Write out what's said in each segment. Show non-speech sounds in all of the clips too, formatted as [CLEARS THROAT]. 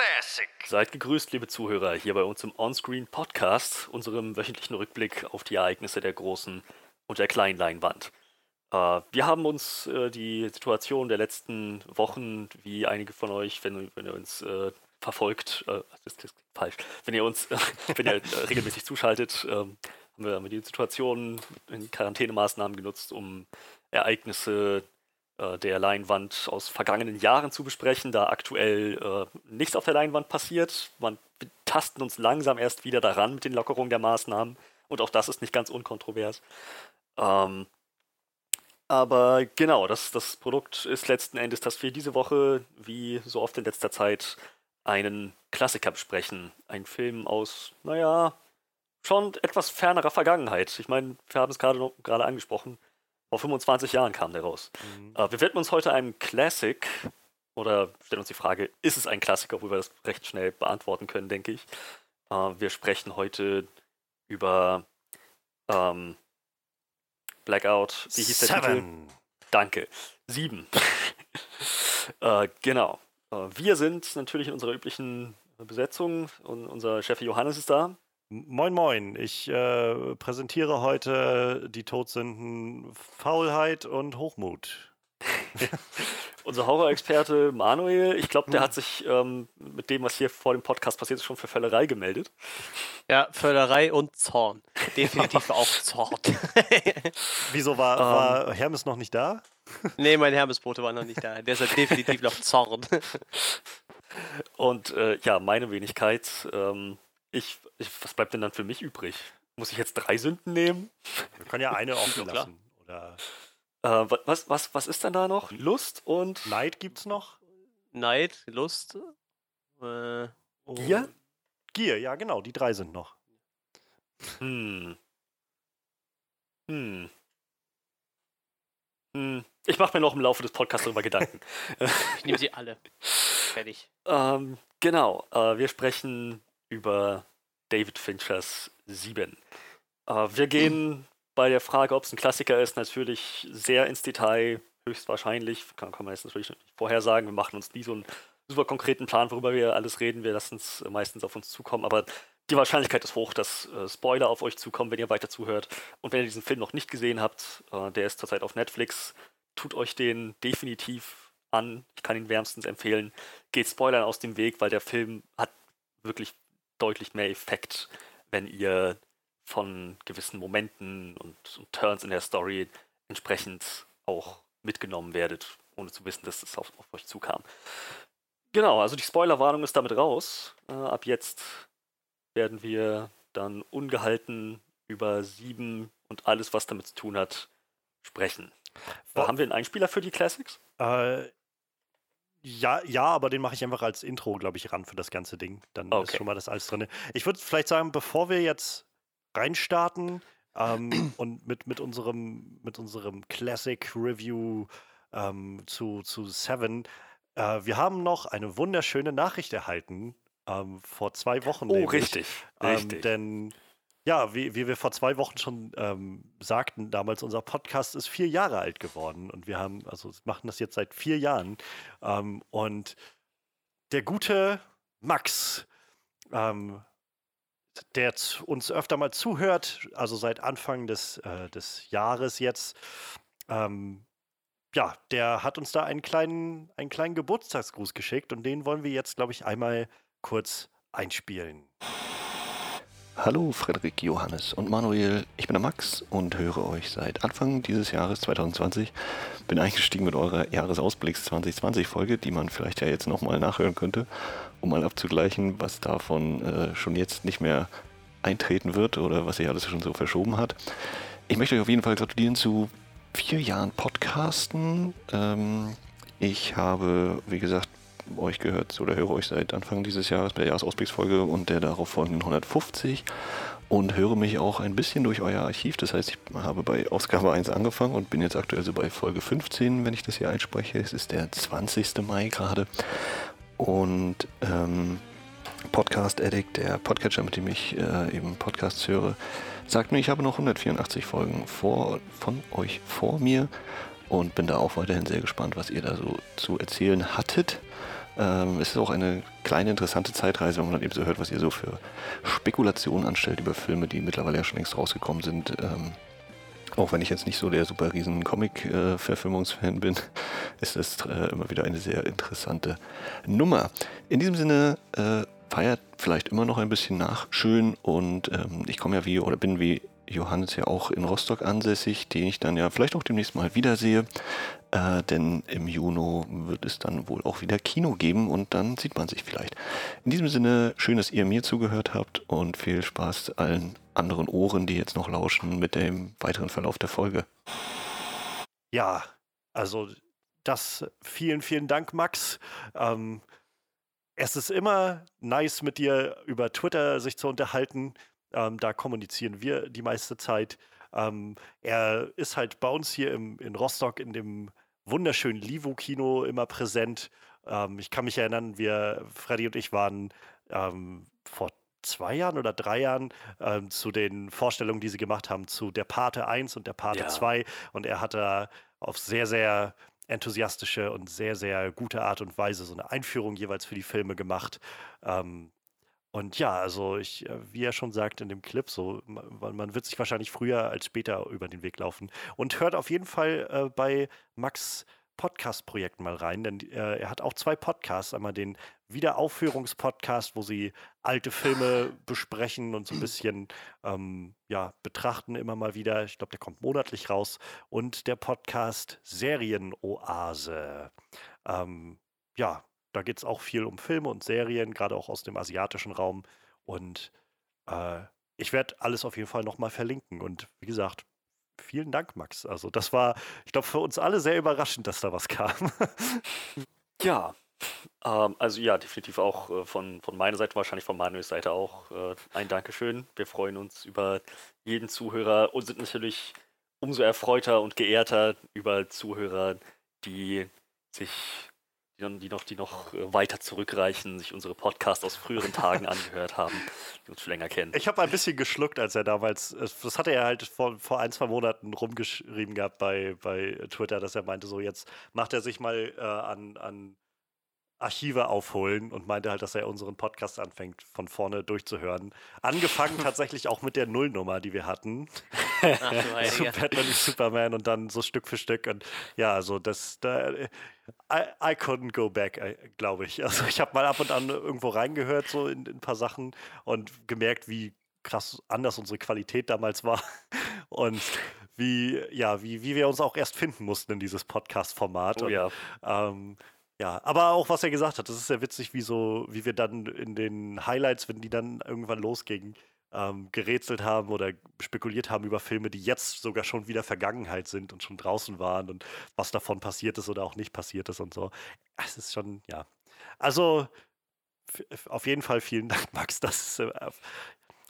Classic. Seid gegrüßt, liebe Zuhörer, hier bei uns im Onscreen Podcast, unserem wöchentlichen Rückblick auf die Ereignisse der großen und der kleinen Leinwand. Äh, wir haben uns äh, die Situation der letzten Wochen, wie einige von euch, wenn, wenn ihr uns äh, verfolgt, das ist falsch, wenn ihr uns, [LAUGHS] wenn ihr regelmäßig zuschaltet, ähm, haben wir, haben wir die Situation in Quarantänemaßnahmen genutzt, um Ereignisse der Leinwand aus vergangenen Jahren zu besprechen, da aktuell äh, nichts auf der Leinwand passiert. Man, wir tasten uns langsam erst wieder daran mit den Lockerungen der Maßnahmen und auch das ist nicht ganz unkontrovers. Ähm, aber genau, das, das Produkt ist letzten Endes, dass wir diese Woche, wie so oft in letzter Zeit, einen Klassiker besprechen. Ein Film aus, naja, schon etwas fernerer Vergangenheit. Ich meine, wir haben es gerade angesprochen. Vor 25 Jahren kam der raus. Mhm. Äh, wir widmen uns heute einem Classic oder stellen uns die Frage, ist es ein Klassiker, obwohl wir das recht schnell beantworten können, denke ich. Äh, wir sprechen heute über ähm, Blackout. Wie hieß Seven. der Titel? Danke. Sieben. [LAUGHS] äh, genau. Äh, wir sind natürlich in unserer üblichen Besetzung und unser Chef Johannes ist da. Moin, moin. Ich äh, präsentiere heute die Todsünden Faulheit und Hochmut. [LAUGHS] Unser Horrorexperte Manuel, ich glaube, der hm. hat sich ähm, mit dem, was hier vor dem Podcast passiert ist, schon für Völlerei gemeldet. Ja, Völlerei und Zorn. Definitiv [LAUGHS] auch Zorn. [LAUGHS] Wieso war, um, war ähm. Hermes noch nicht da? nee, mein Hermesbote war noch nicht da. Der ist halt definitiv noch Zorn. und äh, ja, meine Wenigkeit. Ähm, ich, ich, was bleibt denn dann für mich übrig? Muss ich jetzt drei Sünden nehmen? Wir können ja eine [LAUGHS] offen lassen. Oder äh, was, was, was ist denn da noch? Lust und. Neid gibt's noch? Neid, Lust. Äh, Gier? Gier, ja, genau, die drei sind noch. Hm. Hm. Hm. Ich mache mir noch im Laufe des Podcasts darüber Gedanken. [LAUGHS] ich nehme sie alle. [LAUGHS] Fertig. Ähm, genau. Äh, wir sprechen über David Finchers 7. Äh, wir gehen bei der Frage, ob es ein Klassiker ist, natürlich sehr ins Detail, höchstwahrscheinlich. Kann, kann man jetzt natürlich nicht vorhersagen. Wir machen uns nie so einen super konkreten Plan, worüber wir alles reden. Wir lassen es meistens auf uns zukommen. Aber die Wahrscheinlichkeit ist hoch, dass äh, Spoiler auf euch zukommen, wenn ihr weiter zuhört. Und wenn ihr diesen Film noch nicht gesehen habt, äh, der ist zurzeit auf Netflix, tut euch den definitiv an. Ich kann ihn wärmstens empfehlen. Geht Spoilern aus dem Weg, weil der Film hat wirklich deutlich mehr Effekt, wenn ihr von gewissen Momenten und, und Turns in der Story entsprechend auch mitgenommen werdet, ohne zu wissen, dass es auf, auf euch zukam. Genau, also die Spoilerwarnung ist damit raus. Äh, ab jetzt werden wir dann ungehalten über sieben und alles, was damit zu tun hat, sprechen. Äh, haben wir einen Einspieler für die Classics? Äh, ja, ja, aber den mache ich einfach als Intro, glaube ich, ran für das ganze Ding. Dann okay. ist schon mal das alles drin. Ich würde vielleicht sagen, bevor wir jetzt reinstarten ähm, [CLEARS THROAT] und mit, mit, unserem, mit unserem Classic Review ähm, zu, zu Seven, äh, wir haben noch eine wunderschöne Nachricht erhalten ähm, vor zwei Wochen. Oh, nämlich. richtig. Ähm, richtig. Denn ja, wie, wie wir vor zwei Wochen schon ähm, sagten, damals unser Podcast ist vier Jahre alt geworden und wir haben, also machen das jetzt seit vier Jahren. Ähm, und der gute Max, ähm, der uns öfter mal zuhört, also seit Anfang des, äh, des Jahres jetzt, ähm, ja, der hat uns da einen kleinen, einen kleinen Geburtstagsgruß geschickt und den wollen wir jetzt, glaube ich, einmal kurz einspielen. Hallo Frederik, Johannes und Manuel, ich bin der Max und höre euch seit Anfang dieses Jahres 2020. Bin eingestiegen mit eurer Jahresausblicks 2020 Folge, die man vielleicht ja jetzt nochmal nachhören könnte, um mal abzugleichen, was davon äh, schon jetzt nicht mehr eintreten wird oder was sich alles schon so verschoben hat. Ich möchte euch auf jeden Fall gratulieren zu vier Jahren Podcasten. Ähm, ich habe, wie gesagt, euch gehört oder höre euch seit Anfang dieses Jahres bei der Jahresausblicksfolge und der darauf folgenden 150 und höre mich auch ein bisschen durch euer Archiv. Das heißt, ich habe bei Ausgabe 1 angefangen und bin jetzt aktuell so bei Folge 15, wenn ich das hier einspreche. Es ist der 20. Mai gerade. Und ähm, Podcast Addict, der Podcatcher, mit dem ich äh, eben Podcasts höre, sagt mir, ich habe noch 184 Folgen vor, von euch vor mir und bin da auch weiterhin sehr gespannt, was ihr da so zu erzählen hattet. Ähm, es ist auch eine kleine interessante Zeitreise, wenn man dann eben so hört, was ihr so für Spekulationen anstellt über Filme, die mittlerweile ja schon längst rausgekommen sind. Ähm, auch wenn ich jetzt nicht so der super riesen Comic-Verfilmungsfan bin, [LAUGHS] ist das äh, immer wieder eine sehr interessante Nummer. In diesem Sinne äh, feiert vielleicht immer noch ein bisschen nach, schön und ähm, ich komme ja wie oder bin wie Johannes ja auch in Rostock ansässig, den ich dann ja vielleicht auch demnächst mal wiedersehe. Äh, denn im Juni wird es dann wohl auch wieder Kino geben und dann sieht man sich vielleicht. In diesem Sinne, schön, dass ihr mir zugehört habt und viel Spaß allen anderen Ohren, die jetzt noch lauschen mit dem weiteren Verlauf der Folge. Ja, also das vielen, vielen Dank, Max. Ähm, es ist immer nice, mit dir über Twitter sich zu unterhalten. Ähm, da kommunizieren wir die meiste Zeit. Ähm, er ist halt bei uns hier im, in Rostock in dem wunderschönen Livo-Kino immer präsent. Ähm, ich kann mich erinnern, wir, Freddy und ich waren ähm, vor zwei Jahren oder drei Jahren ähm, zu den Vorstellungen, die sie gemacht haben, zu der Pate 1 und der Pate ja. 2. Und er hat da auf sehr, sehr enthusiastische und sehr, sehr gute Art und Weise so eine Einführung jeweils für die Filme gemacht. Ähm, und ja, also ich, äh, wie er schon sagt in dem Clip, so, man, man wird sich wahrscheinlich früher als später über den Weg laufen. Und hört auf jeden Fall äh, bei Max Podcast-Projekt mal rein, denn äh, er hat auch zwei Podcasts. Einmal den Wiederaufführungspodcast, wo sie alte Filme besprechen und so ein bisschen ähm, ja, betrachten immer mal wieder. Ich glaube, der kommt monatlich raus. Und der Podcast Serienoase. Ähm, ja, da geht es auch viel um Filme und Serien, gerade auch aus dem asiatischen Raum. Und äh, ich werde alles auf jeden Fall nochmal verlinken. Und wie gesagt, vielen Dank, Max. Also das war, ich glaube, für uns alle sehr überraschend, dass da was [LAUGHS] kam. ja, ähm, also ja, definitiv auch äh, von, von meiner Seite, wahrscheinlich von Manuels Seite auch äh, ein Dankeschön. Wir freuen uns über jeden Zuhörer und sind natürlich umso erfreuter und geehrter über Zuhörer, die sich die, noch, die noch äh, weiter zurückreichen, sich unsere Podcasts aus früheren Tagen angehört haben, die uns schon länger kennen. Ich habe ein bisschen geschluckt, als er damals, das hatte er halt vor, vor ein, zwei Monaten rumgeschrieben gehabt bei, bei Twitter, dass er meinte, so jetzt macht er sich mal äh, an, an Archive aufholen und meinte halt, dass er unseren Podcast anfängt, von vorne durchzuhören. Angefangen [LAUGHS] tatsächlich auch mit der Nullnummer, die wir hatten. Ach, Batman [LAUGHS] wie Superman und dann so Stück für Stück. Und ja, also das, da, I, I couldn't go back, glaube ich. Also ich habe mal ab und an irgendwo reingehört, so in, in ein paar Sachen und gemerkt, wie krass anders unsere Qualität damals war. [LAUGHS] Und wie, ja, wie, wie wir uns auch erst finden mussten in dieses Podcast-Format. Oh ja. ähm, ja, aber auch was er gesagt hat, das ist sehr witzig, wie so, wie wir dann in den Highlights, wenn die dann irgendwann losgingen, ähm, gerätselt haben oder spekuliert haben über Filme, die jetzt sogar schon wieder Vergangenheit sind und schon draußen waren und was davon passiert ist oder auch nicht passiert ist und so. Es ist schon, ja. Also auf jeden Fall vielen Dank, [LAUGHS] Max. Das ist, äh,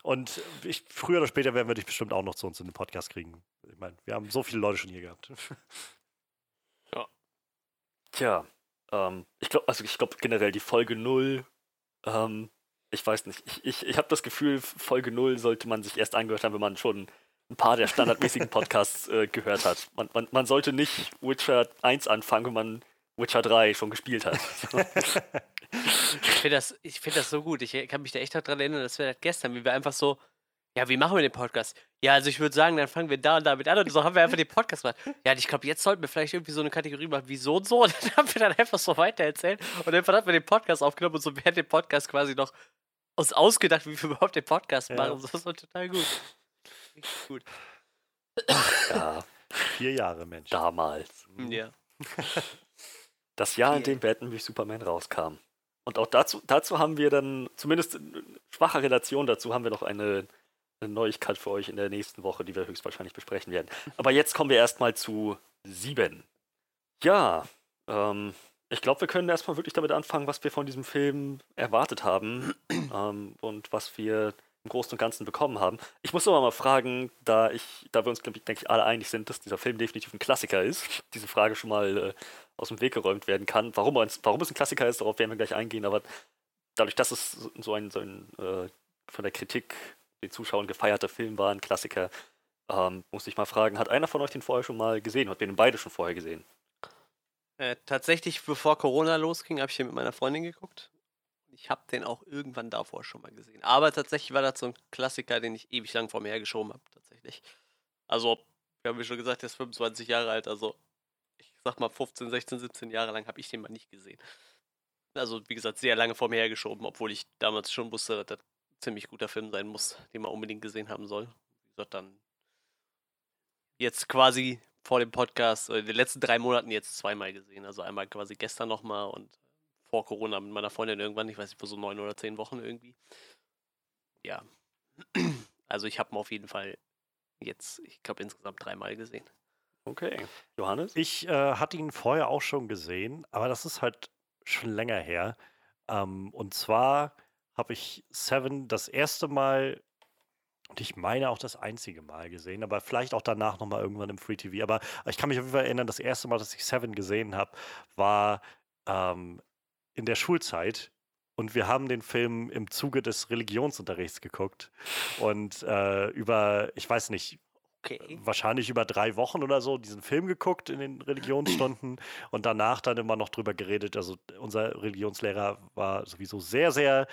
und ich, früher oder später werden wir dich bestimmt auch noch zu uns in den Podcast kriegen. Ich meine, wir haben so viele Leute schon hier gehabt. [LAUGHS] Ja. Tja, ähm, ich glaube, also ich glaube generell die Folge 0, ähm, ich weiß nicht, ich, ich, ich habe das Gefühl, Folge 0 sollte man sich erst angehört haben, wenn man schon ein paar der standardmäßigen [LAUGHS] Podcasts äh, gehört hat. Man, man, man sollte nicht Witcher 1 anfangen, wenn man Witcher 3 schon gespielt hat. [LAUGHS] ich finde das, find das so gut. Ich kann mich da echt daran erinnern, dass wir das gestern, wie wir einfach so ja, wie machen wir den Podcast? Ja, also ich würde sagen, dann fangen wir da und damit an und so haben wir einfach den Podcast gemacht. Ja, ich glaube, jetzt sollten wir vielleicht irgendwie so eine Kategorie machen wie so und so [LAUGHS] und dann haben wir dann einfach so weiter erzählt und dann haben wir den Podcast aufgenommen und so während dem Podcast quasi noch uns ausgedacht, wie wir überhaupt den Podcast ja. machen. Das war total gut. Richtig gut. Ja. Vier Jahre, Mensch. Damals. Mhm. Ja. [LAUGHS] Das Jahr, in dem Batman wie Superman rauskam. Und auch dazu, dazu haben wir dann, zumindest schwache Relation dazu, haben wir noch eine eine Neuigkeit für euch in der nächsten Woche, die wir höchstwahrscheinlich besprechen werden. Aber jetzt kommen wir erstmal zu sieben. Ja, ähm, ich glaube, wir können erstmal wirklich damit anfangen, was wir von diesem Film erwartet haben [CLEARS THROAT] ähm, und was wir im Großen und Ganzen bekommen haben. Ich muss aber mal fragen, da ich, da wir uns, denke ich, alle einig sind, dass dieser Film definitiv ein Klassiker ist, diese Frage schon mal äh, aus dem Weg geräumt werden kann. Warum, warum es ein Klassiker ist, darauf werden wir gleich eingehen, aber dadurch, dass es so ein, so ein äh, von der Kritik den Zuschauern gefeierter Film war, ein Klassiker. Ähm, muss ich mal fragen, hat einer von euch den vorher schon mal gesehen? Hat wir den beide schon vorher gesehen? Äh, tatsächlich, bevor Corona losging, habe ich den mit meiner Freundin geguckt. Ich habe den auch irgendwann davor schon mal gesehen. Aber tatsächlich war das so ein Klassiker, den ich ewig lang vor mir hergeschoben habe, tatsächlich. Also, wir haben ja schon gesagt, der ist 25 Jahre alt, also ich sag mal 15, 16, 17 Jahre lang habe ich den mal nicht gesehen. Also, wie gesagt, sehr lange vor mir hergeschoben, obwohl ich damals schon wusste, dass das ziemlich guter Film sein muss, den man unbedingt gesehen haben soll. Wie gesagt, dann jetzt quasi vor dem Podcast, oder in den letzten drei Monaten jetzt zweimal gesehen. Also einmal quasi gestern nochmal und vor Corona mit meiner Freundin irgendwann, ich weiß nicht, vor so neun oder zehn Wochen irgendwie. Ja. [CLEARS THROAT] Also ich habe ihn auf jeden Fall jetzt, ich glaube, insgesamt dreimal gesehen. Okay. Johannes? Ich äh, hatte ihn vorher auch schon gesehen, aber das ist halt schon länger her. Ähm, und zwar habe ich Seven das erste Mal und ich meine auch das einzige Mal gesehen, aber vielleicht auch danach nochmal irgendwann im Free TV. Aber ich kann mich auf jeden Fall erinnern, das erste Mal, dass ich Seven gesehen habe, war ähm, in der Schulzeit. Und wir haben den Film im Zuge des Religionsunterrichts geguckt. Und äh, über, ich weiß nicht, Okay. wahrscheinlich über drei Wochen oder so diesen Film geguckt in den Religionsstunden und danach dann immer noch drüber geredet. Also unser Religionslehrer war sowieso sehr, sehr,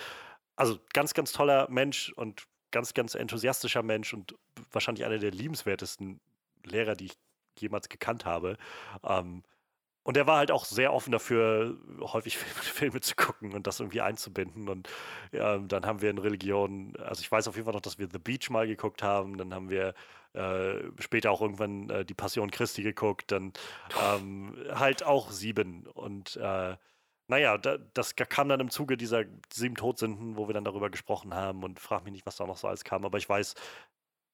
also ganz, ganz toller Mensch und ganz, ganz enthusiastischer Mensch und wahrscheinlich einer der liebenswertesten Lehrer, die ich jemals gekannt habe. Ähm, und er war halt auch sehr offen dafür, häufig [LAUGHS] Filme, zu gucken und das irgendwie einzubinden. Und ähm, dann haben wir in Religion, also ich weiß auf jeden Fall noch, dass wir The Beach mal geguckt haben. Dann haben wir äh, später auch irgendwann äh, die Passion Christi geguckt. Dann ähm, halt auch Sieben. Und äh, naja, da, das kam dann im Zuge dieser sieben Todsünden, wo wir dann darüber gesprochen haben und frag mich nicht, was da noch so alles kam. Aber ich weiß,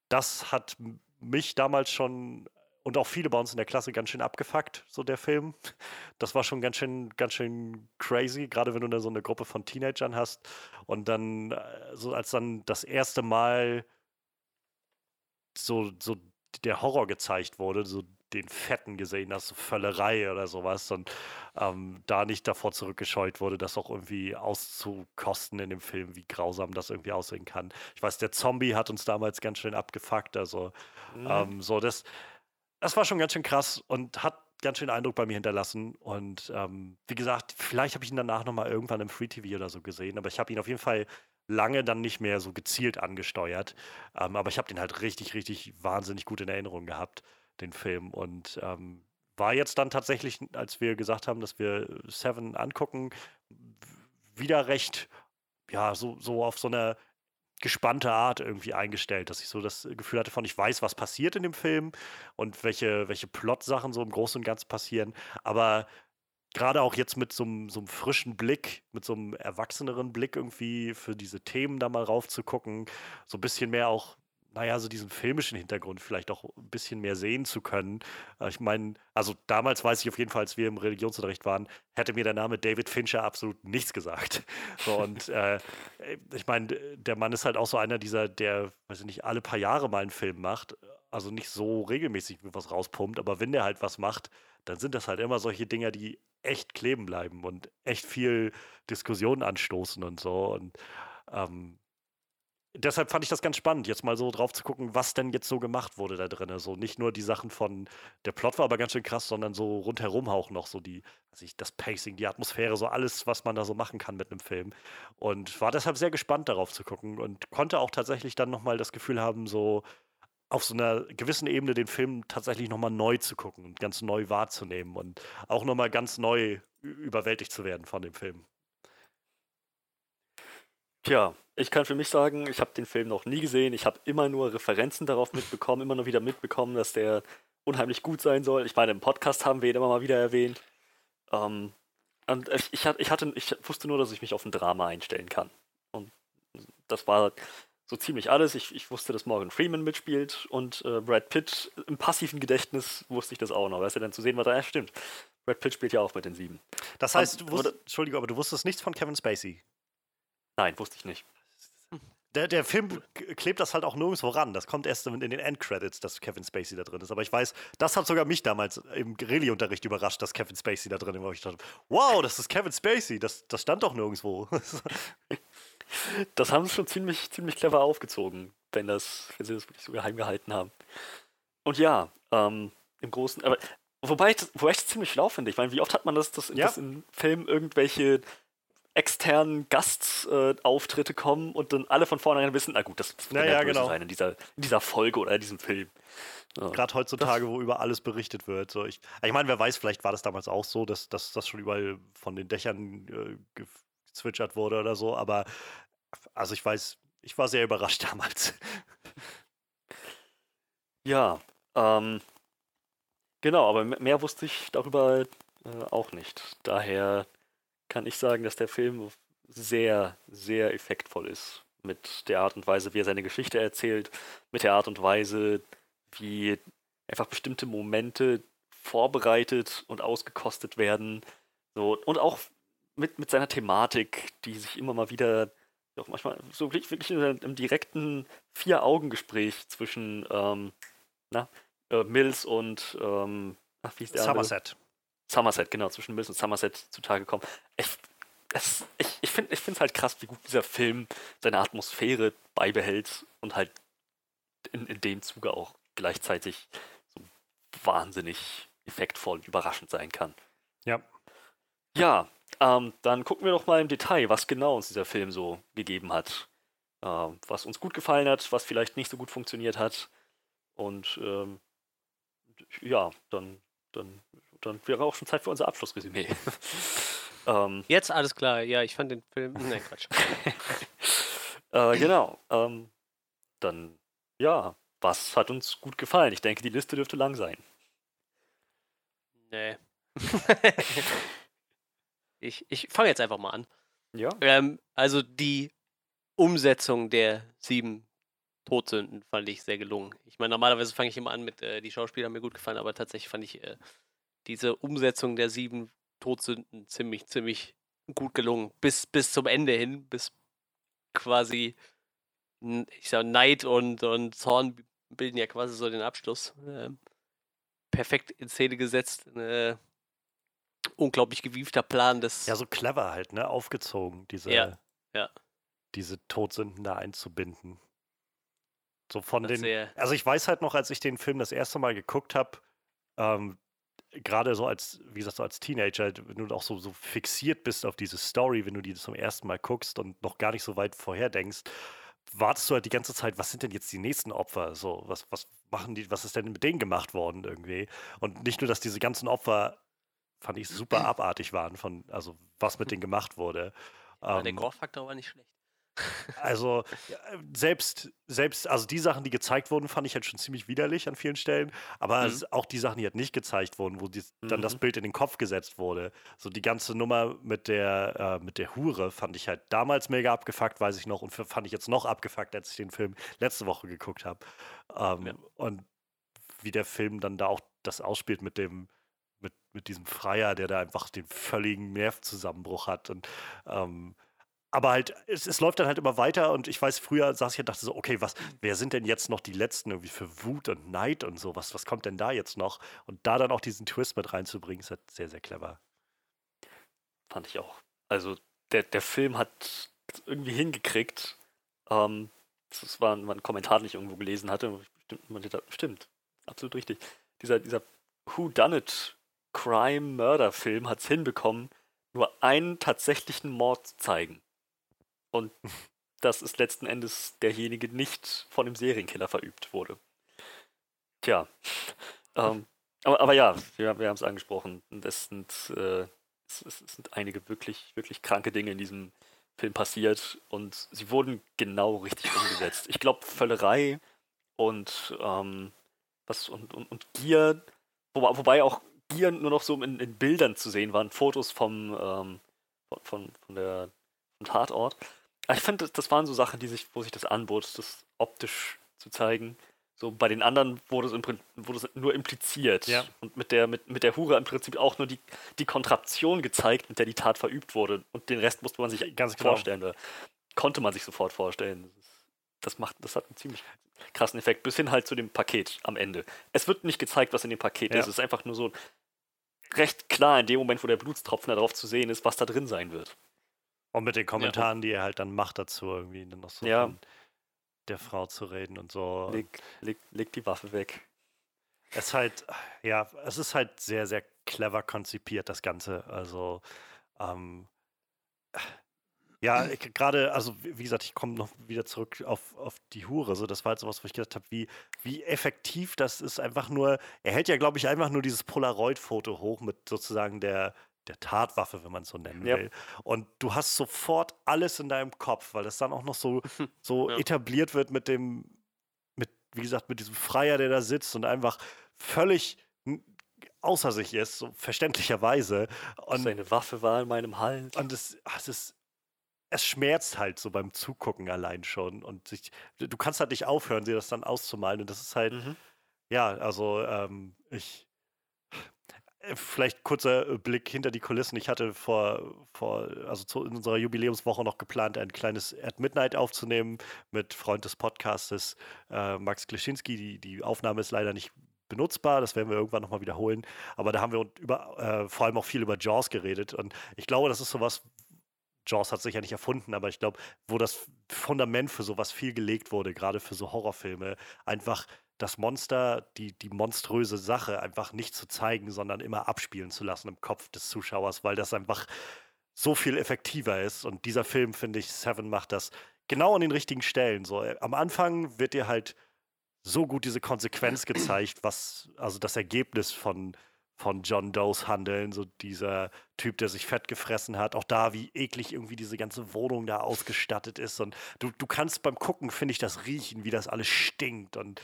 das hat mich damals schon und auch viele bei uns in der Klasse ganz schön abgefuckt, so der Film. Das war schon ganz schön, ganz schön crazy, gerade wenn du da so eine Gruppe von Teenagern hast und dann, äh, so als dann das erste Mal so, so der Horror gezeigt wurde, so den Fetten gesehen hast, so Völlerei oder sowas und ähm, da nicht davor zurückgescheut wurde, das auch irgendwie auszukosten in dem Film, wie grausam das irgendwie aussehen kann. Ich weiß, der Zombie hat uns damals ganz schön abgefuckt, also Mhm. ähm, so das, das war schon ganz schön krass und hat ganz schön Eindruck bei mir hinterlassen und ähm, wie gesagt, vielleicht habe ich ihn danach nochmal irgendwann im Free TV oder so gesehen, aber ich habe ihn auf jeden Fall lange dann nicht mehr so gezielt angesteuert, ähm, aber ich habe den halt richtig, richtig wahnsinnig gut in Erinnerung gehabt, den Film. Und ähm, war jetzt dann tatsächlich, als wir gesagt haben, dass wir Seven angucken, wieder recht, ja, so, so auf so einer gespannte Art irgendwie eingestellt, dass ich so das Gefühl hatte von, ich weiß, was passiert in dem Film und welche, welche Plot-Sachen so im Großen und Ganzen passieren, aber gerade auch jetzt mit so so einem frischen Blick, mit so einem erwachseneren Blick irgendwie für diese Themen da mal raufzugucken, so ein bisschen mehr auch, naja, so diesen filmischen Hintergrund vielleicht auch ein bisschen mehr sehen zu können. Äh, Ich meine, also damals weiß ich auf jeden Fall, als wir im Religionsunterricht waren, hätte mir der Name David Fincher absolut nichts gesagt. So, [LAUGHS] und äh, ich meine, der Mann ist halt auch so einer dieser, der, weiß ich nicht, alle paar Jahre mal einen Film macht. Also nicht so regelmäßig was rauspumpt, aber wenn der halt was macht, dann sind das halt immer solche Dinger, die echt kleben bleiben und echt viel Diskussion anstoßen und so. Und ähm, deshalb fand ich das ganz spannend, jetzt mal so drauf zu gucken, was denn jetzt so gemacht wurde da drin. So nicht nur die Sachen von, der Plot war aber ganz schön krass, sondern so rundherum auch noch so die, weiß ich, das Pacing, die Atmosphäre, so alles, was man da so machen kann mit einem Film. Und war deshalb sehr gespannt darauf zu gucken und konnte auch tatsächlich dann nochmal das Gefühl haben, so auf so einer gewissen Ebene den Film tatsächlich nochmal neu zu gucken und ganz neu wahrzunehmen und auch nochmal ganz neu überwältigt zu werden von dem Film. Tja, ich kann für mich sagen, ich habe den Film noch nie gesehen. Ich habe immer nur Referenzen darauf mitbekommen, immer nur wieder mitbekommen, dass der unheimlich gut sein soll. Ich meine, im Podcast haben wir ihn immer mal wieder erwähnt. Ähm, und ich, ich, hat- ich, hatte, ich wusste nur, dass ich mich auf ein Drama einstellen kann. Und das war so ziemlich alles. Ich, ich wusste, dass Morgan Freeman mitspielt und äh, Brad Pitt im passiven Gedächtnis wusste ich das auch noch. Weißt du, dann zu sehen, was da ja, stimmt. Brad Pitt spielt ja auch mit den sieben. Das heißt, du wusst, oder- Entschuldigung, aber du wusstest nichts von Kevin Spacey. Nein, wusste ich nicht. Der, der Film klebt das halt auch nirgendwo ran. Das kommt erst in den Endcredits, dass Kevin Spacey da drin ist. Aber ich weiß, das hat sogar mich damals im Rallye-Unterricht überrascht, dass Kevin Spacey da drin war. Ich dachte, wow, das ist Kevin Spacey. Das, das stand doch nirgendwo. Das haben sie schon ziemlich, ziemlich clever aufgezogen, wenn, das, wenn sie das wirklich so geheim gehalten haben. Und ja, ähm, im Großen, aber Wobei ich, das, wobei ich das ziemlich schlau finde. Ich meine, wie oft hat man das, dass, Ja. dass in Filmen irgendwelche externen Gastauftritte kommen und dann alle von vornherein wissen, na gut, das, das wird Ja, ja, genau. sein in dieser, in dieser Folge oder in diesem Film. Ja. Gerade heutzutage, wo über alles berichtet wird. So, ich ich meine, wer weiß, vielleicht war das damals auch so, dass, das schon überall von den Dächern äh, gezwitschert wurde oder so, aber also ich weiß, ich war sehr überrascht [LAUGHS] damals. Ja, ähm, genau, aber me- mehr wusste ich darüber äh, auch nicht. Daher kann ich sagen, dass der Film sehr, sehr effektvoll ist. Mit der Art und Weise, wie er seine Geschichte erzählt, mit der Art und Weise, wie einfach bestimmte Momente vorbereitet und ausgekostet werden. So, und auch mit, mit seiner Thematik, die sich immer mal wieder, auch manchmal so wirklich, wirklich im direkten Vier-Augen-Gespräch zwischen ähm, na, äh, Mills und ähm, ach, wie ist der andere? Somerset. Genau, zwischen Mills und Somerset zutage kommen. Ich, es, ich, ich finde es halt krass, wie gut dieser Film seine Atmosphäre beibehält und halt in, in dem Zuge auch gleichzeitig so wahnsinnig effektvoll und überraschend sein kann. Ja. Ja, ähm, dann gucken wir doch mal im Detail, was genau uns dieser Film so gegeben hat. Ähm, was uns gut gefallen hat, was vielleicht nicht so gut funktioniert hat. Und ähm, ja, dann, dann, dann wäre auch schon Zeit für unser Abschlussresümee. [LAUGHS] ähm, Jetzt alles klar. Ja, ich fand den Film. Nein, Quatsch. [LAUGHS] äh, genau. Ähm, dann, ja, was hat uns gut gefallen? Ich denke, die Liste dürfte lang sein. Nee. [LAUGHS] ich ich fange jetzt einfach mal an. Ja. Ähm, also die Umsetzung der sieben Todsünden fand ich sehr gelungen. Ich meine, normalerweise fange ich immer an mit, äh, die Schauspieler haben mir gut gefallen, aber tatsächlich fand ich äh, diese Umsetzung der sieben Todsünden ziemlich, ziemlich gut gelungen. Bis, bis zum Ende hin, bis quasi, ich sag, Neid und, und Zorn bilden ja quasi so den Abschluss. Ähm, perfekt in Szene gesetzt. Äh, unglaublich gewiefter Plan des. Ja, so clever halt, ne? Aufgezogen, diese, Ja, ja. diese Todsünden da einzubinden. So von das den. Also ich weiß halt noch, als ich den Film das erste Mal geguckt habe, ähm, gerade so als, wie gesagt, so als Teenager, wenn du auch so, so fixiert bist auf diese Story, wenn du die zum ersten Mal guckst und noch gar nicht so weit vorher denkst, wartest du halt die ganze Zeit, was sind denn jetzt die nächsten Opfer? So, was, was machen die, was ist denn mit denen gemacht worden irgendwie? Und nicht nur, dass diese ganzen Opfer, fand ich, super [CLEARS THROAT] abartig waren, von, also was mit denen gemacht wurde. ja, der Ähm, Gore-Faktor war nicht schlecht. Also selbst, selbst, also die Sachen, die gezeigt wurden, fand ich halt schon ziemlich widerlich an vielen Stellen. Aber Mhm. auch die Sachen, die halt nicht gezeigt wurden, wo die, dann das Mhm. Bild in den Kopf gesetzt wurde. So die ganze Nummer mit der, äh, mit der Hure fand ich halt damals mega abgefuckt, weiß ich noch, und fand ich jetzt noch abgefuckt, als ich den Film letzte Woche geguckt habe. Ähm, Ja. Und wie der Film dann da auch das ausspielt mit dem, mit, mit diesem Freier, der da einfach den völligen Nervzusammenbruch hat. Und ähm, aber halt, es, es läuft dann halt immer weiter und ich weiß, früher saß ich und dachte so, okay, was, wer sind denn jetzt noch die Letzten irgendwie für Wut und Neid und so? Was, was kommt denn da jetzt noch? Und da dann auch diesen Twist mit reinzubringen, ist halt sehr, sehr clever. Fand ich auch. Also der, der Film hat irgendwie hingekriegt. Ähm, das war, ein Kommentar, den ich irgendwo gelesen hatte. Stimmt, stimmt absolut richtig. Dieser, dieser Who Done It Crime Murder Film hat es hinbekommen, nur einen tatsächlichen Mord zu zeigen. Und das ist letzten Endes derjenige nicht von dem Serienkiller verübt wurde. Tja. Ähm, aber, aber ja, wir, wir haben es angesprochen. Es sind, äh, es, es sind einige wirklich, wirklich kranke Dinge in diesem Film passiert und sie wurden genau richtig umgesetzt. Ich glaube, Völlerei und ähm, was und, und, und Gier, wobei, wobei auch Gier nur noch so in, in Bildern zu sehen waren, Fotos vom ähm, von, von der vom Tatort. Ich finde, das, waren so Sachen, die sich, wo sich das anbot, das optisch zu zeigen. So bei den anderen wurde es, im, wurde es nur impliziert. Ja. Und mit der, mit, mit der Hure im Prinzip auch nur die, die Kontraktion gezeigt, mit der die Tat verübt wurde. Und den Rest musste man sich Ganz genau. vorstellen. Oder konnte man sich sofort vorstellen. Das, macht, das hat einen ziemlich krassen Effekt. Bis hin halt zu dem Paket am Ende. Es wird nicht gezeigt, was in dem Paket Ja. ist. Es ist einfach nur so recht klar in dem Moment, wo der Blutstropfen da drauf zu sehen ist, was da drin sein wird. Und mit den Kommentaren, die er halt dann macht dazu, irgendwie dann noch so Ja. von der Frau zu reden und so. Leg, leg, leg die Waffe weg. es ist halt, ja, es ist halt sehr, sehr clever konzipiert, das Ganze. Also, ähm, ja, gerade, also wie gesagt, ich komme noch wieder zurück auf, auf die Hure. So, das war halt sowas, wo ich gedacht habe, wie, wie effektiv das ist. Einfach nur, er hält ja, glaube ich, einfach nur dieses Polaroid-Foto hoch mit sozusagen der, der Tatwaffe, wenn man es so nennen Ja. will. Und du hast sofort alles in deinem Kopf, weil das dann auch noch so, so Ja. etabliert wird mit dem, mit, wie gesagt, mit diesem Freier, der da sitzt und einfach völlig außer sich ist, so verständlicherweise. Und Seine Waffe war in meinem Hals. und es, ach, es ist, es schmerzt halt so beim Zugucken allein schon. Und sich, du kannst halt nicht aufhören, dir das dann auszumalen. Und das ist halt, Mhm. ja, also ähm, ich. Äh, Vielleicht kurzer äh, Blick hinter die Kulissen. Ich hatte vor, vor also zu, in unserer Jubiläumswoche noch geplant, ein kleines At Midnight aufzunehmen mit Freund des Podcastes äh, Max Klischinski. Die, die Aufnahme ist leider nicht benutzbar, das werden wir irgendwann nochmal wiederholen. Aber da haben wir über, äh, vor allem auch viel über Jaws geredet. Und ich glaube, das ist sowas, Jaws hat sich ja nicht erfunden, aber ich glaube, wo das Fundament für sowas viel gelegt wurde, gerade für so Horrorfilme, einfach das Monster, die, die monströse Sache einfach nicht zu zeigen, sondern immer abspielen zu lassen im Kopf des Zuschauers, weil das einfach so viel effektiver ist. Und dieser Film, finde ich, Seven macht das genau an den richtigen Stellen. So, äh, am Anfang wird dir halt so gut diese Konsequenz [CLEARS THROAT] gezeigt, was, also das Ergebnis von, von John Does Handeln, so dieser Typ, der sich fett gefressen hat, auch da, wie eklig irgendwie diese ganze Wohnung da ausgestattet ist. Und du, du kannst beim Gucken, finde ich, das riechen, wie das alles stinkt und,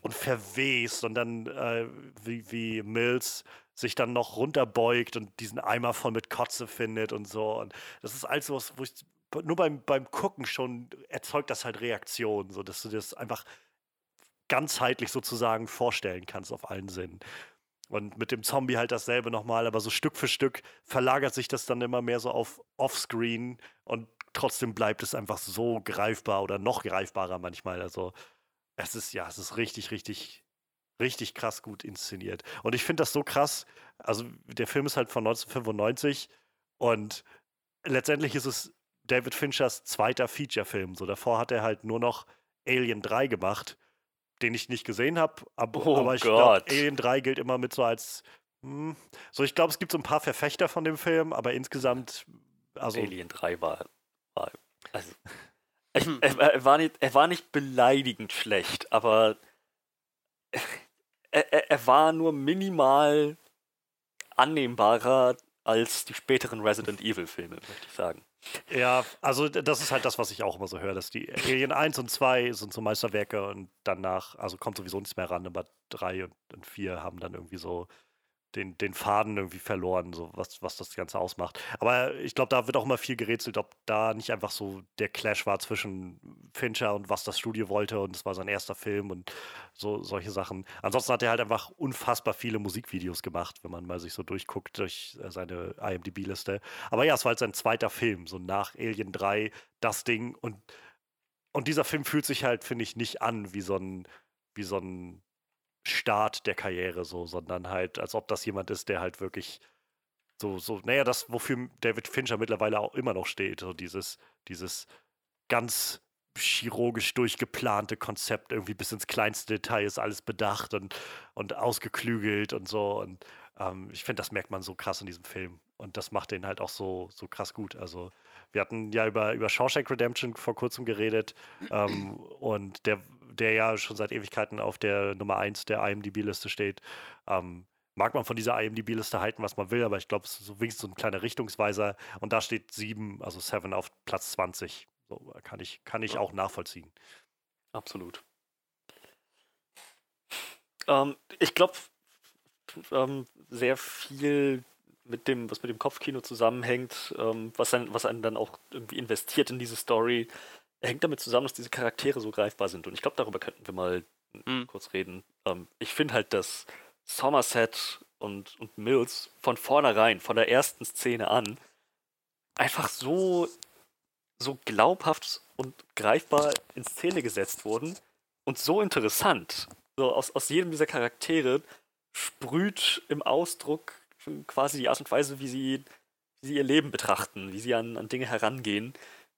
und verwest und dann, äh, wie, wie Mills sich dann noch runterbeugt und diesen Eimer voll mit Kotze findet und so. Und das ist alles sowas, wo ich nur beim, beim Gucken schon erzeugt das halt Reaktionen, so dass du das einfach ganzheitlich sozusagen vorstellen kannst auf allen Sinnen. Und mit dem Zombie halt dasselbe nochmal, aber so Stück für Stück verlagert sich das dann immer mehr so auf Offscreen und trotzdem bleibt es einfach so greifbar oder noch greifbarer manchmal. Also es ist ja, es ist richtig, richtig, richtig krass gut inszeniert. Und ich finde das so krass. Also der Film ist halt von 1995 und letztendlich ist es David Finchers zweiter Feature-Film. So davor hat er halt nur noch Alien 3 gemacht, den ich nicht gesehen habe. Ab, Oh aber ich glaube. Alien 3 gilt immer mit so als. Hm, so, ich glaube, es gibt so ein paar Verfechter von dem Film, aber insgesamt. Also, Alien 3 war. war also, ich, er, er, war nicht, er war nicht beleidigend schlecht, aber er, er, er war nur minimal annehmbarer als die späteren Resident Evil-Filme, möchte ich sagen. Ja, also das ist halt das, was ich auch immer so höre, dass die Alien 1 und 2 sind so Meisterwerke und danach, also kommt sowieso nichts mehr ran, aber 3 und, und 4 haben dann irgendwie so den, den Faden irgendwie verloren, so was, was das Ganze ausmacht. Aber ich glaube, da wird auch immer viel gerätselt, ob da nicht einfach so der Clash war zwischen Fincher und was das Studio wollte und es war sein erster Film und so solche Sachen. Ansonsten hat er halt einfach unfassbar viele Musikvideos gemacht, wenn man mal sich so durchguckt durch äh, seine IMDb-Liste. Aber ja, es war halt sein zweiter Film, so nach Alien 3, das Ding. Und, und dieser Film fühlt sich halt, finde ich, nicht an wie so ein, wie so ein Start der Karriere, so, sondern halt, als ob das jemand ist, der halt wirklich so, so, naja, das, wofür David Fincher mittlerweile auch immer noch steht, so dieses, dieses ganz chirurgisch durchgeplante Konzept, irgendwie bis ins kleinste Detail ist alles bedacht und, und ausgeklügelt und so. Und ähm, ich finde, das merkt man so krass in diesem Film. Und das macht den halt auch so, so krass gut. Also, wir hatten ja über, über Shawshank Redemption vor kurzem geredet. Ähm, und der, der ja schon seit Ewigkeiten auf der Nummer 1 der IMDb-Liste steht. Ähm, mag man von dieser IMDb-Liste halten, was man will, aber ich glaube, es ist so wenigstens so ein kleiner Richtungsweiser. Und da steht 7, also 7 auf Platz 20. So, kann ich, kann ich Ja. auch nachvollziehen. Absolut. Ähm, ich glaube, ähm, sehr viel mit dem, was mit dem Kopfkino zusammenhängt, ähm, was, einen, was einen dann auch irgendwie investiert in diese Story, hängt damit zusammen, dass diese Charaktere so greifbar sind. Und ich glaube, darüber könnten wir mal Mhm. kurz reden. Ähm, ich finde halt, dass Somerset und, und Mills von vornherein, von der ersten Szene an, einfach so, so glaubhaft und greifbar in Szene gesetzt wurden und so interessant. So aus, aus jedem dieser Charaktere sprüht im Ausdruck quasi die Art und Weise, wie sie, wie sie ihr Leben betrachten, wie sie an, an Dinge herangehen.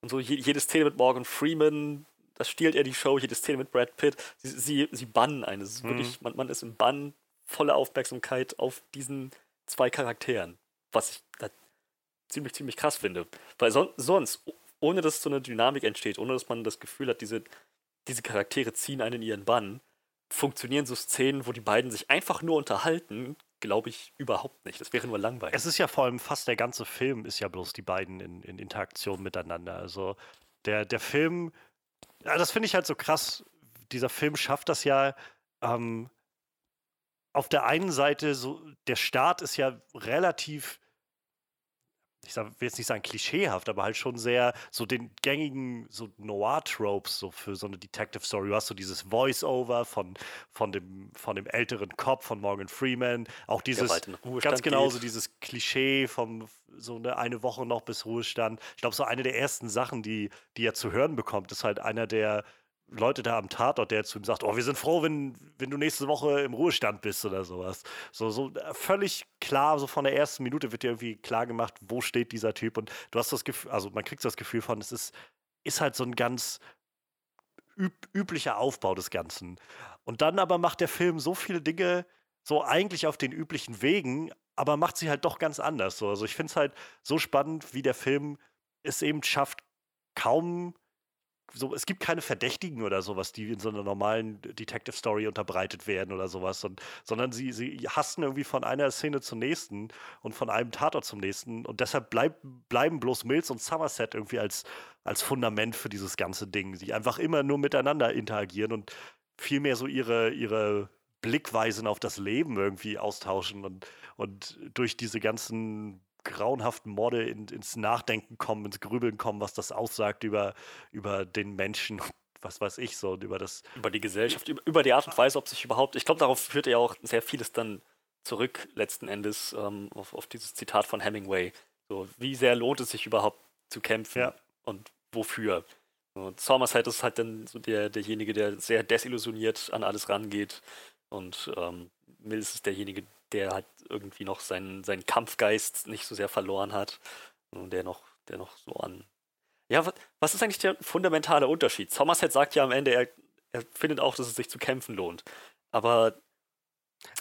Und so je, jede Szene mit Morgan Freeman, das stiehlt er die Show, jede Szene mit Brad Pitt. Sie, sie, sie bannen einen. Es ist Mhm. wirklich, man, man ist im Bann, volle Aufmerksamkeit auf diesen zwei Charakteren. Was ich da ziemlich, ziemlich krass finde. Weil son sonst, ohne dass so eine Dynamik entsteht, ohne dass man das Gefühl hat, diese, diese Charaktere ziehen einen in ihren Bann, funktionieren so Szenen, wo die beiden sich einfach nur unterhalten, glaube ich überhaupt nicht. Das wäre nur langweilig. Es ist ja vor allem fast der ganze Film ist ja bloß die beiden in, in Interaktion miteinander. Also der, der Film, ja, das finde ich halt so krass. Dieser Film schafft das ja. Ähm, auf der einen Seite, so, der Start ist ja relativ, ich sag, will jetzt nicht sagen klischeehaft, aber halt schon sehr so den gängigen so Noir-Tropes so für so eine Detective-Story. Du hast so dieses Voice-Over von, von, dem, von dem älteren Cop von Morgan Freeman, auch dieses ganz genauso dieses Klischee von so eine, eine Woche noch bis Ruhestand. Ich glaube, so eine der ersten Sachen, die, die er zu hören bekommt, ist halt einer der Leute da am Tatort, der zu ihm sagt, oh, wir sind froh, wenn, wenn du nächste Woche im Ruhestand bist oder sowas. So, so äh, völlig klar, so von der ersten Minute wird dir irgendwie klar gemacht, wo steht dieser Typ. Und du hast das Gefühl, also man kriegt das Gefühl von, es ist, ist halt so ein ganz üb üblicher Aufbau des Ganzen. Und dann aber macht der Film so viele Dinge so eigentlich auf den üblichen Wegen, aber macht sie halt doch ganz anders. So. Also ich finde es halt so spannend, wie der Film es eben schafft, kaum so, es gibt keine Verdächtigen oder sowas, die in so einer normalen Detective Story unterbreitet werden oder sowas, und, sondern sie, sie hasten irgendwie von einer Szene zur nächsten und von einem Tatort zum nächsten und deshalb bleib, bleiben bloß Mills und Somerset irgendwie als, als Fundament für dieses ganze Ding, die einfach immer nur miteinander interagieren und viel mehr so ihre, ihre Blickweisen auf das Leben irgendwie austauschen und, und durch diese ganzen grauenhaften Morde in, ins Nachdenken kommen, ins Grübeln kommen, was das aussagt über, über den Menschen, was weiß ich so, über das. über die Gesellschaft, über, über die Art und Weise, ob sich überhaupt, ich glaube, darauf führt ja auch sehr vieles dann zurück, letzten Endes, ähm, auf, auf dieses Zitat von Hemingway. So, wie sehr lohnt es sich überhaupt zu kämpfen Ja. und wofür? Und Somerset ist halt dann so der, derjenige, der sehr desillusioniert an alles rangeht. Und ähm, Mills ist derjenige, der halt irgendwie noch seinen, seinen Kampfgeist nicht so sehr verloren hat. Und der noch, der noch so an. Ja, wa- was ist eigentlich der fundamentale Unterschied? Somerset sagt ja am Ende, er, er findet auch, dass es sich zu kämpfen lohnt. Aber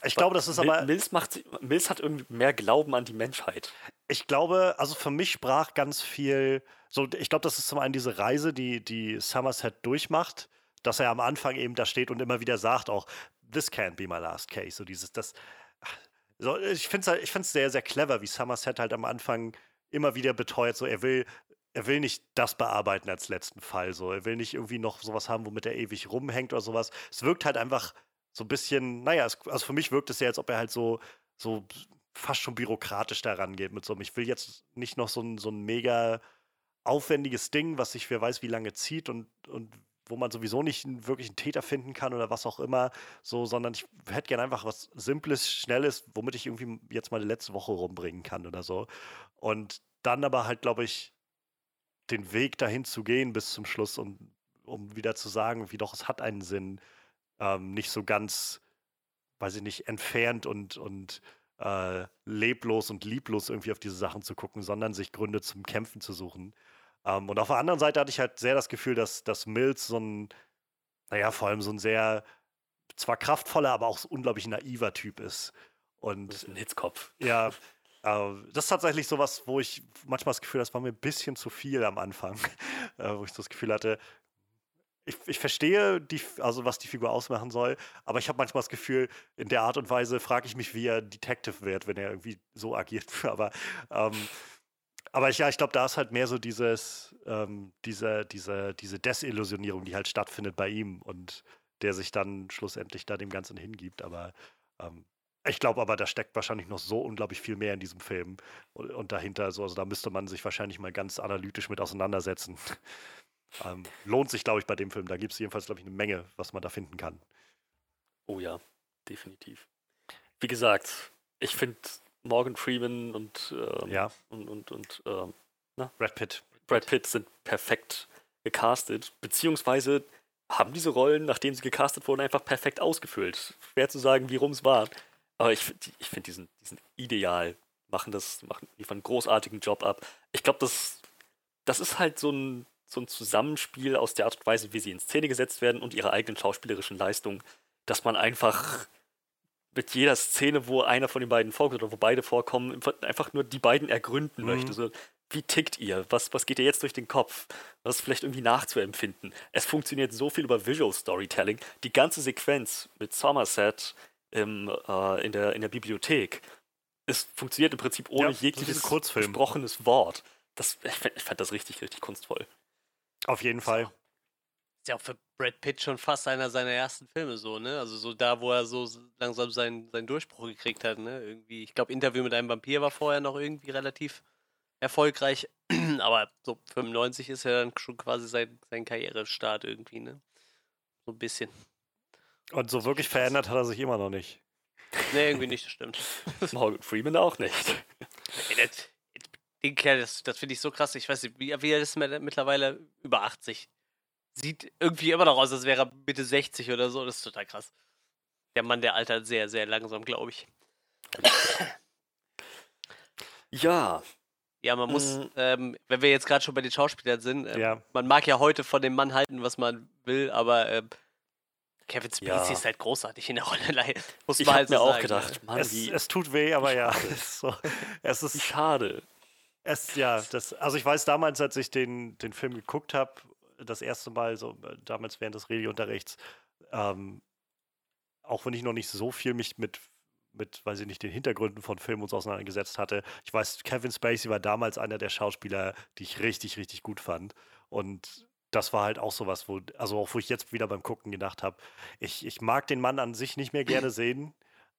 Ich glaube, das ist aber. Mills, macht, Mills hat irgendwie mehr Glauben an die Menschheit. Ich glaube, also für mich sprach ganz viel. So, ich glaube, das ist zum einen diese Reise, die, die Somerset durchmacht, dass er am Anfang eben da steht und immer wieder sagt auch, this can't be my last case. So dieses, das. So, ich finde es halt, ich find's sehr, sehr clever, wie Somerset halt am Anfang immer wieder beteuert, so er will, er will nicht das bearbeiten als letzten Fall. So, er will nicht irgendwie noch sowas haben, womit er ewig rumhängt oder sowas. Es wirkt halt einfach so ein bisschen, naja, es, also für mich wirkt es ja, als ob er halt so, so fast schon bürokratisch daran geht mit so einem, ich will jetzt nicht noch so ein, so ein mega aufwendiges Ding, was sich wer weiß wie lange zieht und, und wo man sowieso nicht einen wirklichen Täter finden kann oder was auch immer, so, sondern ich hätte gerne einfach was Simples, Schnelles, womit ich irgendwie jetzt mal die letzte Woche rumbringen kann oder so. Und dann aber halt, glaube ich, den Weg dahin zu gehen bis zum Schluss und um wieder zu sagen, wie doch, es hat einen Sinn, ähm, nicht so ganz, weiß ich nicht, entfernt und, und äh, leblos und lieblos irgendwie auf diese Sachen zu gucken, sondern sich Gründe zum Kämpfen zu suchen. Ähm, und auf der anderen Seite hatte ich halt sehr das Gefühl, dass, dass Mills so ein, naja, vor allem so ein sehr, zwar kraftvoller, aber auch so unglaublich naiver Typ ist. Das Und ist ein Hitzkopf. ja, [LAUGHS] äh, das ist tatsächlich sowas, wo ich manchmal das Gefühl, das war mir ein bisschen zu viel am Anfang, [LAUGHS] äh, wo ich so das Gefühl hatte, ich, ich verstehe, die, also was die Figur ausmachen soll, aber ich habe manchmal das Gefühl, in der Art und Weise frage ich mich, wie er Detective wird, wenn er irgendwie so agiert. [LAUGHS] Aber, ähm, aber ich, ja, ich glaube, da ist halt mehr so dieses, ähm, diese, diese, diese Desillusionierung, die halt stattfindet bei ihm und der sich dann schlussendlich da dem Ganzen hingibt. Aber ähm, ich glaube aber, da steckt wahrscheinlich noch so unglaublich viel mehr in diesem Film und, und dahinter. So, also da müsste man sich wahrscheinlich mal ganz analytisch mit auseinandersetzen. [LAUGHS] ähm, lohnt sich, glaube ich, bei dem Film. Da gibt es jedenfalls, glaube ich, eine Menge, was man da finden kann. Oh ja, definitiv. Wie gesagt, ich finde Morgan Freeman und, ähm, Ja, und, und, und ähm, Brad Pitt. Brad Pitt sind perfekt gecastet, beziehungsweise haben diese Rollen, nachdem sie gecastet wurden, einfach perfekt ausgefüllt. Schwer zu sagen, wie rum es war. Aber ich, ich finde, die, sind- die sind ideal, machen das, machen, liefern einen großartigen Job ab. Ich glaube, das, das ist halt so ein, so ein Zusammenspiel aus der Art und Weise, wie sie in Szene gesetzt werden und ihrer eigenen schauspielerischen Leistung, dass man einfach mit jeder Szene, wo einer von den beiden vorkommt oder wo beide vorkommen, einfach nur die beiden ergründen mhm. möchte. So, wie tickt ihr? Was, was geht ihr jetzt durch den Kopf? Was vielleicht irgendwie nachzuempfinden? Es funktioniert so viel über Visual Storytelling. Die ganze Sequenz mit Somerset im, äh, in, der, in der Bibliothek, es funktioniert im Prinzip ohne ja, jegliches gesprochenes Wort. Das, ich, ich fand das richtig, richtig kunstvoll. Auf jeden Fall. Ist ja auch für Brad Pitt schon fast einer seiner ersten Filme so, ne? Also so da, wo er so langsam seinen, seinen Durchbruch gekriegt hat, ne? Irgendwie, ich glaube, Interview mit einem Vampir war vorher noch irgendwie relativ erfolgreich, [CLEARS THROAT] aber so 95 ist ja dann schon quasi sein, sein Karrierestart irgendwie, ne? So ein bisschen. Und so wirklich verändert hat er sich immer noch nicht. Ne, irgendwie nicht, das stimmt. [LAUGHS] Morgan Freeman auch nicht. Den Kerl, das, das finde ich so krass. Ich weiß nicht, wie, wie er ist mittlerweile über 80. Sieht irgendwie immer noch aus, als wäre er Mitte 60 oder so. Das ist total krass. Der Mann, der altert sehr, sehr langsam, glaube ich. Ja. Ja, man muss, mhm. ähm, wenn wir jetzt gerade schon bei den Schauspielern sind, äh, ja. man mag ja heute von dem Mann halten, was man will, aber äh, Kevin Spacey ja. ist halt großartig in der Rolle. [LAUGHS] Muss ich habe halt mir auch gedacht, Mann, es, es, tut weh, aber ja. es, [LAUGHS] so, es ist schade. Es, ja, das, also ich weiß damals, als ich den, den Film geguckt habe, das erste Mal, so damals während des Regelunterrichts, ähm, auch wenn ich noch nicht so viel mich mit, mit, weiß ich nicht, den Hintergründen von Filmen uns auseinandergesetzt hatte. Ich weiß, Kevin Spacey war damals einer der Schauspieler, die ich richtig, richtig gut fand. Und das war halt auch sowas, wo, also auch wo ich jetzt wieder beim Gucken gedacht habe, ich, ich mag den Mann an sich nicht mehr gerne [CLEARS THROAT] sehen,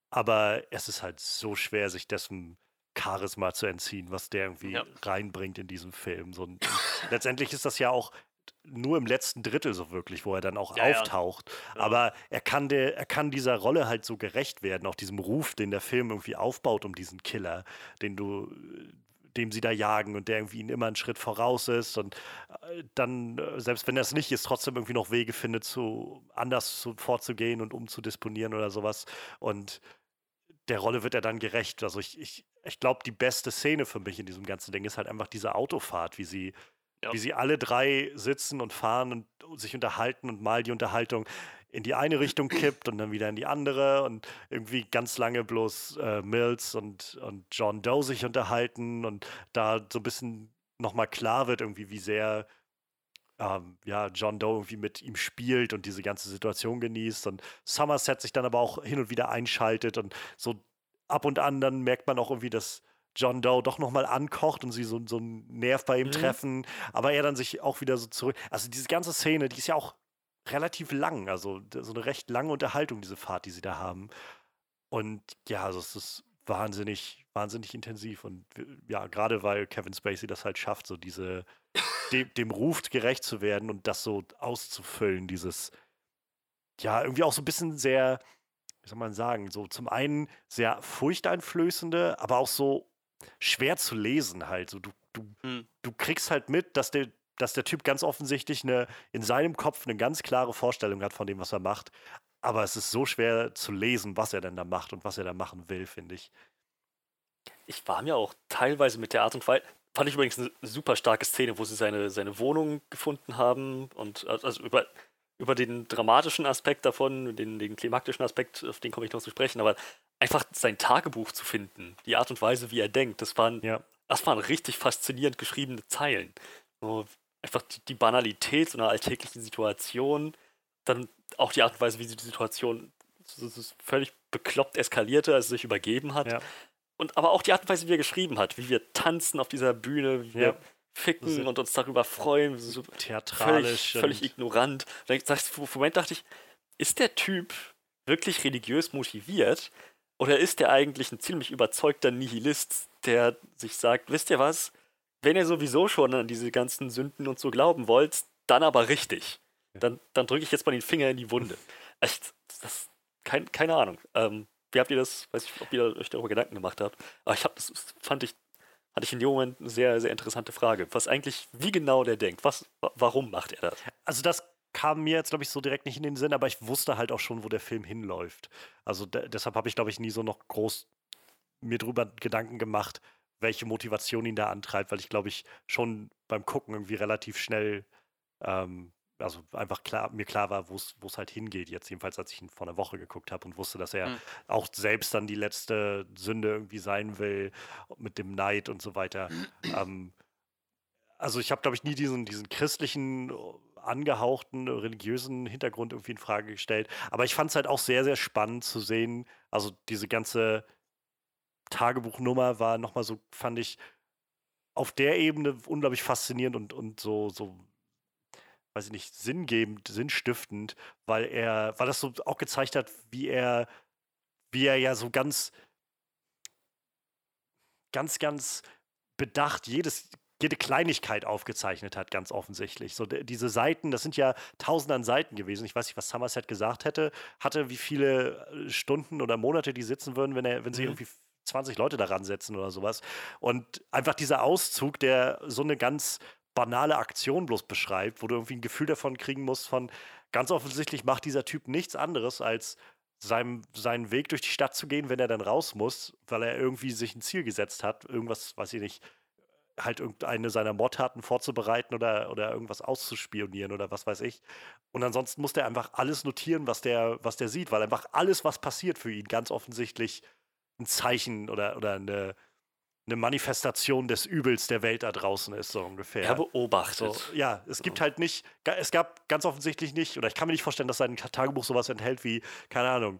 aber es ist halt so schwer, sich dessen Charisma zu entziehen, was der irgendwie ja. reinbringt in diesen Film. So, letztendlich ist das ja auch nur im letzten Drittel so wirklich, wo er dann auch ja, auftaucht. Ja. Aber er kann, der, er kann dieser Rolle halt so gerecht werden, auch diesem Ruf, den der Film irgendwie aufbaut um diesen Killer, den du, dem sie da jagen und der irgendwie ihn immer einen Schritt voraus ist und äh, dann, äh, selbst wenn er es nicht ist, trotzdem irgendwie noch Wege findet, zu anders zu, vorzugehen und umzudisponieren oder sowas. Und der Rolle wird er dann gerecht. Also ich, ich, ich glaube, die beste Szene für mich in diesem ganzen Ding ist halt einfach diese Autofahrt, wie sie, ja. wie sie alle drei sitzen und fahren und sich unterhalten und mal die Unterhaltung in die eine Richtung kippt und dann wieder in die andere und irgendwie ganz lange bloß äh, Mills und, und John Doe sich unterhalten und da so ein bisschen nochmal klar wird, irgendwie, wie sehr ähm, ja, John Doe irgendwie mit ihm spielt und diese ganze Situation genießt und Somerset sich dann aber auch hin und wieder einschaltet und so ab und an dann merkt man auch irgendwie, dass John Doe doch nochmal ankocht und sie so, so einen Nerv bei ihm mhm. treffen, aber er dann sich auch wieder so zurück. Also diese ganze Szene, die ist ja auch relativ lang, also so eine recht lange Unterhaltung, diese Fahrt, die sie da haben. Und ja, also es ist wahnsinnig, wahnsinnig intensiv. Und ja, gerade weil Kevin Spacey das halt schafft, so diese, dem, dem Ruf gerecht zu werden und das so auszufüllen, dieses, ja, irgendwie auch so ein bisschen sehr, wie soll man sagen, so zum einen sehr furchteinflößende, aber auch so schwer zu lesen halt. So, du, du, hm. du kriegst halt mit, dass der, dass der Typ ganz offensichtlich eine, in seinem Kopf eine ganz klare Vorstellung hat von dem, was er macht. Aber es ist so schwer zu lesen, was er denn da macht und was er da machen will, finde ich. Ich war mir auch teilweise mit der Art und Weise, fand ich übrigens eine super starke Szene, wo sie seine, seine Wohnung gefunden haben und also über, über den dramatischen Aspekt davon, den, den klimaktischen Aspekt, auf den komme ich noch zu sprechen, aber einfach sein Tagebuch zu finden, die Art und Weise, wie er denkt, das waren, ja. das waren richtig faszinierend geschriebene Zeilen. So, einfach die, die Banalität so einer alltäglichen Situation, dann auch die Art und Weise, wie sie die Situation so, so völlig bekloppt eskalierte, also sich übergeben hat. Ja. Und aber auch die Art und Weise, wie er geschrieben hat, wie wir tanzen auf dieser Bühne, wie ja. wir ficken und uns darüber freuen, so theatralisch, völlig, völlig ignorant. Dann sagst du, Moment dachte ich, ist der Typ wirklich religiös motiviert oder ist der eigentlich ein ziemlich überzeugter Nihilist, der sich sagt, wisst ihr was, wenn ihr sowieso schon an diese ganzen Sünden und so glauben wollt, dann aber richtig. Dann, dann drücke ich jetzt mal den Finger in die Wunde. Echt, das, kein, keine Ahnung. Ähm, wie habt ihr das, weiß ich, ob ihr euch darüber Gedanken gemacht habt, aber ich habe das, fand ich, hatte ich in dem Moment eine sehr, sehr interessante Frage. Was eigentlich, wie genau der denkt, was, warum macht er das? Also das kam mir jetzt, glaube ich, so direkt nicht in den Sinn, aber ich wusste halt auch schon, wo der Film hinläuft. Also deshalb habe ich, glaube ich, nie so noch groß mir drüber Gedanken gemacht, welche Motivation ihn da antreibt, weil ich glaube ich schon beim Gucken irgendwie relativ schnell ähm, also einfach klar, mir klar war, wo es halt hingeht, jetzt jedenfalls, als ich ihn vor einer Woche geguckt habe und wusste, dass er mhm. auch selbst dann die letzte Sünde irgendwie sein will, mit dem Neid und so weiter. [CLEARS THROAT] ähm, also ich habe, glaube ich, nie diesen, diesen christlichen angehauchten religiösen Hintergrund irgendwie in Frage gestellt. Aber ich fand es halt auch sehr, sehr spannend zu sehen. Also diese ganze Tagebuchnummer war nochmal so, fand ich, auf der Ebene unglaublich faszinierend und, und so, so, weiß ich nicht, sinngebend, sinnstiftend, weil er, weil das so auch gezeigt hat, wie er, wie er ja so ganz, ganz, ganz bedacht jedes jede Kleinigkeit aufgezeichnet hat, ganz offensichtlich. So diese Seiten, das sind ja tausende an Seiten gewesen. Ich weiß nicht, was Somerset gesagt hätte, hatte, wie viele äh, Stunden oder Monate die sitzen würden, wenn er, wenn sie mhm. irgendwie 20 Leute daran setzen oder sowas. Und einfach dieser Auszug, der so eine ganz banale Aktion bloß beschreibt, wo du irgendwie ein Gefühl davon kriegen musst, von ganz offensichtlich macht dieser Typ nichts anderes als seinem, seinen Weg durch die Stadt zu gehen, wenn er dann raus muss, weil er irgendwie sich ein Ziel gesetzt hat, irgendwas, weiß ich nicht, halt irgendeine seiner Mordtaten vorzubereiten oder, oder irgendwas auszuspionieren oder was weiß ich. Und ansonsten muss der einfach alles notieren, was der, was der sieht, weil einfach alles, was passiert für ihn, ganz offensichtlich ein Zeichen oder, oder eine, eine Manifestation des Übels der Welt da draußen ist, so ungefähr. Er beobachtet. So, ja, es gibt halt nicht, es gab ganz offensichtlich nicht, oder ich kann mir nicht vorstellen, dass sein Tagebuch sowas enthält wie, keine Ahnung,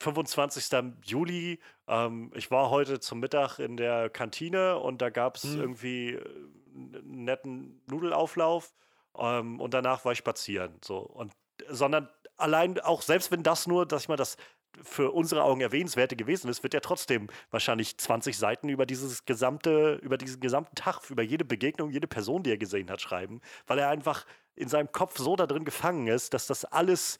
25. Juli. Ähm, ich war heute zum Mittag in der Kantine und da gab es hm. irgendwie äh, einen netten Nudelauflauf ähm, und danach war ich spazieren. So. Und, sondern allein auch, selbst wenn das nur, dass ich mal das für unsere Augen erwähnenswerte gewesen ist, wird er trotzdem wahrscheinlich 20 Seiten über dieses gesamte, über diesen gesamten Tag, über jede Begegnung, jede Person, die er gesehen hat, schreiben, weil er einfach in seinem Kopf so da drin gefangen ist, dass das alles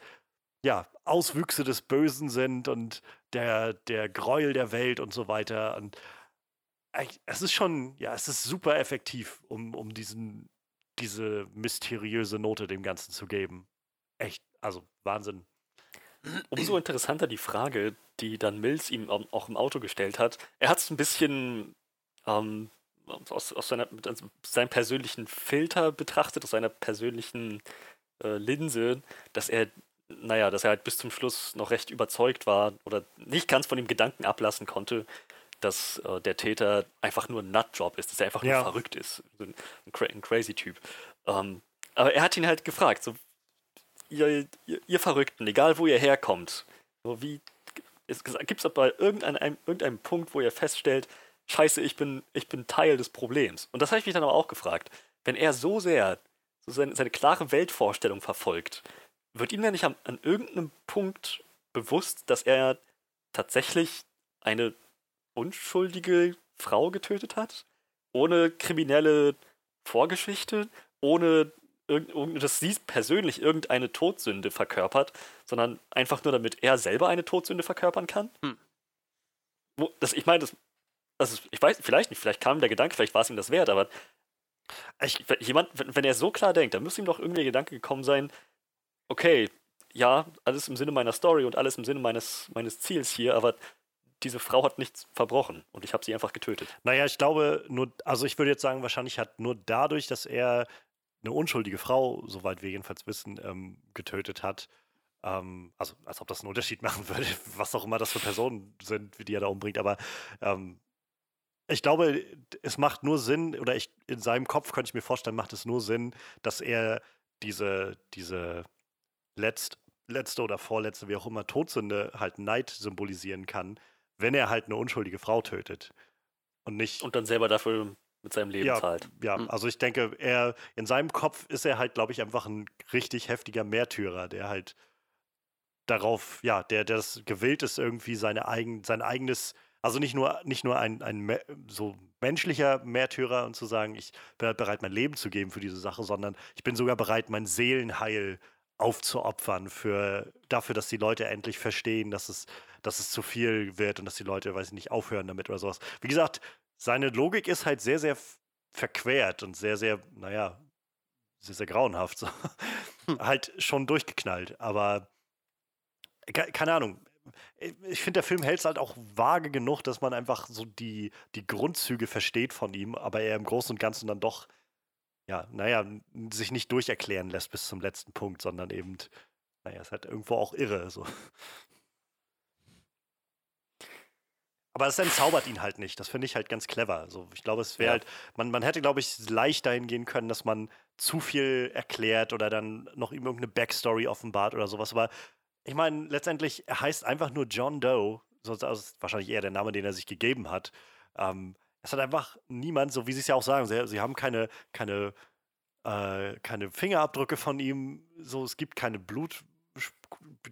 ja, Auswüchse des Bösen sind und der, der Gräuel der Welt und so weiter. Und es ist schon, ja, es ist super effektiv, um, um diesen, diese mysteriöse Note dem Ganzen zu geben. Echt, also Wahnsinn. Umso interessanter die Frage, die dann Mills ihm auch im Auto gestellt hat. Er hat es ein bisschen ähm, aus, aus seiner, also seinem persönlichen Filter betrachtet, aus seiner persönlichen äh, Linse, dass er naja, dass er halt bis zum Schluss noch recht überzeugt war oder nicht ganz von dem Gedanken ablassen konnte, dass äh, der Täter einfach nur ein Nutjob ist, dass er einfach ja. nur verrückt ist. Ein, ein crazy Typ. Ähm, aber er hat ihn halt gefragt, so, ihr, ihr, ihr Verrückten, egal wo ihr herkommt, so wie gibt es bei irgendeinem, irgendeinem Punkt, wo ihr feststellt, scheiße, ich bin, ich bin Teil des Problems. Und das habe ich mich dann aber auch gefragt. Wenn er so sehr so seine, seine klare Weltvorstellung verfolgt, wird ihm ja nicht an, an irgendeinem Punkt bewusst, dass er tatsächlich eine unschuldige Frau getötet hat? Ohne kriminelle Vorgeschichte, ohne dass sie persönlich irgendeine Todsünde verkörpert, sondern einfach nur, damit er selber eine Todsünde verkörpern kann? Hm. Wo, das, ich meine, das, das ich weiß, vielleicht nicht, vielleicht kam der Gedanke, vielleicht war es ihm das wert, aber ich, jemand, wenn, wenn er so klar denkt, dann müsste ihm doch irgendwie der Gedanke gekommen sein, okay, ja, alles im Sinne meiner Story und alles im Sinne meines, meines Ziels hier, aber diese Frau hat nichts verbrochen und ich habe sie einfach getötet. Naja, ich glaube, nur, also ich würde jetzt sagen, wahrscheinlich hat nur dadurch, dass er eine unschuldige Frau, soweit wir jedenfalls wissen, ähm, getötet hat, ähm, also als ob das einen Unterschied [LAUGHS] machen würde, was auch immer das für Personen sind, die er da umbringt, aber ähm, ich glaube, es macht nur Sinn, oder ich, in seinem Kopf könnte ich mir vorstellen, macht es nur Sinn, dass er diese, diese letzt, letzte oder vorletzte, wie auch immer, Todsünde halt Neid symbolisieren kann, wenn er halt eine unschuldige Frau tötet. Und nicht. Und dann selber dafür mit seinem Leben ja, zahlt. Ja, mhm. also ich denke, er, in seinem Kopf ist er halt, glaube ich, einfach ein richtig heftiger Märtyrer, der halt darauf, ja, der, der das gewillt ist, irgendwie seine eigen, sein eigenes, also nicht nur, nicht nur ein, ein so menschlicher Märtyrer und zu sagen, ich bin halt bereit, mein Leben zu geben für diese Sache, sondern ich bin sogar bereit, mein Seelenheil aufzuopfern für, dafür, dass die Leute endlich verstehen, dass es, dass es zu viel wird und dass die Leute, weiß ich nicht, aufhören damit oder sowas. Wie gesagt, seine Logik ist halt sehr, sehr verquert und sehr, sehr, naja, sehr, sehr grauenhaft. So. Hm. Halt schon durchgeknallt, aber keine Ahnung. Ich finde, der Film hält es halt auch vage genug, dass man einfach so die, die Grundzüge versteht von ihm, aber er im Großen und Ganzen dann doch ja, naja, sich nicht durcherklären lässt bis zum letzten Punkt, sondern eben, naja, ist halt irgendwo auch irre. So. Aber es entzaubert ihn halt nicht. Das finde ich halt ganz clever. Also ich glaube, es wäre Ja. halt, man, man hätte, glaube ich, leicht dahin gehen können, dass man zu viel erklärt oder dann noch ihm irgendeine Backstory offenbart oder sowas. Aber ich meine, letztendlich, er heißt einfach nur John Doe. So, das ist wahrscheinlich eher der Name, den er sich gegeben hat. Ähm, es hat einfach niemand, so wie sie es ja auch sagen, sie, sie haben keine, keine, äh, keine Fingerabdrücke von ihm, so es gibt keine Blut,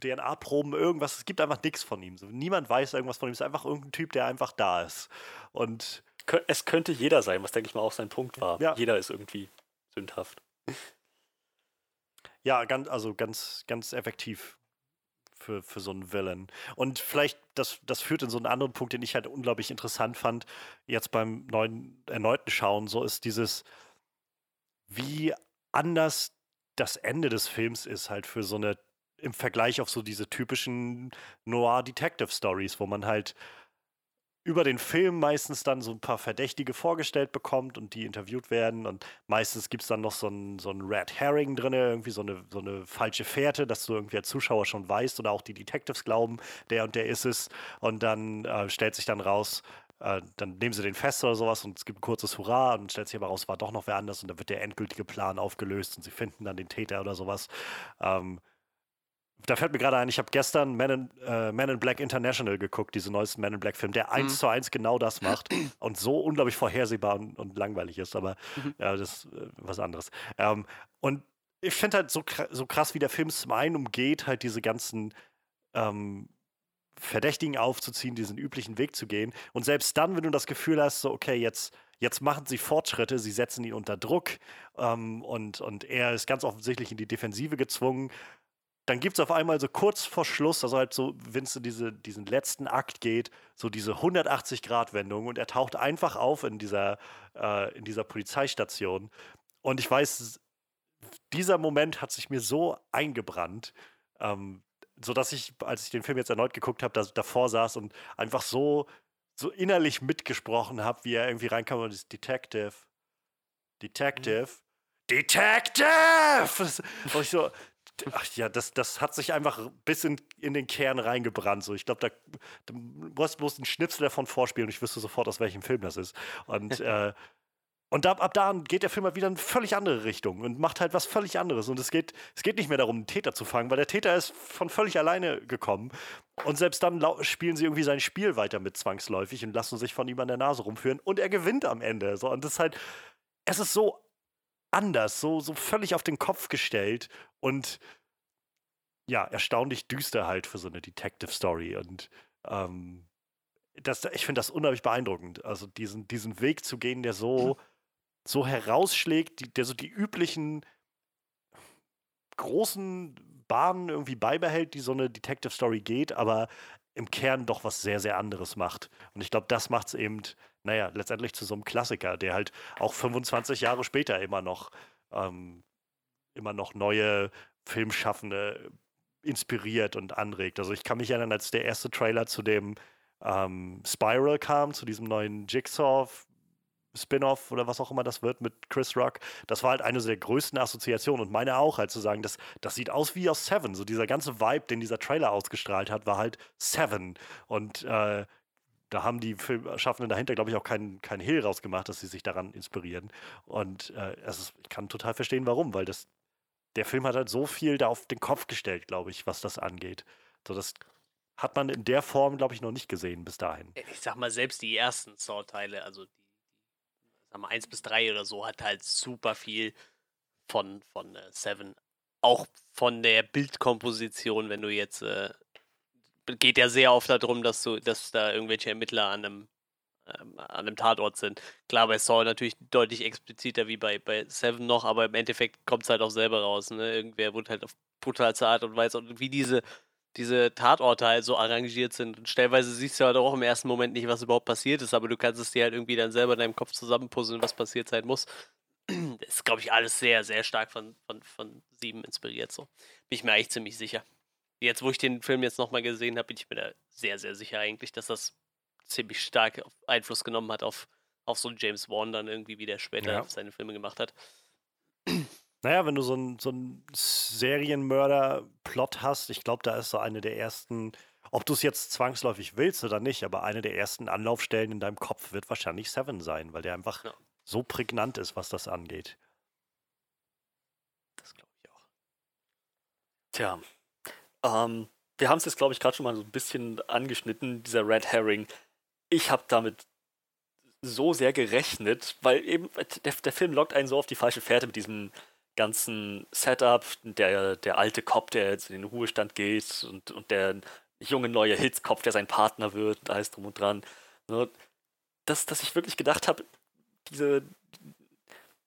DNA-Proben, irgendwas, es gibt einfach nichts von ihm. So, niemand weiß irgendwas von ihm, es ist einfach irgendein Typ, der einfach da ist. Und Es könnte jeder sein, was denke ich mal auch sein Punkt war. Ja. Jeder ist irgendwie sündhaft. ja, ganz, also ganz, ganz effektiv für, für so einen Villain. Und vielleicht, das, das führt in so einen anderen Punkt, den ich halt unglaublich interessant fand, jetzt beim neuen, erneuten Schauen, so ist dieses, wie anders das Ende des Films ist, halt für so eine, im Vergleich auf so diese typischen Noir-Detective-Stories, wo man halt über den Film meistens dann so ein paar Verdächtige vorgestellt bekommt und die interviewt werden und meistens gibt es dann noch so ein, so ein Red Herring drin, irgendwie so eine, so eine falsche Fährte, dass du irgendwie als Zuschauer schon weißt oder auch die Detectives glauben, der und der ist es und dann äh, stellt sich dann raus, äh, dann nehmen sie den fest oder sowas und es gibt ein kurzes Hurra und stellt sich aber raus, war doch noch wer anders und dann wird der endgültige Plan aufgelöst und sie finden dann den Täter oder sowas. Ähm, da fällt mir gerade ein, ich habe gestern Man in, äh, Man in Black International geguckt, diesen neuesten Man in Black Film, der eins Mhm. zu eins genau das macht und so unglaublich vorhersehbar und, und langweilig ist, aber Mhm. ja, das ist äh, was anderes. Ähm, und ich finde halt so, so krass, wie der Film es zum einen umgeht, halt diese ganzen ähm, Verdächtigen aufzuziehen, diesen üblichen Weg zu gehen. Und selbst dann, wenn du das Gefühl hast, so, okay, jetzt, jetzt machen sie Fortschritte, sie setzen ihn unter Druck ähm, und, und er ist ganz offensichtlich in die Defensive gezwungen, dann gibt es auf einmal so kurz vor Schluss, also halt so, wenn es in diese, diesen letzten Akt geht, so diese 180-Grad-Wendung und er taucht einfach auf in dieser, äh, in dieser Polizeistation. Und ich weiß, dieser Moment hat sich mir so eingebrannt, ähm, sodass ich, als ich den Film jetzt erneut geguckt habe, da, davor saß und einfach so, so innerlich mitgesprochen habe, wie er irgendwie reinkam und ist Detective, Detective, Detective! Das- [LAUGHS] Und ich so, ach ja, das, das hat sich einfach bis in, in den Kern reingebrannt. So. Ich glaube, da, du musst bloß einen Schnipsel davon vorspielen und ich wüsste sofort, aus welchem Film das ist. Und, [LAUGHS] äh, und da, ab da geht der Film halt wieder in eine völlig andere Richtung und macht halt was völlig anderes. Und es geht, es geht nicht mehr darum, einen Täter zu fangen, weil der Täter ist von völlig alleine gekommen. Und selbst dann spielen sie irgendwie sein Spiel weiter mit zwangsläufig und lassen sich von ihm an der Nase rumführen. Und er gewinnt am Ende. So. Und das ist halt, es ist so anders, so, so völlig auf den Kopf gestellt und ja, erstaunlich düster halt für so eine Detective-Story. Und ähm, das, ich finde das unheimlich beeindruckend. Also diesen, diesen Weg zu gehen, der so, so herausschlägt, die, der so die üblichen großen Bahnen irgendwie beibehält, die so eine Detective-Story geht, aber im Kern doch was sehr, sehr anderes macht. Und ich glaube, das macht es eben, naja, letztendlich zu so einem Klassiker, der halt auch 25 Jahre später immer noch, ähm, immer noch neue Filmschaffende inspiriert und anregt. Also ich kann mich erinnern, als der erste Trailer zu dem ähm, Spiral kam, zu diesem neuen Jigsaw Spin-off oder was auch immer das wird mit Chris Rock, das war halt eine der größten Assoziationen und meine auch, halt zu sagen, das, das sieht aus wie aus Seven. So dieser ganze Vibe, den dieser Trailer ausgestrahlt hat, war halt Seven. Und äh, da haben die Filmschaffenden dahinter, glaube ich, auch keinen kein Hehl rausgemacht, dass sie sich daran inspirieren. Und äh, ist, ich kann total verstehen, warum, weil das, der Film hat halt so viel da auf den Kopf gestellt, glaube ich, was das angeht. So, das hat man in der Form, glaube ich, noch nicht gesehen bis dahin. Ich sag mal, selbst die ersten Saw-Teile, also die, die sag mal, 1 bis 3 oder so, hat halt super viel von, von äh, Seven. Auch von der Bildkomposition, wenn du jetzt, äh, geht ja sehr oft darum, dass du, dass da irgendwelche Ermittler an einem, ähm, an einem Tatort sind. Klar, bei Saw natürlich deutlich expliziter wie bei, bei Seven noch, aber im Endeffekt kommt es halt auch selber raus. Ne? Irgendwer wurde halt auf brutalste Art und Weise und wie diese diese Tatorte halt so arrangiert sind. Und stellweise siehst du halt auch im ersten Moment nicht, was überhaupt passiert ist, aber du kannst es dir halt irgendwie dann selber in deinem Kopf zusammenpuzzeln, was passiert sein muss. Das ist, glaube ich, alles sehr, sehr stark von, von, von Sieben inspiriert. So. Bin ich mir eigentlich ziemlich sicher. Jetzt, wo ich den Film jetzt nochmal gesehen habe, bin ich mir da sehr, sehr sicher eigentlich, dass das ziemlich stark Einfluss genommen hat auf, auf so einen James Wan dann irgendwie, wie der später Ja. seine Filme gemacht hat. Naja, wenn du so einen so Serienmörder-Plot hast, ich glaube, da ist so eine der ersten, ob du es jetzt zwangsläufig willst oder nicht, aber eine der ersten Anlaufstellen in deinem Kopf wird wahrscheinlich Seven sein, weil der einfach Ja. so prägnant ist, was das angeht. Das glaube ich auch. Tja, ähm, wir haben es jetzt, glaube ich, gerade schon mal so ein bisschen angeschnitten, dieser Red Herring. Ich habe damit so sehr gerechnet, weil eben der, der Film lockt einen so auf die falsche Fährte mit diesem ganzen Setup, der, der alte Cop, der jetzt in den Ruhestand geht und, und der junge neue Hitzkopf, der sein Partner wird, alles drum und dran. Ne, dass, dass ich wirklich gedacht habe, diese,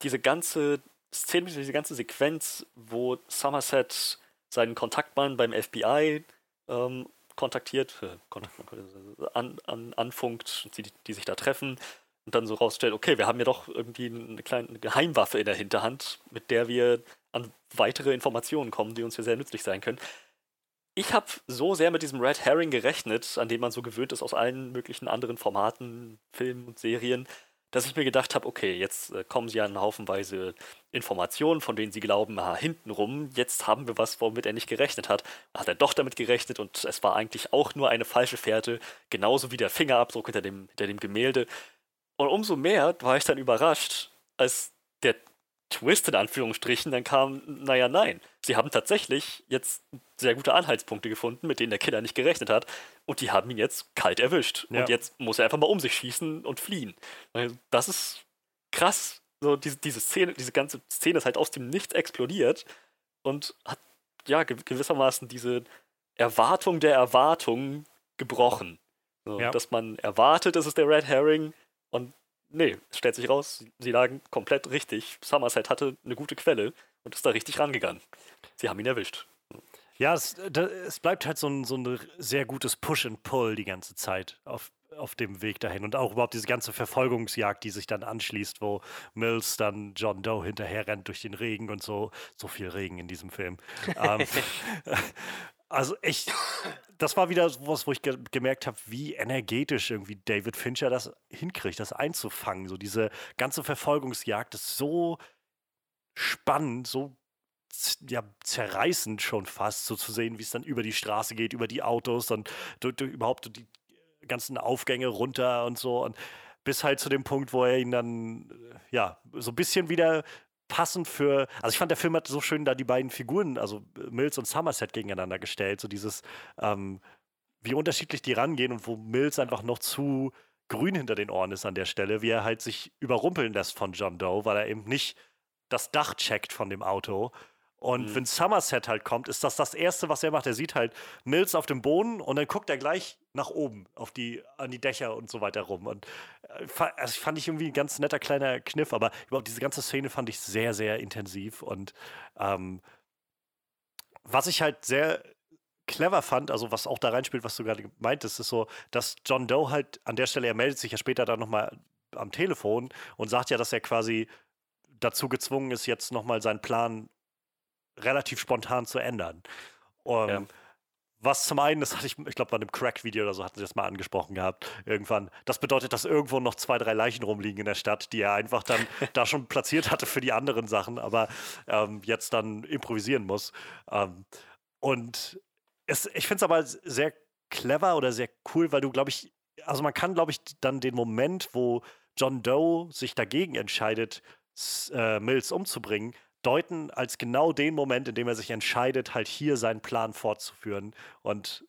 diese ganze Szene, diese ganze Sequenz, wo Somerset seinen Kontaktmann beim FBI ähm, kontaktiert, äh, an, an, anfunkt, die, die sich da treffen und dann so rausstellt, okay, wir haben ja doch irgendwie eine kleine Geheimwaffe in der Hinterhand, mit der wir an weitere Informationen kommen, die uns hier sehr nützlich sein können. Ich habe so sehr mit diesem Red Herring gerechnet, an dem man so gewöhnt ist aus allen möglichen anderen Formaten, Filmen und Serien, dass ich mir gedacht habe, okay, jetzt äh, kommen sie an haufenweise Informationen, von denen sie glauben, ah, hintenrum, jetzt haben wir was, womit er nicht gerechnet hat. Hat er doch damit gerechnet und es war eigentlich auch nur eine falsche Fährte, genauso wie der Fingerabdruck hinter dem, hinter dem Gemälde. Und umso mehr war ich dann überrascht, als der Twist in Anführungsstrichen dann kam, naja, nein. Sie haben tatsächlich jetzt sehr gute Anhaltspunkte gefunden, mit denen der Killer nicht gerechnet hat. Und die haben ihn jetzt kalt erwischt. Ja. Und jetzt muss er einfach mal um sich schießen und fliehen. Also Das ist krass. So, diese, diese Szene, diese ganze Szene ist halt aus dem Nichts explodiert und hat ja gew- gewissermaßen diese Erwartung der Erwartung gebrochen. So, Ja. Dass man erwartet, es ist der Red Herring und nee, es stellt sich raus, sie lagen komplett richtig. Somerset hatte eine gute Quelle und ist da richtig rangegangen. Sie haben ihn erwischt. Ja, es, da, es bleibt halt so ein, so ein sehr gutes Push and Pull die ganze Zeit auf, auf dem Weg dahin. Und auch überhaupt diese ganze Verfolgungsjagd, die sich dann anschließt, wo Mills dann John Doe hinterher rennt durch den Regen und so. So viel Regen in diesem Film. [LAUGHS] ähm, [LAUGHS] also echt, das war wieder was, wo ich ge gemerkt habe, wie energetisch irgendwie David Fincher das hinkriegt, das einzufangen. So diese ganze Verfolgungsjagd ist so spannend, so ja, zerreißend schon fast, so zu sehen, wie es dann über die Straße geht, über die Autos und du, du, überhaupt die ganzen Aufgänge runter und so. Und bis halt zu dem Punkt, wo er ihn dann, äh, ja, so ein bisschen wieder passend für. Also ich fand, der Film hat so schön da die beiden Figuren, also Mills und Somerset gegeneinander gestellt. So dieses, ähm, wie unterschiedlich die rangehen und wo Mills einfach noch zu grün hinter den Ohren ist an der Stelle, wie er halt sich überrumpeln lässt von John Doe, weil er eben nicht das Dach checkt von dem Auto. Und Mhm. wenn Somerset halt kommt, ist das das Erste, was er macht. Er sieht halt Mills auf dem Boden und dann guckt er gleich nach oben auf die, an die Dächer und so weiter rum. Und äh, also fand ich irgendwie ein ganz netter kleiner Kniff, aber überhaupt diese ganze Szene fand ich sehr, sehr intensiv. Und ähm, was ich halt sehr clever fand, also was auch da reinspielt, was du gerade meintest, ist so, dass John Doe halt an der Stelle, er meldet sich ja später dann nochmal am Telefon und sagt ja, dass er quasi dazu gezwungen ist, jetzt nochmal seinen Plan relativ spontan zu ändern. Um, Ja. Was zum einen, das hatte ich, ich glaube, bei einem Crack-Video oder so hatten sie das mal angesprochen gehabt, irgendwann. Das bedeutet, dass irgendwo noch zwei, drei Leichen rumliegen in der Stadt, die er einfach dann [LAUGHS] da schon platziert hatte für die anderen Sachen, aber ähm, jetzt dann improvisieren muss. Ähm, und es, ich finde es aber sehr clever oder sehr cool, weil du, glaube ich, also man kann, glaube ich, dann den Moment, wo John Doe sich dagegen entscheidet, äh, Mills umzubringen, deuten als genau den Moment, in dem er sich entscheidet, halt hier seinen Plan fortzuführen und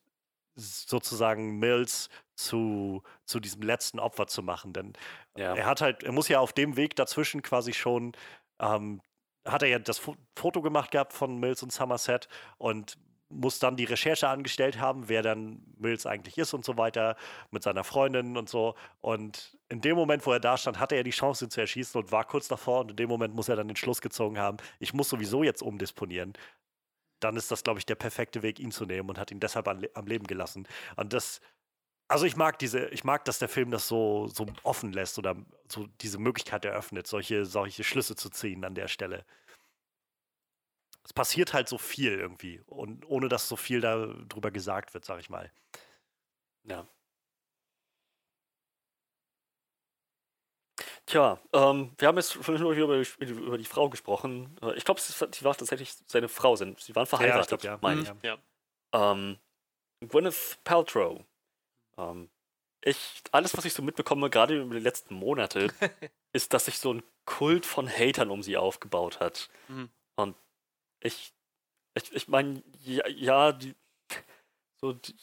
sozusagen Mills zu, zu diesem letzten Opfer zu machen. Denn Ja. er hat halt, er muss ja auf dem Weg dazwischen quasi schon, ähm, hat er ja das Fo Foto gemacht gehabt von Mills und Somerset und muss dann die Recherche angestellt haben, wer dann Mills eigentlich ist und so weiter, mit seiner Freundin und so. Und in dem Moment, wo er da stand, hatte er die Chance, ihn zu erschießen und war kurz davor. Und in dem Moment muss er dann den Schluss gezogen haben, ich muss sowieso jetzt umdisponieren. Dann ist das, glaube ich, der perfekte Weg, ihn zu nehmen und hat ihn deshalb am, Le am Leben gelassen. Und das, also ich mag diese, ich mag, dass der Film das so, so offen lässt oder so diese Möglichkeit eröffnet, solche, solche Schlüsse zu ziehen an der Stelle. Es passiert halt so viel irgendwie und ohne dass so viel darüber gesagt wird, sag ich mal. Ja. Tja, ähm, wir haben jetzt vorhin nur über, über die Frau gesprochen. Äh, Ich glaube, sie war tatsächlich seine Frau. Sie waren verheiratet, glaub, ja. meine Mhm. ich. Ja. Ähm, Gwyneth Paltrow. Ähm, ich, alles, was ich so mitbekomme, gerade über die letzten Monate, [LAUGHS] ist, dass sich so ein Kult von Hatern um sie aufgebaut hat. Mhm. Und ich, ich, ich meine, ja, ja, die, so die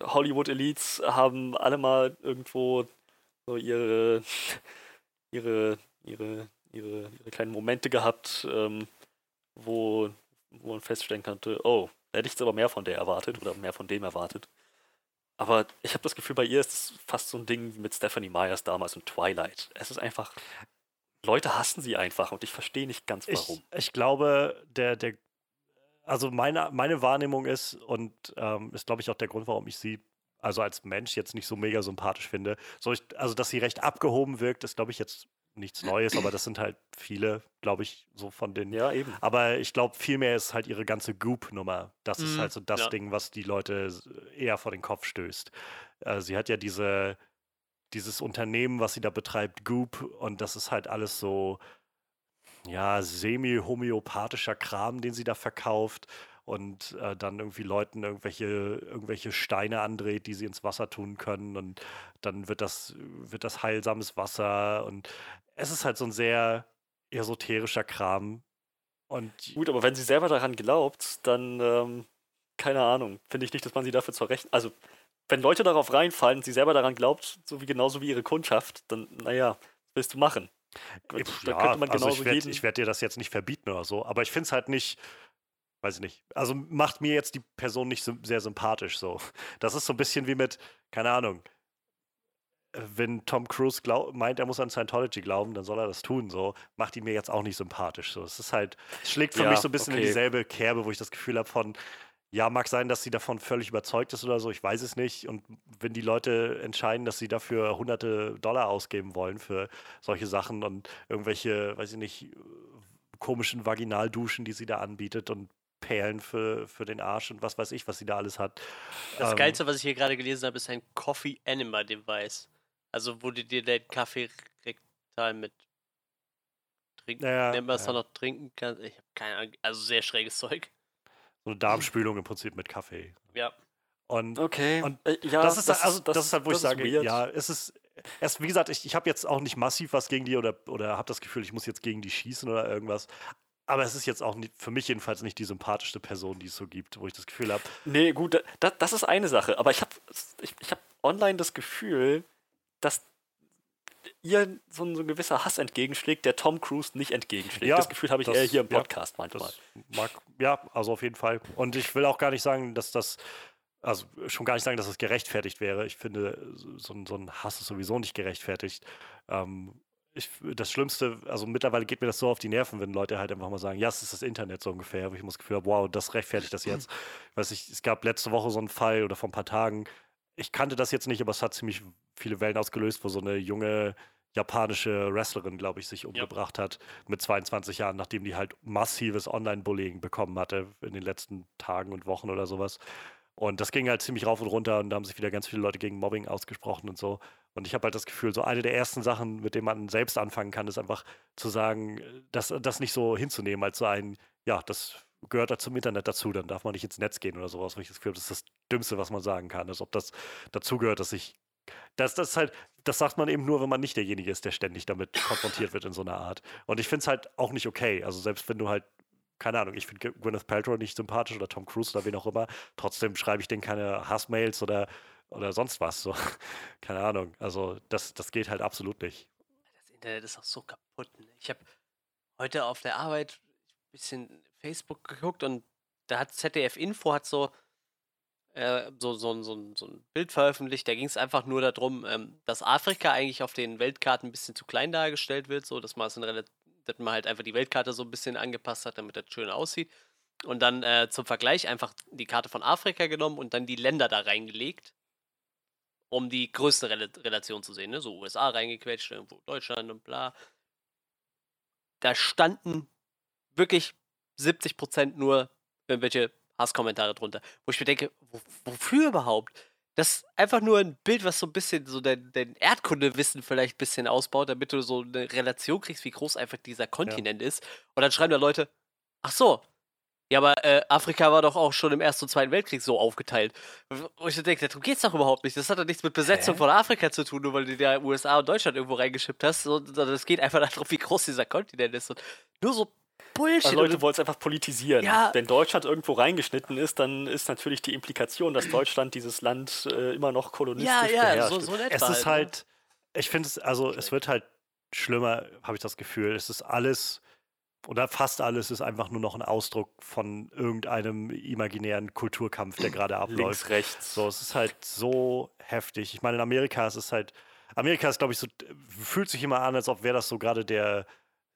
Hollywood-Elites haben alle mal irgendwo so ihre, ihre, ihre, ihre, ihre kleinen Momente gehabt, ähm, wo, wo man feststellen konnte, oh, da hätte ich jetzt aber mehr von der erwartet oder mehr von dem erwartet. Aber ich habe das Gefühl, bei ihr ist es fast so ein Ding wie mit Stephanie Myers damals in Twilight. Es ist einfach, Leute hassen sie einfach und ich verstehe nicht ganz warum. Ich, ich glaube, der, der, also meine, meine Wahrnehmung ist, und ähm, ist, glaube ich, auch der Grund, warum ich sie also als Mensch jetzt nicht so mega sympathisch finde. So ich, also, dass sie recht abgehoben wirkt, ist, glaube ich, jetzt nichts Neues, aber das sind halt viele, glaube ich, so von den. ja, eben. Aber ich glaube, vielmehr ist halt ihre ganze Goop-Nummer. Das ist Mhm, halt so das ja. Ding, was die Leute eher vor den Kopf stößt. Äh, sie hat ja diese, dieses Unternehmen, was sie da betreibt, Goop, und das ist halt alles so, ja, semi-homöopathischer Kram, den sie da verkauft und äh, dann irgendwie Leuten irgendwelche, irgendwelche Steine andreht, die sie ins Wasser tun können und dann wird das, wird das heilsames Wasser und es ist halt so ein sehr esoterischer Kram. Und Gut, aber wenn sie selber daran glaubt, dann, ähm, keine Ahnung, finde ich nicht, dass man sie dafür zur Recht. Also, wenn Leute darauf reinfallen, sie selber daran glaubt, so wie genauso wie ihre Kundschaft, dann, naja, was willst du machen? Da Pff, könnte man also genauso ich werde werd dir das jetzt nicht verbieten oder so, aber ich finde es halt nicht, weiß ich nicht, also macht mir jetzt die Person nicht sehr sympathisch so. Das ist so ein bisschen wie mit, keine Ahnung, wenn Tom Cruise glaub, meint, er muss an Scientology glauben, dann soll er das tun, so, macht ihn mir jetzt auch nicht sympathisch. So. Es ist halt, es schlägt für Ja, mich so ein bisschen in okay. dieselbe Kerbe, wo ich das Gefühl habe von, ja, mag sein, dass sie davon völlig überzeugt ist oder so, ich weiß es nicht. Und wenn die Leute entscheiden, dass sie dafür hunderte Dollar ausgeben wollen für solche Sachen und irgendwelche, weiß ich nicht, komischen Vaginalduschen, die sie da anbietet und Perlen für, für den Arsch und was weiß ich, was sie da alles hat. Das Ähm, Geilste, was ich hier gerade gelesen habe, ist ein Coffee Enema Device. Also, wo du dir den Kaffee rektal mit trinken, Ja, nennt man es ja. dann noch trinken kannst. Ich habe keine Ahnung. Also, sehr schräges Zeug. So eine Darmspülung im Prinzip mit Kaffee. Ja. Und Okay. Und äh, ja, das ist, also, das, ist halt, wo ich das sage, weird. ja, es ist, erst, wie gesagt, ich, ich habe jetzt auch nicht massiv was gegen die oder, oder habe das Gefühl, ich muss jetzt gegen die schießen oder irgendwas. Aber es ist jetzt auch nicht, für mich jedenfalls nicht die sympathischste Person, die es so gibt, wo ich das Gefühl habe, Nee, gut, da, das ist eine Sache. Aber ich habe ich, ich hab online das Gefühl, dass ihr so ein, so ein gewisser Hass entgegenschlägt, der Tom Cruise nicht entgegenschlägt. Ja, das Gefühl habe ich das- eher hier im ja, Podcast manchmal. das mag, ja, also auf jeden Fall. Und ich will auch gar nicht sagen, dass das, also schon gar nicht sagen, dass das gerechtfertigt wäre. Ich finde, so, ein- so ein Hass ist sowieso nicht gerechtfertigt. Ähm, ich, das Schlimmste, also mittlerweile geht mir das so auf die Nerven, wenn Leute halt einfach mal sagen, ja, es ist das Internet so ungefähr, wo ich immer das Gefühl habe, wow, das rechtfertigt das jetzt. Weiß ich, es gab letzte Woche so einen Fall oder vor ein paar Tagen, ich kannte das jetzt nicht, aber es hat ziemlich viele Wellen ausgelöst, wo so eine junge japanische Wrestlerin, glaube ich, sich umgebracht hat mit 22 Jahren, nachdem die halt massives Online-Bullying bekommen hatte in den letzten Tagen und Wochen oder sowas. Und das ging halt ziemlich rauf und runter und da haben sich wieder ganz viele Leute gegen Mobbing ausgesprochen und so. Und ich habe halt das Gefühl, so eine der ersten Sachen, mit denen man selbst anfangen kann, ist einfach zu sagen, das, das nicht so hinzunehmen, als so ein, ja, das gehört da zum Internet dazu, dann darf man nicht ins Netz gehen oder sowas, wo ich das Gefühl habe, das ist das Dümmste, was man sagen kann, als ob das dazugehört, dass ich das, das halt, das sagt man eben nur, wenn man nicht derjenige ist, der ständig damit konfrontiert wird in so einer Art. Und ich finde es halt auch nicht okay. Also selbst wenn du halt, keine Ahnung, ich finde Gwyneth Paltrow nicht sympathisch oder Tom Cruise oder wen auch immer, trotzdem schreibe ich denen keine Hassmails oder, oder sonst was. So. [LAUGHS] Keine Ahnung. Also das, das geht halt absolut nicht. Das Internet ist auch so kaputt. Ne? Ich habe heute auf der Arbeit ein bisschen Facebook geguckt und da hat ZDF Info hat so, äh, so, so, so, so ein Bild veröffentlicht. Da ging es einfach nur darum, ähm, dass Afrika eigentlich auf den Weltkarten ein bisschen zu klein dargestellt wird, so dass man, es in Rela- dass man halt einfach die Weltkarte so ein bisschen angepasst hat, damit das schön aussieht. Und dann äh, zum Vergleich einfach die Karte von Afrika genommen und dann die Länder da reingelegt, um die größte Rel Relation zu sehen. Ne? So USA reingequetscht, irgendwo Deutschland und bla. Da standen wirklich 70% nur irgendwelche Hasskommentare drunter. Wo ich mir denke, wo, wofür überhaupt? Das ist einfach nur ein Bild, was so ein bisschen so dein, dein Erdkundewissen vielleicht ein bisschen ausbaut, damit du so eine Relation kriegst, wie groß einfach dieser Kontinent ist. Und dann schreiben da Leute, ach so, ja, aber äh, Afrika war doch auch schon im Ersten und Zweiten Weltkrieg so aufgeteilt. Wo ich denke, darum geht's doch überhaupt nicht. Das hat doch nichts mit Besetzung Hä? von Afrika zu tun, nur weil du da USA und Deutschland irgendwo reingeschippt hast. Sondern es geht einfach [LAUGHS] darum, wie groß dieser Kontinent ist. Und nur so Bullshit. Also Leute wollen es einfach politisieren. Ja. Wenn Deutschland irgendwo reingeschnitten ist, dann ist natürlich die Implikation, dass Deutschland dieses Land äh, immer noch kolonistisch ja, ja, beherrscht. so, so Es ist ne? halt, ich finde es, also es wird halt schlimmer, habe ich das Gefühl. Es ist alles, oder fast alles ist einfach nur noch ein Ausdruck von irgendeinem imaginären Kulturkampf, der gerade [CLEARS THROAT] abläuft. links, rechts. So, es ist halt so heftig. Ich meine, in Amerika ist es halt, Amerika ist, glaube ich, so, fühlt sich immer an, als ob wäre das so gerade der,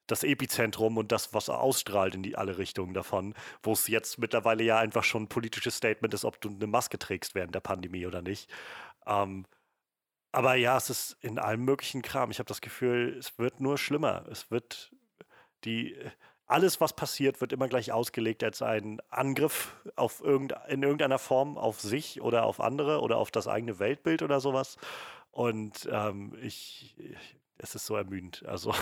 das Epizentrum und das, was ausstrahlt in die alle Richtungen davon, wo es jetzt mittlerweile ja einfach schon ein politisches Statement ist, ob du eine Maske trägst während der Pandemie oder nicht. Ähm, aber ja, es ist in allem möglichen Kram. Ich habe das Gefühl, es wird nur schlimmer. Es wird die alles, was passiert, wird immer gleich ausgelegt als ein Angriff auf irgend, in irgendeiner Form auf sich oder auf andere oder auf das eigene Weltbild oder sowas. Und ähm, ich, ich, es ist so ermüdend. Also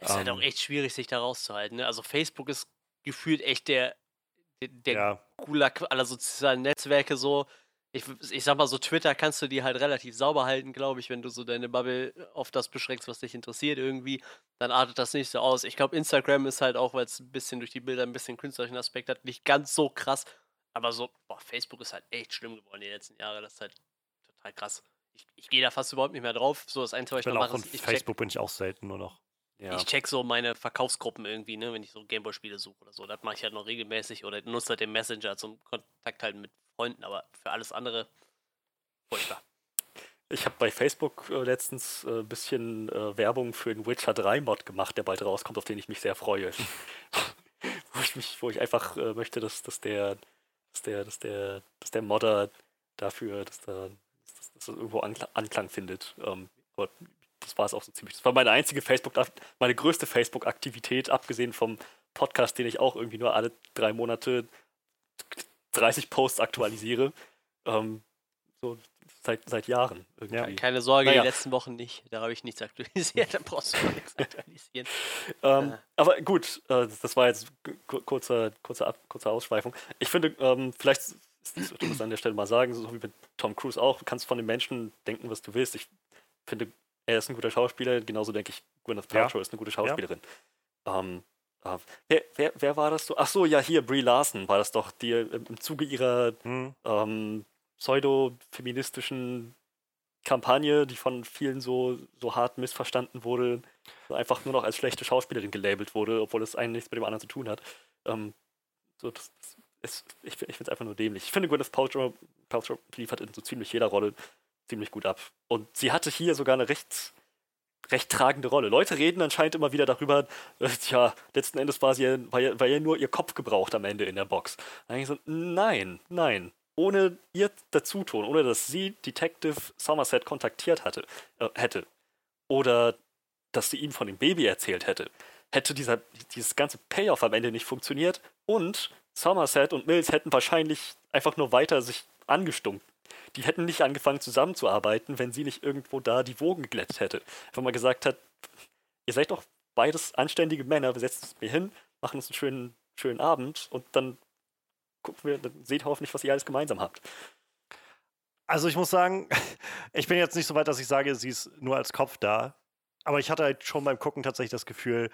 Es ist halt auch ähm, echt schwierig, sich da rauszuhalten. Ne? Also Facebook ist gefühlt echt der, der, der ja, Gulag aller sozialen Netzwerke so. Ich, ich sag mal so, Twitter kannst du dir halt relativ sauber halten, glaube ich, wenn du so deine Bubble auf das beschränkst, was dich interessiert irgendwie, dann artet das nicht so aus. Ich glaube, Instagram ist halt auch, weil es ein bisschen durch die Bilder ein bisschen künstlerischen Aspekt hat, nicht ganz so krass. Aber so, boah, Facebook ist halt echt schlimm geworden die letzten Jahre. Das ist halt total krass. Ich, ich gehe da fast überhaupt nicht mehr drauf. So das Einzige, was ich ich noch mache, ist, ich check, Facebook bin ich auch selten nur noch. Ja. ich check so meine Verkaufsgruppen irgendwie, ne, wenn ich so Gameboy-Spiele suche oder so. Das mache ich halt noch regelmäßig oder nutze halt den Messenger zum Kontakt halten mit Freunden, aber für alles andere furchtbar. Ich habe bei Facebook äh, letztens ein äh, bisschen äh, Werbung für den Witcher 3 Mod gemacht, der bald rauskommt, auf den ich mich sehr freue. [LAUGHS] wo, ich mich, wo ich einfach äh, möchte, dass, dass, der, dass, der, dass, der, dass der Modder dafür, dass, da, dass, dass das irgendwo Anklang, Anklang findet. Ähm, aber das war es auch so ziemlich. Das war meine einzige Facebook, meine größte Facebook-Aktivität, abgesehen vom Podcast, den ich auch irgendwie nur alle drei Monate 30 Posts aktualisiere. Ähm, so seit, seit Jahren irgendwie. Keine Sorge, Naja. die letzten Wochen nicht. Da habe ich nichts aktualisiert, [LAUGHS] da brauchst du nichts aktualisieren. [LAUGHS] Ähm, aber gut, äh, das war jetzt ku- kurze, kurze, Ab kurze Ausschweifung. Ich finde, ähm, vielleicht sollte man es an der Stelle mal sagen, so wie mit Tom Cruise auch, du kannst von den Menschen denken, was du willst. Ich finde, er ist ein guter Schauspieler, genauso denke ich, Gwyneth Ja. Paltrow ist eine gute Schauspielerin. Ähm, äh, wer, wer, wer war das so? Ach so, ja, hier, Brie Larson war das doch, die im im Zuge ihrer Hm. ähm, pseudo-feministischen Kampagne, die von vielen so, so hart missverstanden wurde, einfach nur noch als schlechte Schauspielerin gelabelt wurde, obwohl es eigentlich nichts mit dem anderen zu tun hat. Ähm, so, das, das ist, ich ich finde es einfach nur dämlich. Ich finde, Gwyneth Paltrow, Paltrow liefert in so ziemlich jeder Rolle ziemlich gut ab. Und sie hatte hier sogar eine recht, recht tragende Rolle. Leute reden anscheinend immer wieder darüber, äh, tja, letzten Endes war sie ja, war war ja nur ihr Kopf gebraucht am Ende in der Box. Dann ich so, nein, nein. Ohne ihr Dazutun, ohne dass sie Detective Somerset kontaktiert hatte, äh, hätte, oder dass sie ihm von dem Baby erzählt hätte, hätte dieser, dieses ganze Payoff am Ende nicht funktioniert und Somerset und Mills hätten wahrscheinlich einfach nur weiter sich angestunken. Die hätten nicht angefangen zusammenzuarbeiten, wenn sie nicht irgendwo da die Wogen geglättet hätte. Wenn man gesagt hat, ihr seid doch beides anständige Männer, wir setzen uns mir hin, machen uns einen schönen, schönen Abend und dann gucken wir, dann seht hoffentlich, was ihr alles gemeinsam habt. Also ich muss sagen, [LAUGHS] ich bin jetzt nicht so weit, dass ich sage, sie ist nur als Kopf da. Aber ich hatte halt schon beim Gucken tatsächlich das Gefühl,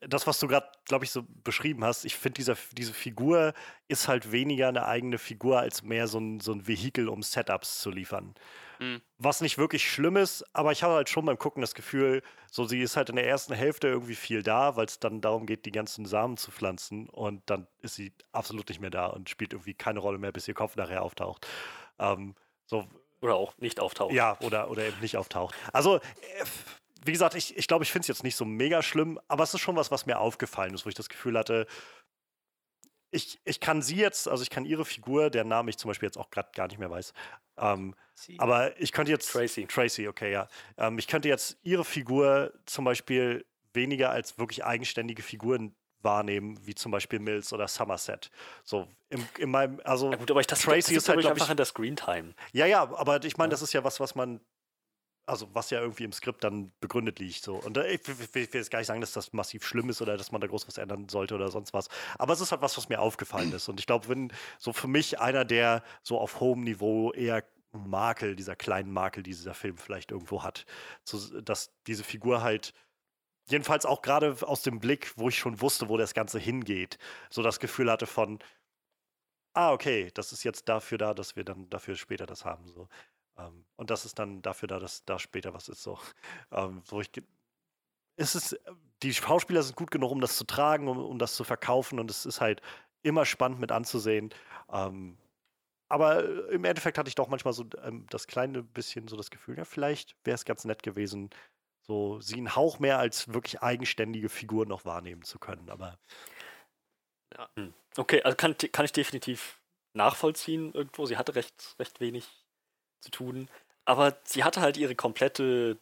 das, was du gerade, glaube ich, so beschrieben hast, ich finde, diese, Figur ist halt weniger eine eigene Figur, als mehr so ein, so ein Vehikel, um Setups zu liefern. Mhm. Was nicht wirklich schlimm ist, aber ich habe halt schon beim Gucken das Gefühl, so sie ist halt in der ersten Hälfte irgendwie viel da, weil es dann darum geht, die ganzen Samen zu pflanzen und dann ist sie absolut nicht mehr da und spielt irgendwie keine Rolle mehr, bis ihr Kopf nachher auftaucht. Ähm, so, Oder auch nicht auftauchen. ja, oder, oder eben nicht auftaucht. Also, äh, wie gesagt, ich glaube, ich, glaub, ich finde es jetzt nicht so mega schlimm, aber es ist schon was, was mir aufgefallen ist, wo ich das Gefühl hatte, ich, ich kann sie jetzt, also ich kann ihre Figur, deren Namen ich zum Beispiel jetzt auch gerade gar nicht mehr weiß, ähm, aber ich könnte jetzt. Tracy. Tracy, okay, ja. Ähm, ich könnte jetzt ihre Figur zum Beispiel weniger als wirklich eigenständige Figuren wahrnehmen, wie zum Beispiel Mills oder Somerset. So in, in meinem, also Ja gut, aber ich das, Tracy das ist halt, einfach ich- an der Screentime. Ja, ja, aber ich meine, Ja. das ist ja was, was man, also was ja irgendwie im Skript dann begründet liegt. So. Und äh, ich will, will, will jetzt gar nicht sagen, dass das massiv schlimm ist oder dass man da groß was ändern sollte oder sonst was. Aber es ist halt was, was mir aufgefallen ist. Und ich glaube, wenn so für mich einer, der so auf hohem Niveau eher Makel, dieser kleinen Makel, die dieser Film vielleicht irgendwo hat, so, dass diese Figur halt jedenfalls auch gerade aus dem Blick, wo ich schon wusste, wo das Ganze hingeht, so das Gefühl hatte von, ah, okay, das ist jetzt dafür da, dass wir dann dafür später das haben. So. Ähm, und das ist dann dafür da, dass da später was ist. So. [LAUGHS] Ähm, so ich, ge- es ist, die Schauspieler sind gut genug, um das zu tragen, um, um das zu verkaufen und es ist halt immer spannend mit anzusehen. Ähm, aber äh, im Endeffekt hatte ich doch manchmal so ähm, das kleine bisschen so das Gefühl, ja, vielleicht wäre es ganz nett gewesen, so sie einen Hauch mehr als wirklich eigenständige Figur noch wahrnehmen zu können. Aber Hm. Okay, also kann, kann ich definitiv nachvollziehen irgendwo. Sie hatte recht, recht wenig zu tun. Aber sie hatte halt ihre komplette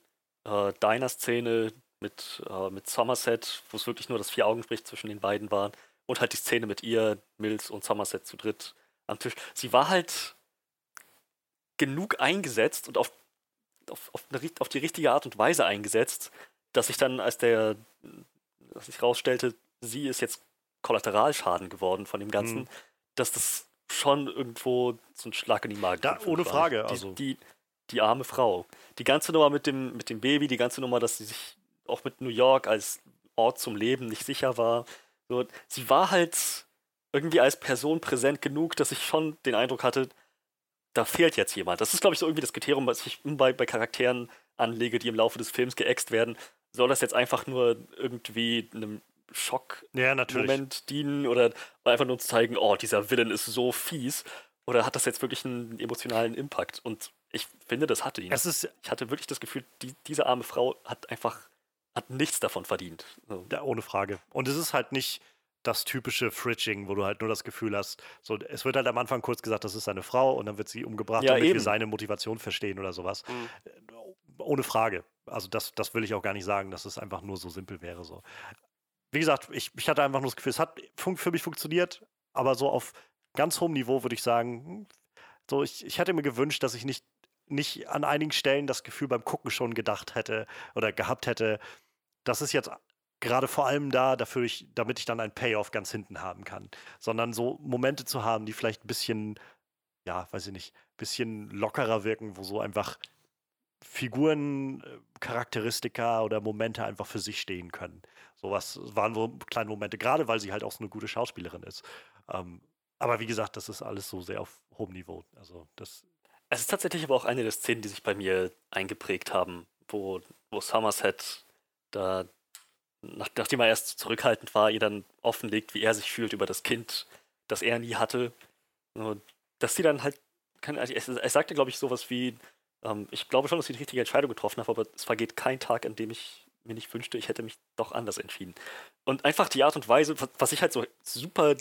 äh, Diner-Szene mit, äh, mit Somerset, wo es wirklich nur das Vier-Augen-Sprich zwischen den beiden war. Und halt die Szene mit ihr, Mills und Somerset zu dritt am Tisch. Sie war halt genug eingesetzt und auf, auf, auf, eine, auf die richtige Art und Weise eingesetzt, dass ich dann, als der, dass sich rausstellte, sie ist jetzt Kollateralschaden geworden von dem Ganzen, Mhm. dass das schon irgendwo so ein Schlag in die Magen Da, ohne war. Frage, Die, also- die, die arme Frau. Die ganze Nummer mit dem, mit dem Baby, die ganze Nummer, dass sie sich auch mit New York als Ort zum Leben nicht sicher war. So, sie war halt irgendwie als Person präsent genug, dass ich schon den Eindruck hatte, da fehlt jetzt jemand. Das ist, glaube ich, so irgendwie das Kriterium, was ich bei, bei Charakteren anlege, die im Laufe des Films geäxt werden. Soll das jetzt einfach nur irgendwie einem Schockmoment ja, dienen oder einfach nur zu zeigen, oh, dieser Villain ist so fies? Oder hat das jetzt wirklich einen emotionalen Impact? Und ich finde, das hatte ihn. Es ist Ich hatte wirklich das Gefühl, die, diese arme Frau hat einfach hat nichts davon verdient. So. Ja, ohne Frage. Und es ist halt nicht das typische Fridging, wo du halt nur das Gefühl hast, so, es wird halt am Anfang kurz gesagt, das ist seine Frau und dann wird sie umgebracht, Ja, damit wir eben. seine Motivation verstehen oder sowas. Mhm. Ohne Frage. Also das, das will ich auch gar nicht sagen, dass es einfach nur so simpel wäre. So. Wie gesagt, ich, ich hatte einfach nur das Gefühl, es hat für mich funktioniert, aber so auf ganz hohem Niveau würde ich sagen, hm, so ich, ich hätte mir gewünscht, dass ich nicht, nicht an einigen Stellen das Gefühl beim Gucken schon gedacht hätte oder gehabt hätte, das ist jetzt gerade vor allem da, dafür ich, damit ich dann ein Payoff ganz hinten haben kann. Sondern so Momente zu haben, die vielleicht ein bisschen, ja, weiß ich nicht, ein bisschen lockerer wirken, wo so einfach Figuren, äh, Charakteristika oder Momente einfach für sich stehen können. Sowas waren so kleine Momente, gerade weil sie halt auch so eine gute Schauspielerin ist. Ähm, aber wie gesagt, das ist alles so sehr auf hohem Niveau. Also das, Es ist tatsächlich aber auch eine der Szenen, die sich bei mir eingeprägt haben, wo, wo Somerset da, nach, nachdem er erst zurückhaltend war, ihr dann offenlegt, wie er sich fühlt über das Kind, das er nie hatte. So, dass sie dann halt, kann, es sagte, glaube ich, sowas wie, ähm, ich glaube schon, dass ich die richtige Entscheidung getroffen habe, aber es vergeht kein Tag, an dem ich mir nicht wünschte, ich hätte mich doch anders entschieden. Und einfach die Art und Weise, was, was ich halt so super,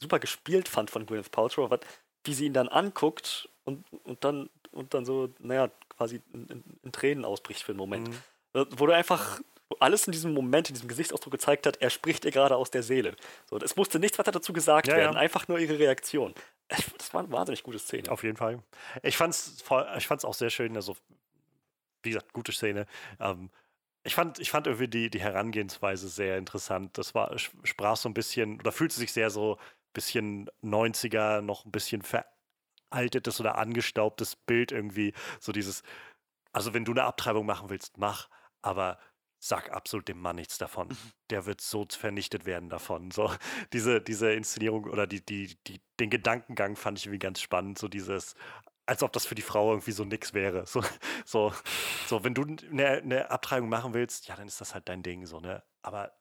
super gespielt fand von Gwyneth Paltrow, war, wie sie ihn dann anguckt und, und dann und dann so, naja, quasi in, in, in Tränen ausbricht für einen Moment. Mhm. Äh, Wo du einfach alles in diesem Moment, in diesem Gesichtsausdruck gezeigt hat, er spricht ihr gerade aus der Seele. So, es musste nichts weiter dazu gesagt Ja, werden, ja. einfach nur ihre Reaktion. Das war eine wahnsinnig gute Szene. Auf jeden Fall. Ich fand's, ich fand's auch sehr schön, also wie gesagt, gute Szene. Ähm, ich fand, ich fand irgendwie die, die Herangehensweise sehr interessant. Das war, sp- sprach so ein bisschen, oder fühlte sich sehr so ein bisschen 90er, noch ein bisschen veraltetes oder angestaubtes Bild irgendwie. So dieses, also wenn du eine Abtreibung machen willst, mach, aber sag absolut dem Mann nichts davon. Der wird so vernichtet werden davon. So, [LAUGHS] diese, diese Inszenierung oder die, die, die, den Gedankengang fand ich irgendwie ganz spannend. So dieses, als ob das für die Frau irgendwie so nix wäre. [LAUGHS] So, so, so wenn du eine, eine Abtreibung machen willst, ja, dann ist das halt dein Ding, so, ne? Aber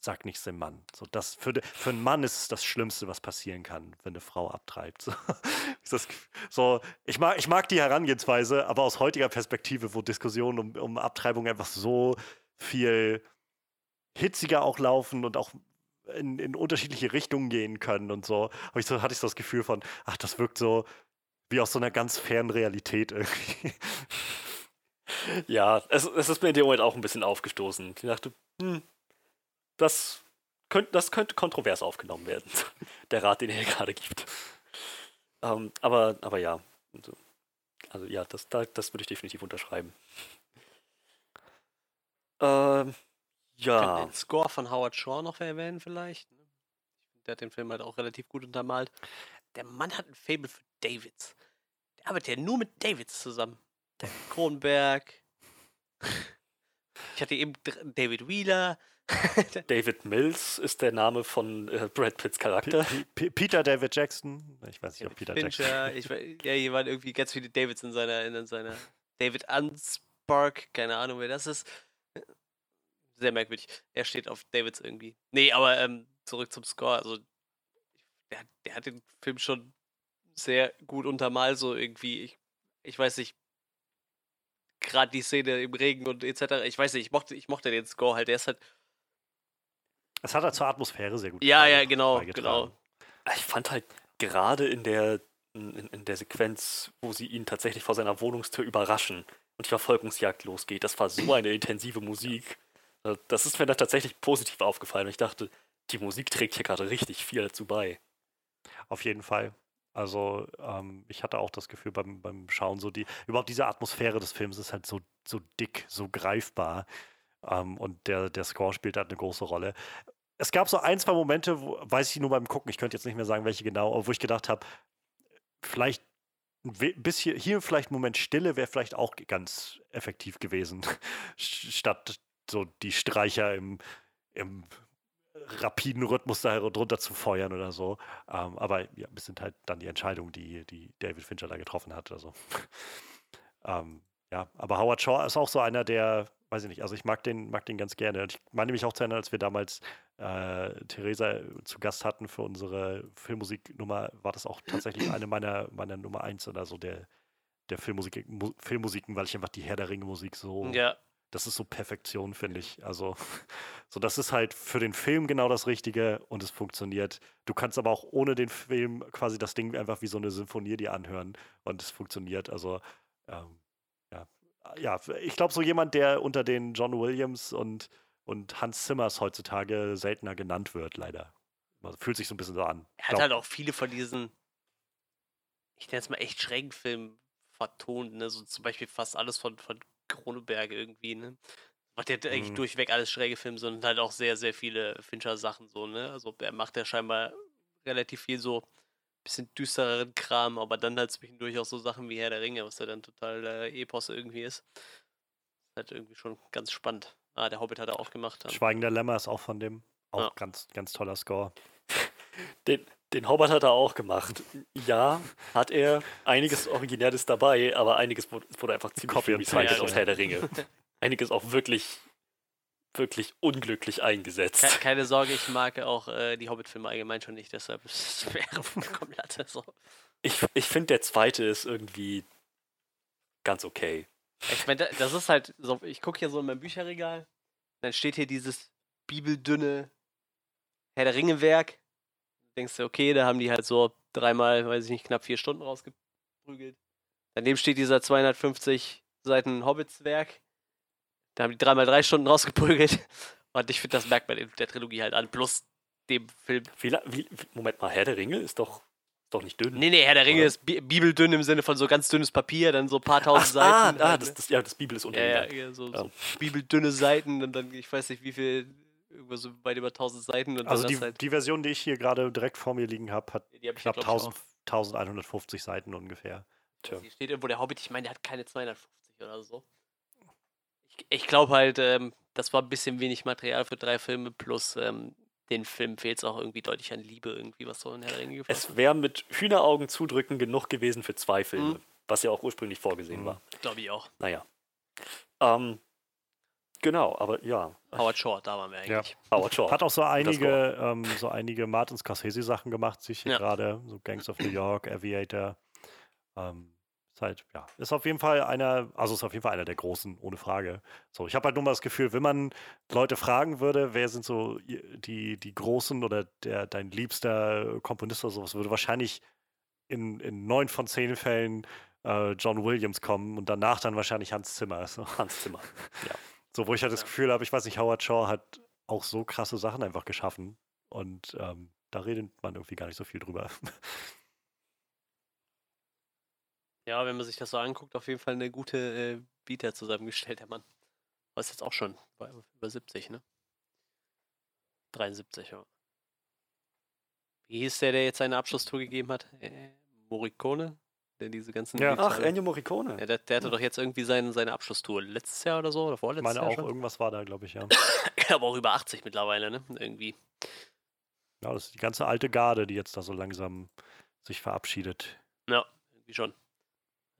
sag nichts dem Mann. So, das, für, für einen Mann ist es das Schlimmste, was passieren kann, wenn eine Frau abtreibt. So, [LAUGHS] das, so ich, mag, ich mag die Herangehensweise, aber aus heutiger Perspektive, wo Diskussionen um, um Abtreibung einfach so viel hitziger auch laufen und auch in, in unterschiedliche Richtungen gehen können und so, hab ich so, hatte ich so das Gefühl von, ach, das wirkt so wie aus so einer ganz fernen Realität irgendwie. Ja, es, es ist mir in dem Moment auch ein bisschen aufgestoßen. Ich dachte, hm, das könnte, das könnte kontrovers aufgenommen werden, [LAUGHS] der Rat, den er hier gerade gibt. Ähm, aber, aber ja. Also, also ja, das, da, das würde ich definitiv unterschreiben. Ähm, Ich kann ja. den Score von Howard Shaw noch erwähnen vielleicht. ne? Ich Der hat den Film halt auch relativ gut untermalt. Der Mann hat ein Fable für Davids. Der arbeitet ja nur mit Davids zusammen. Der Kronberg. Ich hatte eben David Wheeler. [LAUGHS] David Mills ist der Name von äh, Brad Pitts Charakter. P P Peter David Jackson. Ich weiß nicht, ob Peter Jackson. Fincher. [LAUGHS] Ich, wei- ja, hier waren irgendwie ganz viele Davids in seiner, in seiner David Unspark, keine Ahnung, wer das ist. Sehr merkwürdig. Er steht auf Davids irgendwie. Nee, aber ähm, zurück zum Score. Also, der, hat- der hat den Film schon sehr gut untermalt, so irgendwie. Ich, ich weiß nicht, gerade die Szene im Regen und etc. Ich weiß nicht, ich mochte, ich mochte den Score halt. Der ist halt. Es hat halt zur Atmosphäre sehr gut Ja, ja, genau, genau. Ich fand halt gerade in der, in, in der Sequenz, wo sie ihn tatsächlich vor seiner Wohnungstür überraschen und die Verfolgungsjagd losgeht, das war so eine intensive Musik. Äh, Das ist mir da tatsächlich positiv aufgefallen. Ich dachte, die Musik trägt hier gerade richtig viel dazu bei. Auf jeden Fall. Also ähm, ich hatte auch das Gefühl beim, beim Schauen, so die, überhaupt diese Atmosphäre des Films ist halt so, so dick, so greifbar. Ähm, und der, der Score spielt halt eine große Rolle. Es gab so ein, zwei Momente, wo, weiß ich nur beim Gucken, ich könnte jetzt nicht mehr sagen, welche genau, wo ich gedacht habe, vielleicht ein bisschen, hier vielleicht ein Moment Stille wäre vielleicht auch ganz effektiv gewesen, [LAUGHS] statt so die Streicher im, im rapiden Rhythmus da drunter zu feuern oder so. Ähm, aber ja, es sind halt dann die Entscheidungen, die, die David Fincher da getroffen hat. Also, [LAUGHS] ähm, ja, aber Howard Shaw ist auch so einer, der, weiß ich nicht, also ich mag den, mag den ganz gerne. Ich meine mich auch zu erinnern, als wir damals äh, Theresa zu Gast hatten für unsere Filmmusiknummer, war das auch tatsächlich eine meiner, meiner Nummer eins oder so der, der Filmmusik, Mu Filmmusiken, weil ich einfach die Herr der Ringe Musik so Ja, das ist so Perfektion, finde ich. Also, [LAUGHS] so das ist halt für den Film genau das Richtige und es funktioniert. Du kannst aber auch ohne den Film quasi das Ding einfach wie so eine Symphonie dir anhören und es funktioniert. Also, ähm, ja. ja, ich glaube, so jemand, der unter den John Williams und, und Hans Zimmers heutzutage seltener genannt wird, leider. Also, fühlt sich so ein bisschen so an. Er hat halt auch viele von diesen, ich nenne es mal echt schrägen Filmen vertont, ne? So zum Beispiel fast alles von, von Kroneberg irgendwie, ne? Macht ja eigentlich Mhm. durchweg alles schräge Filme, sondern halt auch sehr, sehr viele Fincher-Sachen so, ne? Also er macht ja scheinbar relativ viel so bisschen düstereren Kram, aber dann halt zwischendurch auch so Sachen wie Herr der Ringe, was ja dann total äh, Epos irgendwie ist. Ist halt irgendwie schon ganz spannend. Ah, der Hobbit hat er auch gemacht. Dann. Schweigender Lämmer ist auch von dem. Auch Ja. ganz, ganz toller Score. [LAUGHS] Den, den Hobbit hat er auch gemacht. Ja, hat er. Einiges Originäres dabei, aber einiges wurde, einfach ziemlich Copy recycelt aus. Herr der Ringe. Einiges auch wirklich, wirklich unglücklich eingesetzt. Ke keine Sorge, ich mag auch äh, die Hobbit-Filme allgemein schon nicht, deshalb ist es [LAUGHS] Latte. So. Ich, ich finde, der zweite ist irgendwie ganz okay. Ich meine, das ist halt, so, ich gucke hier so in mein Bücherregal, dann steht hier dieses bibeldünne Herr der Ringe-Werk. Denkst du, okay, da haben die halt so dreimal, weiß ich nicht, knapp vier Stunden rausgeprügelt. Daneben steht dieser 250 Seiten Hobbits-Werk. Da haben die dreimal drei Stunden rausgeprügelt. [LAUGHS] Und ich finde, das merkt man in der Trilogie halt an. Plus dem Film. Wie, wie, Moment mal, Herr der Ringe ist doch, doch nicht dünn. Nee, nee, Herr der Ringe Oder? ist bi bibeldünn im Sinne von so ganz dünnes Papier, dann so ein paar Ach, tausend ah, Seiten. ah, halt, das, ne? das, ja, das Bibel ist unter Ja, ja, ja, so, Ja. so bibeldünne Seiten und dann, ich weiß nicht, wie viel, irgendwo so weit über 1000 Seiten und Also die, halt, die Version, die ich hier gerade direkt vor mir liegen habe, hat hab knapp glaub ich, 1000, 1150 Seiten ungefähr. Tja. Hier steht irgendwo der Hobbit, ich meine, der hat keine 250 oder so. Ich, ich glaube halt, ähm, das war ein bisschen wenig Material für drei Filme, plus ähm, den Film fehlt es auch irgendwie deutlich an Liebe, irgendwie, was so in Herr der Ringe Es wäre mit Hühneraugen zudrücken genug gewesen für zwei Filme, Mhm. was ja auch ursprünglich vorgesehen Mhm. war. Glaube ich auch. Naja. Ähm, genau, aber ja, Howard Shore, da waren wir Ja. eigentlich. Howard Shaw. Hat auch so einige, ähm, so einige Martin Scorsese-Sachen gemacht, sich hier Ja. gerade, so Gangs of New York, Aviator. Ähm, ist halt, ja, ist auf jeden Fall einer, also ist auf jeden Fall einer der großen, ohne Frage. So, ich habe halt nur mal das Gefühl, wenn man Leute fragen würde, wer sind so die, die großen oder der, dein liebster Komponist oder sowas, würde wahrscheinlich in, in neun von zehn Fällen äh, John Williams kommen und danach dann wahrscheinlich Hans Zimmer. So. Hans Zimmer. [LAUGHS] So, wo ich halt das. Gefühl habe, ich weiß nicht, Howard Shaw hat auch so krasse Sachen einfach geschaffen. und ähm, da redet man irgendwie gar nicht so viel drüber. [LAUGHS] Ja, wenn man sich das so anguckt, auf jeden Fall eine gute äh, Vita zusammengestellt, der Mann. Aber ist jetzt auch schon über 70, ne? 73, ja. Wie hieß der, der jetzt seine Abschlusstour gegeben hat? Äh, Morricone? Der diese ganzen. Ja. Ach, Ennio Morricone. ja, der, der hatte doch jetzt irgendwie seine, seine Abschlusstour letztes Jahr oder so, oder Ich vorletztes meine Jahr auch, schon. irgendwas war da, glaube ich, ja. [COUGHS] Aber auch über 80 mittlerweile, ne? Irgendwie. Ja, das ist die ganze alte Garde, die jetzt da so langsam sich verabschiedet. Ja, irgendwie schon.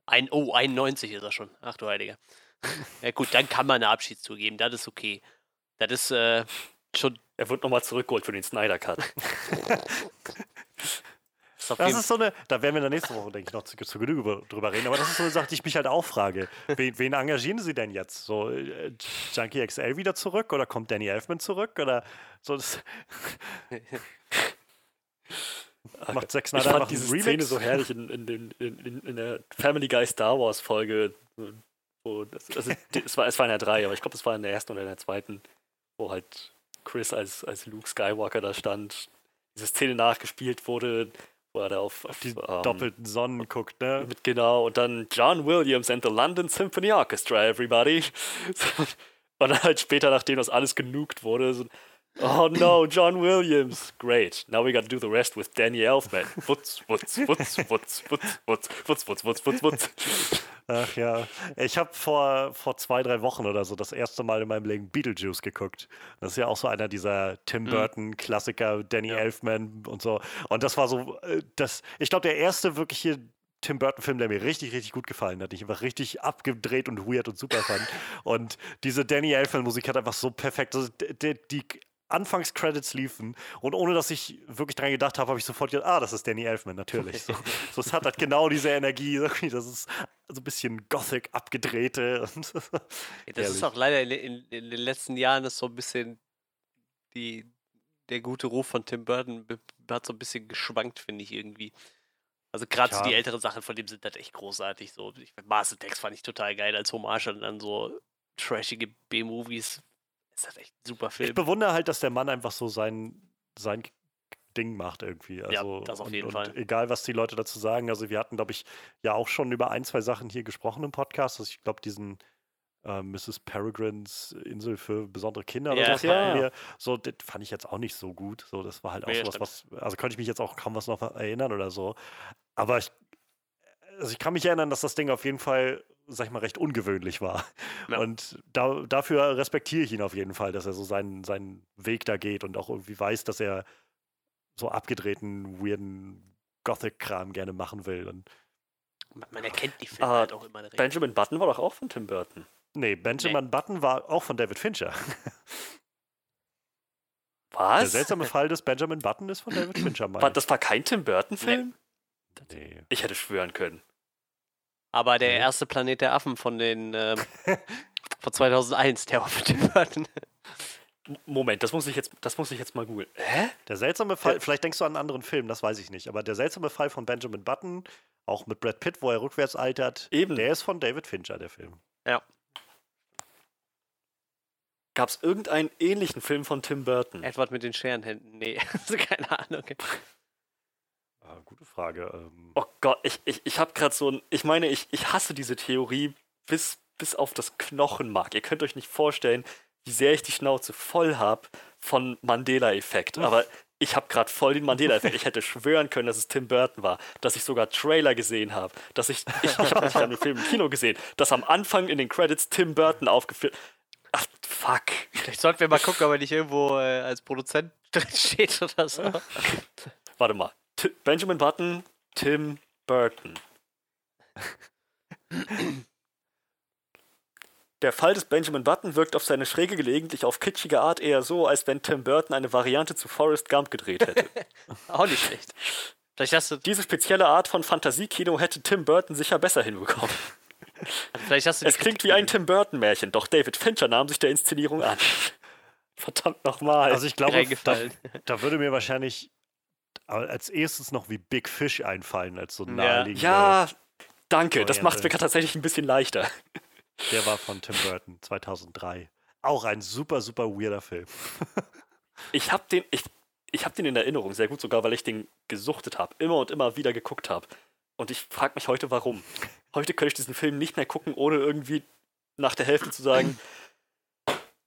Ein, oh, 91 ist er schon. Ach du Heiliger. [LAUGHS] ja gut, dann kann man eine Abschiedstour geben, das ist okay. Das ist äh, schon. Er wird nochmal zurückgeholt für den Snyder Cut. [LAUGHS] Ist Das ist so eine, da werden wir in der nächsten Woche, denke ich, noch zu, zu Genüge über- drüber reden, aber das ist so eine Sache, die ich mich halt auch frage. Wen, wen engagieren Sie denn jetzt? So, äh, Junkie XL wieder zurück oder kommt Danny Elfman zurück? Oder so, das [LAUGHS] macht Zack Ich Snyder fand einfach diese einen Szene Remix? so herrlich in, in, in, in, der Family Guy Star Wars Folge. Wo das, also, es, war, es war in der 3, aber ich glaube, es war in der ersten oder in der zweiten, wo halt Chris als, als Luke Skywalker da stand. Diese Szene nachgespielt wurde, wo er da auf, auf die ähm, doppelten Sonnen guckt, ne? Mit genau, und dann John Williams and the London Symphony Orchestra, everybody. [LAUGHS] Und dann halt später, nachdem das alles genugt wurde, so, oh no, John Williams. Great. Now we gotta do the rest with Danny Elfman. Wutz, wutz, wutz, wutz, wutz, wutz, wutz, wutz, wutz, wutz, wutz. Ach ja. Ich habe vor, vor zwei, drei Wochen oder so das erste Mal in meinem Leben Beetlejuice geguckt. Das ist ja auch so einer dieser Tim Burton-Klassiker, Danny Elfman und so. Und das war so, äh, das, ich glaube, der erste wirkliche Tim Burton-Film, der mir richtig, richtig gut gefallen hat. Ich einfach richtig abgedreht und weird und super fand. [LAUGHS] Und diese Danny Elfman-Musik hat einfach so perfekt. Also, d- d- die Anfangscredits liefen und ohne dass ich wirklich dran gedacht habe, habe ich sofort gedacht, ah, das ist Danny Elfman, natürlich. So, so, es hat halt genau diese Energie, [LAUGHS] das ist so ein bisschen Gothic abgedrehte. Und Das Ehrlich. ist auch leider in, in, in den letzten Jahren ist so ein bisschen die, der gute Ruf von Tim Burton hat so ein bisschen geschwankt, finde ich irgendwie. Also gerade so die älteren Sachen von dem sind halt echt großartig. So, ich, Mars Attacks fand ich total geil als Hommage an, an so trashige B-Movies. Ist halt echt ein super ich Film. bewundere halt, dass der Mann einfach so sein, sein Ding macht irgendwie. Also, das auf und, jeden und Fall. Egal, was die Leute dazu sagen. Also wir hatten, glaube ich, ja auch schon über ein, zwei Sachen hier gesprochen im Podcast. Also ich glaube, diesen äh, Mrs. Peregrines Insel für besondere Kinder oder Ja, sowas ja, hatten ja. wir. So, das fand ich jetzt auch nicht so gut. So, das war halt auch Nee, sowas, was, also könnte ich mich jetzt auch kaum was noch erinnern oder so. Aber ich, also ich kann mich erinnern, dass das Ding auf jeden Fall, sag ich mal, recht ungewöhnlich war. Ja. Und da, dafür respektiere ich ihn auf jeden Fall, dass er so seinen, seinen Weg da geht und auch irgendwie weiß, dass er so abgedrehten, weirden Gothic-Kram gerne machen will. Und Man, man erkennt die Filme Ah, halt auch immer direkt. Benjamin Button war doch auch von Tim Burton. nee, Benjamin Button war auch von David Fincher. [LAUGHS] Der Was? seltsame Fall des Benjamin Button ist von David Fincher, War, meine das war kein Tim Burton-Film? ich. Nee. Ich hätte schwören können. Aber der erste Planet der Affen von den ähm, [LAUGHS] von 2001, der war von Tim Burton. Moment, das muss ich jetzt, das muss ich jetzt mal googeln. Hä? Der seltsame Fall, Der- vielleicht denkst du an einen anderen Film, das weiß ich nicht, aber der seltsame Fall von Benjamin Button, auch mit Brad Pitt, wo er rückwärts altert, Eben. der ist von David Fincher, der Film. Gab es irgendeinen ähnlichen Film von Tim Burton? Edward mit den Scherenhänden. Nee, [LAUGHS] also keine Ahnung. [LAUGHS] Ah, gute Frage. Ähm, Oh Gott, ich, ich, ich habe gerade so ein. Ich meine, ich, ich hasse diese Theorie bis, bis auf das Knochenmark. Ihr könnt euch nicht vorstellen, wie sehr ich die Schnauze voll habe von Mandela-Effekt. Aber ich habe gerade voll den Mandela-Effekt. Ich hätte schwören können, dass es Tim Burton war, dass ich sogar Trailer gesehen habe, dass ich. [LAUGHS] Ich, ich habe nicht den Film im Kino gesehen, dass am Anfang in den Credits Tim Burton aufgeführt. Ach, fuck. Vielleicht sollten wir mal gucken, ob er nicht irgendwo äh, als Produzent [LAUGHS] drin steht oder so. Warte mal. Benjamin Button, Tim Burton. Der Fall des Benjamin Button wirkt auf seine schräge gelegentlich auf kitschige Art eher so, als wenn Tim Burton eine Variante zu Forrest Gump gedreht hätte. [LAUGHS] Auch nicht schlecht. Vielleicht hast du, Diese spezielle Art von Fantasiekino hätte Tim Burton sicher besser hinbekommen. vielleicht hast du Es klingt wie ein Tim Burton-Märchen, doch David Fincher nahm sich der Inszenierung an. [LAUGHS] Verdammt nochmal. also ich glaube, da, da würde mir wahrscheinlich als erstes noch wie Big Fish einfallen, als so Ja. naheliegende. ja, danke, das Variante. macht es mir tatsächlich ein bisschen leichter. [LAUGHS] Der war von Tim Burton, 2003. Auch ein super, super weirder Film. [LAUGHS] Ich hab den. Ich, ich habe den in Erinnerung, sehr gut sogar, weil ich den gesuchtet habe, immer und immer wieder geguckt habe. Und ich frage mich heute, warum. Heute könnte ich diesen Film nicht mehr gucken, ohne irgendwie nach der Hälfte zu sagen,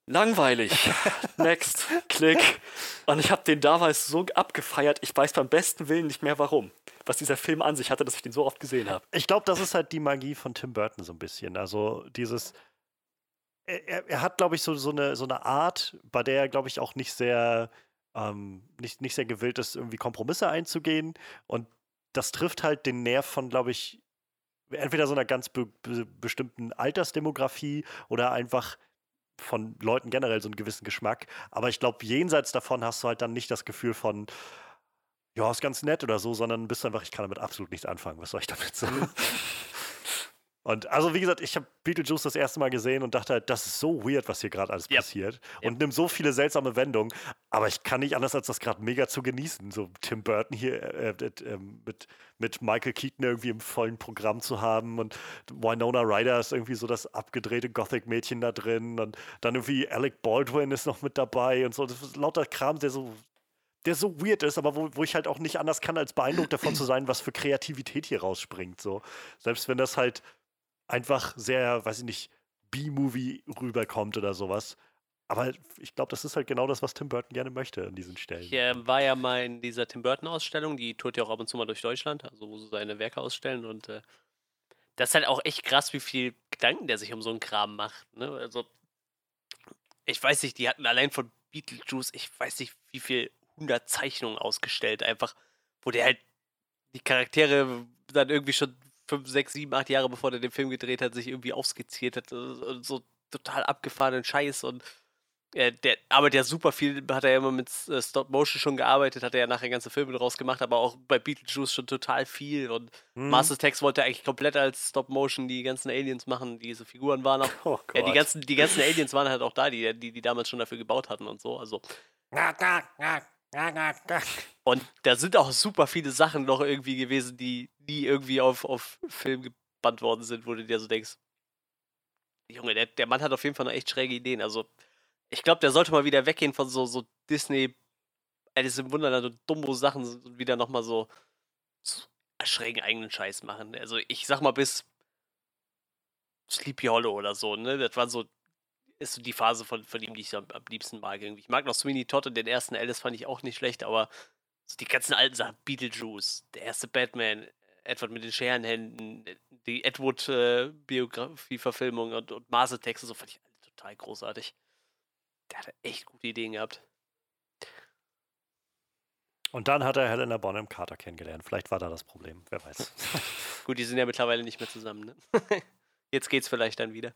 langweilig, [LAUGHS] next, klick. Und ich habe den damals so abgefeiert, ich weiß beim besten Willen nicht mehr warum. Was dieser Film an sich hatte, dass ich den so oft gesehen habe. Ich glaube, das ist halt die Magie von Tim Burton so ein bisschen. Also dieses, er, er hat, glaube ich, so, so, eine, so eine Art, bei der er, glaube ich, auch nicht sehr, ähm, nicht, nicht sehr gewillt ist, irgendwie Kompromisse einzugehen. Und das trifft halt den Nerv von, glaube ich, entweder so einer ganz be be bestimmten Altersdemografie oder einfach von Leuten generell so einen gewissen Geschmack. Aber ich glaube, jenseits davon hast du halt dann nicht das Gefühl von, ja, ist ganz nett oder so, sondern bist einfach, ich kann damit absolut nichts anfangen. Was soll ich damit sagen? [LAUGHS] Und also, wie gesagt, ich habe Beetlejuice das erste Mal gesehen und dachte halt, das ist so weird, was hier gerade alles Yep. passiert. Yep. Und nimmt so viele seltsame Wendungen. Aber ich kann nicht anders, als das gerade mega zu genießen. So Tim Burton hier äh, äh, äh, mit, mit Michael Keaton irgendwie im vollen Programm zu haben. Und Winona Ryder ist irgendwie so das abgedrehte Gothic-Mädchen da drin. Und dann irgendwie Alec Baldwin ist noch mit dabei und so. Das ist lauter Kram, der so der so weird ist, aber wo, wo ich halt auch nicht anders kann, als beeindruckt davon zu sein, was für Kreativität hier rausspringt. So. Selbst wenn das halt einfach sehr, weiß ich nicht, B-Movie rüberkommt oder sowas. Aber ich glaube, das ist halt genau das, was Tim Burton gerne möchte an diesen Stellen. Ich äh, war ja mal in dieser Tim Burton-Ausstellung, die tourt ja auch ab und zu mal durch Deutschland, also wo sie seine Werke ausstellen und äh, das ist halt auch echt krass, wie viel Gedanken der sich um so einen Kram macht. Ne? Also, ich weiß nicht, die hatten allein von Beetlejuice, ich weiß nicht, wie viel 100 Zeichnungen ausgestellt, einfach, wo der halt die Charaktere dann irgendwie schon 5, 6, 7, 8 Jahre bevor der den Film gedreht hat, sich irgendwie aufskizziert hat. Und so total abgefahrenen Scheiß und äh, der arbeitet ja super viel, hat er ja immer mit äh, Stop Motion schon gearbeitet, hat er ja nachher ganze Filme draus gemacht, aber auch bei Beetlejuice schon total viel und Hm. Mars Attacks wollte eigentlich komplett als Stop Motion die ganzen Aliens machen, diese Figuren waren auch, [LAUGHS] Oh ja, die ganzen, die ganzen Aliens waren halt auch da, die, die, die damals schon dafür gebaut hatten und so, also und da sind auch super viele Sachen noch irgendwie gewesen, die nie irgendwie auf, auf Film gebannt worden sind, wo du dir so denkst, Junge, der, der Mann hat auf jeden Fall noch echt schräge Ideen. Also, ich glaube, der sollte mal wieder weggehen von so, so Disney, Alice im Wunderland und Dumbo Sachen und wieder nochmal so, so schrägen eigenen Scheiß machen. Also, ich sag mal, bis Sleepy Hollow oder so, ne? Das war so, ist so die Phase von, von ihm, die ich am, am liebsten mag irgendwie. Ich mag noch Sweeney Todd und den ersten Alice fand ich auch nicht schlecht, aber so die ganzen alten Sachen, Beetlejuice, der erste Batman, Edward mit den Scherenhänden, die Edward-Biografie-Verfilmung und, und und so fand ich alle total großartig. Der hatte echt gute Ideen gehabt. Und dann hat er Helena Bonham Carter kennengelernt. Vielleicht war da das Problem, wer weiß. [LAUGHS] Gut, die sind ja mittlerweile nicht mehr zusammen, ne? [LAUGHS] Jetzt geht's vielleicht dann wieder.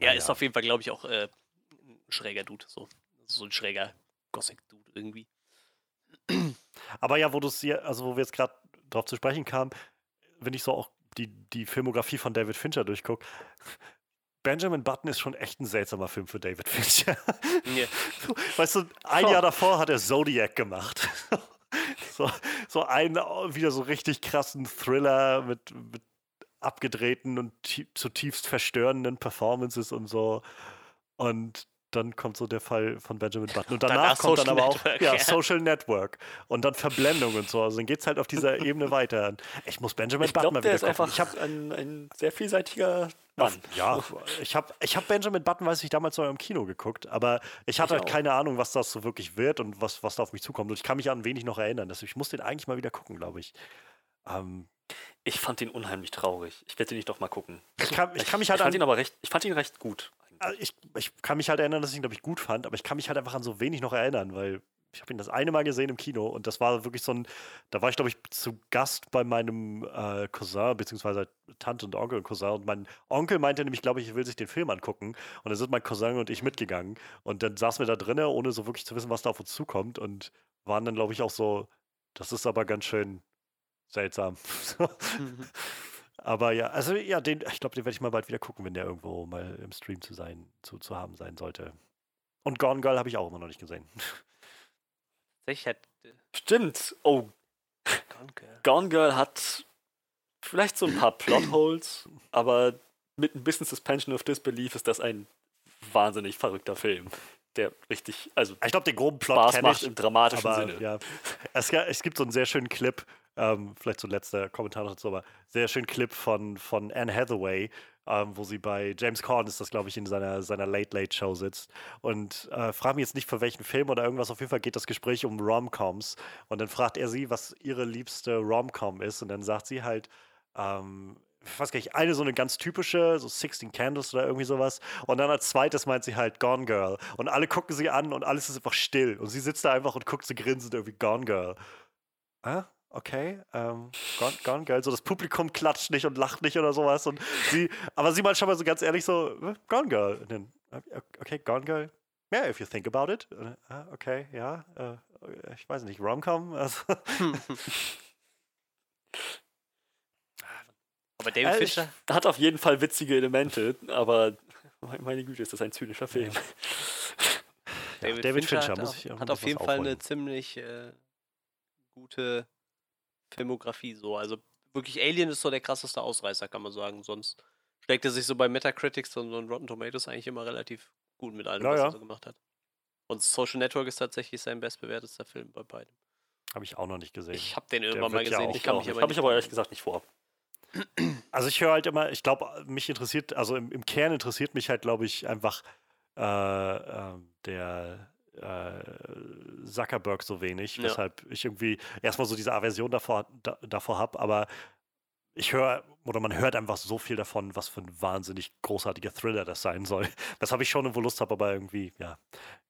Er Naja. ist auf jeden Fall, glaube ich, auch äh, ein schräger Dude. So, so ein schräger Gothic-Dude irgendwie. Aber ja, wo du es hier, also wo wir jetzt gerade drauf zu sprechen kamen, wenn ich so auch die, die Filmografie von David Fincher durchgucke, Benjamin Button ist schon echt ein seltsamer Film für David Fincher. Ja. [LAUGHS] Weißt du, ein. Jahr davor hat er Zodiac gemacht. [LAUGHS] so, so einen wieder so richtig krassen Thriller mit, mit abgedrehten und tie- zutiefst verstörenden Performances und so. Und dann kommt so der Fall von Benjamin Button. Und danach, Danach kommt dann aber Network, auch ja, ja. Social Network. Und dann [LAUGHS] Verblendung und so. Also dann geht es halt auf dieser Ebene weiter. Ich muss Benjamin Ich Button glaube, mal der wieder ist gucken. einfach Ich habe ein, ein sehr vielseitiger Mann. ja, ich habe ich hab Benjamin Button, weiß ich, damals noch im Kino geguckt, aber ich hatte Ich halt auch. keine Ahnung, was das so wirklich wird und was, was da auf mich zukommt. Und ich kann mich an wenig noch erinnern. Deswegen, ich muss den eigentlich mal wieder gucken, glaube ich. Ähm, Ich fand ihn unheimlich traurig. Ich werde ihn nicht doch mal gucken. ich, kann, ich kann mich halt ich fand an, ihn aber recht, ich fand ihn recht gut. Also ich, ich kann mich halt erinnern, dass ich ihn, glaube ich, gut fand, aber ich kann mich halt einfach an so wenig noch erinnern, weil ich habe ihn das eine Mal gesehen im Kino und das war wirklich so ein, da war ich, glaube ich, zu Gast bei meinem äh, Cousin, beziehungsweise Tante und Onkel und Cousin und mein Onkel meinte nämlich, glaube ich, er will sich den Film angucken und dann sind mein Cousin und ich mitgegangen und dann saßen wir da drinnen, ohne so wirklich zu wissen, was da auf uns zukommt und waren dann, glaube ich, auch so, das ist aber ganz schön seltsam. [LAUGHS] Aber ja, also ja, den, ich glaube, den werde ich mal bald wieder gucken, wenn der irgendwo mal im Stream zu sein, zu, zu haben sein sollte. Und Gone Girl habe ich auch immer noch nicht gesehen. Tatsächlich hat äh, Stimmt. Oh, Gone Girl. Gone Girl hat vielleicht so ein paar Plotholes, aber mit ein bisschen Suspension of Disbelief ist das ein wahnsinnig verrückter Film. der richtig, also Ich glaube, den groben Plot Spaß kenn macht ich, im dramatischen aber, Sinne. Ja. Es, es gibt so einen sehr schönen Clip, ähm, vielleicht so ein letzter Kommentar noch dazu, aber sehr schönen Clip von, von Anne Hathaway, ähm, wo sie bei James Corden ist das, glaube ich, in seiner, seiner Late Late Show sitzt. Und äh, frag mich jetzt nicht für welchen Film oder irgendwas, auf jeden Fall geht das Gespräch um Rom-Coms. Und dann fragt er sie, was ihre liebste Rom-Com ist. Und dann sagt sie halt, ähm, ich weiß gar nicht, eine so eine ganz typische, so 16 Candles oder irgendwie sowas. Und dann als zweites meint sie halt Gone Girl. Und alle gucken sie an und alles ist einfach still. Und sie sitzt da einfach und guckt so grinsend irgendwie Gone Girl. Ah, okay. Ähm, Gone, Gone Girl. So das Publikum klatscht nicht und lacht nicht oder sowas. Und sie, aber sie meint schon mal so ganz ehrlich so, Gone Girl. Und dann, okay, Gone Girl. Yeah, if you think about it. Und, ah, okay, ja. Äh, ich weiß nicht, Rom-Com? [LAUGHS] Also, [LAUGHS] Aber David Äh, ich- Fincher, hat auf jeden Fall witzige Elemente, aber meine Güte, ist das ein zynischer Film. David, David Fincher, Fincher, hat, muss auf, ich auch hat auf jeden Fall eine aufholen. ziemlich äh, gute Filmografie so. Also wirklich Alien ist so der krasseste Ausreißer, kann man sagen. Sonst schlägt er sich so bei Metacritics und, und Rotten Tomatoes eigentlich immer relativ gut mit allem, Ja, was ja. er so gemacht hat. Und Social Network ist tatsächlich sein bestbewertetster Film bei beiden. Habe ich auch noch nicht gesehen. Ich habe den irgendwann mal ja gesehen. auch- Ich kann mich aber Habe ich aber ehrlich gesagt nicht vor. Also ich höre halt immer, ich glaube, mich interessiert, also im, im Kern interessiert mich halt, glaube ich, einfach äh, ähm, der äh, Zuckerberg so wenig, Ja. weshalb ich irgendwie erstmal so diese Aversion davor, da, davor habe, aber ich höre, oder man hört einfach so viel davon, was für ein wahnsinnig großartiger Thriller das sein soll. [LAUGHS] Das habe ich schon, wo Lust habe, aber irgendwie, ja,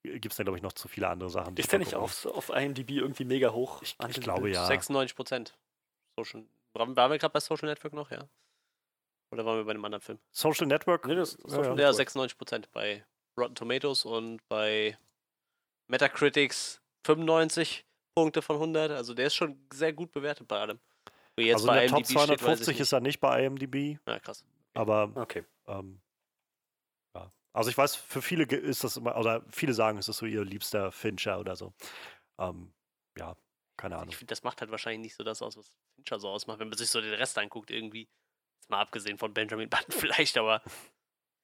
gibt es da, glaube ich, noch zu viele andere Sachen. die Ist ich der nicht auf, auf IMDb irgendwie mega hoch? Ich- ich glaube, ja. 96 Prozent. Social, waren wir gerade bei Social Network noch, ja? Oder waren wir bei einem anderen Film? Social Network? Nee, das, das Ja, ja. Ja, cool. 96 Prozent bei Rotten Tomatoes und bei Metacritics 95 Punkte von 100. Also der ist schon sehr gut bewertet bei allem. Jetzt also in bei der Top IMDb steht, ich 250 ist er nicht bei IMDb, Ja, krass. aber Okay. Ähm, ja. Also ich weiß, für viele ist das immer, oder viele sagen, es ist so ihr liebster Fincher oder so. Ähm, ja, keine Ahnung. Ich finde, das macht halt wahrscheinlich nicht so das aus, was Fincher so ausmacht, wenn man sich so den Rest anguckt, irgendwie. Jetzt mal abgesehen von Benjamin Button [LAUGHS] vielleicht, aber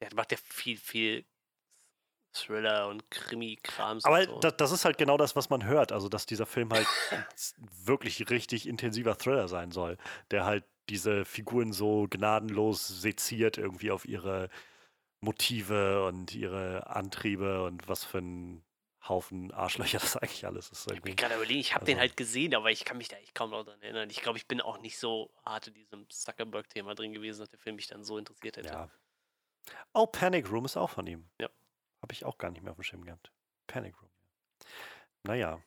der macht ja viel, viel Thriller und Krimi-Krams. Aber so. da, das ist halt genau das, was man hört. Also, dass dieser Film halt [LAUGHS] wirklich richtig intensiver Thriller sein soll, der halt diese Figuren so gnadenlos seziert irgendwie auf ihre Motive und ihre Antriebe und was für ein Haufen Arschlöcher [LAUGHS] das eigentlich alles ist. Ich Irgendwie. gerade überlegen, ich habe den Also- halt gesehen, aber ich kann mich da echt kaum noch dran erinnern. Ich glaube, ich bin auch nicht so hart in diesem Zuckerberg-Thema drin gewesen, dass der Film mich dann so interessiert hätte. Ja. Oh, Panic Room ist auch von ihm. Ja. Habe ich auch gar nicht mehr auf dem Schirm gehabt. Panic Room. Naja.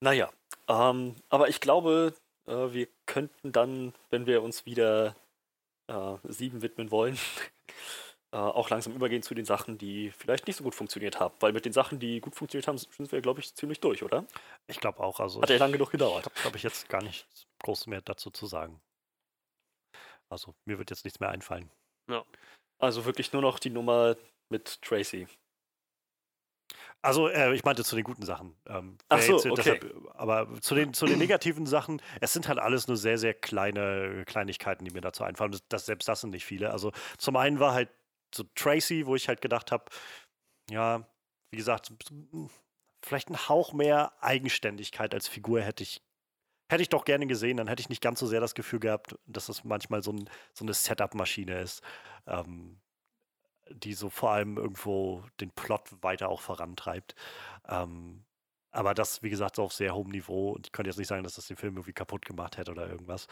Naja, ähm, aber ich glaube, äh, wir könnten dann, wenn wir uns wieder äh, sieben widmen wollen, [LAUGHS] äh, auch langsam übergehen zu den Sachen, die vielleicht nicht so gut funktioniert haben. Weil mit den Sachen, die gut funktioniert haben, sind wir, glaube ich, ziemlich durch, oder? Ich glaube auch. Also Hat ja ich- lange genug gedauert. habe, glaube ich, jetzt gar nichts groß mehr dazu zu sagen. Also, mir wird jetzt nichts mehr einfallen. Also wirklich nur noch die Nummer mit Tracy. Also, äh, ich meinte zu den guten Sachen. Ähm, Ach so, okay. aber zu den, zu den negativen Sachen, es sind halt alles nur sehr, sehr kleine Kleinigkeiten, die mir dazu einfallen. Das, das, selbst das sind nicht viele. Also, zum einen war halt so Tracy, wo ich halt gedacht habe, ja, wie gesagt, so, vielleicht ein Hauch mehr Eigenständigkeit als Figur hätte ich, hätte ich doch gerne gesehen. Dann hätte ich nicht ganz so sehr das Gefühl gehabt, dass das manchmal so, ein, so eine Setup-Maschine ist. Ähm, die so vor allem irgendwo den Plot weiter auch vorantreibt. Ähm, aber das, wie gesagt, auf sehr hohem Niveau. Und ich könnte jetzt nicht sagen, dass das den Film irgendwie kaputt gemacht hätte oder irgendwas.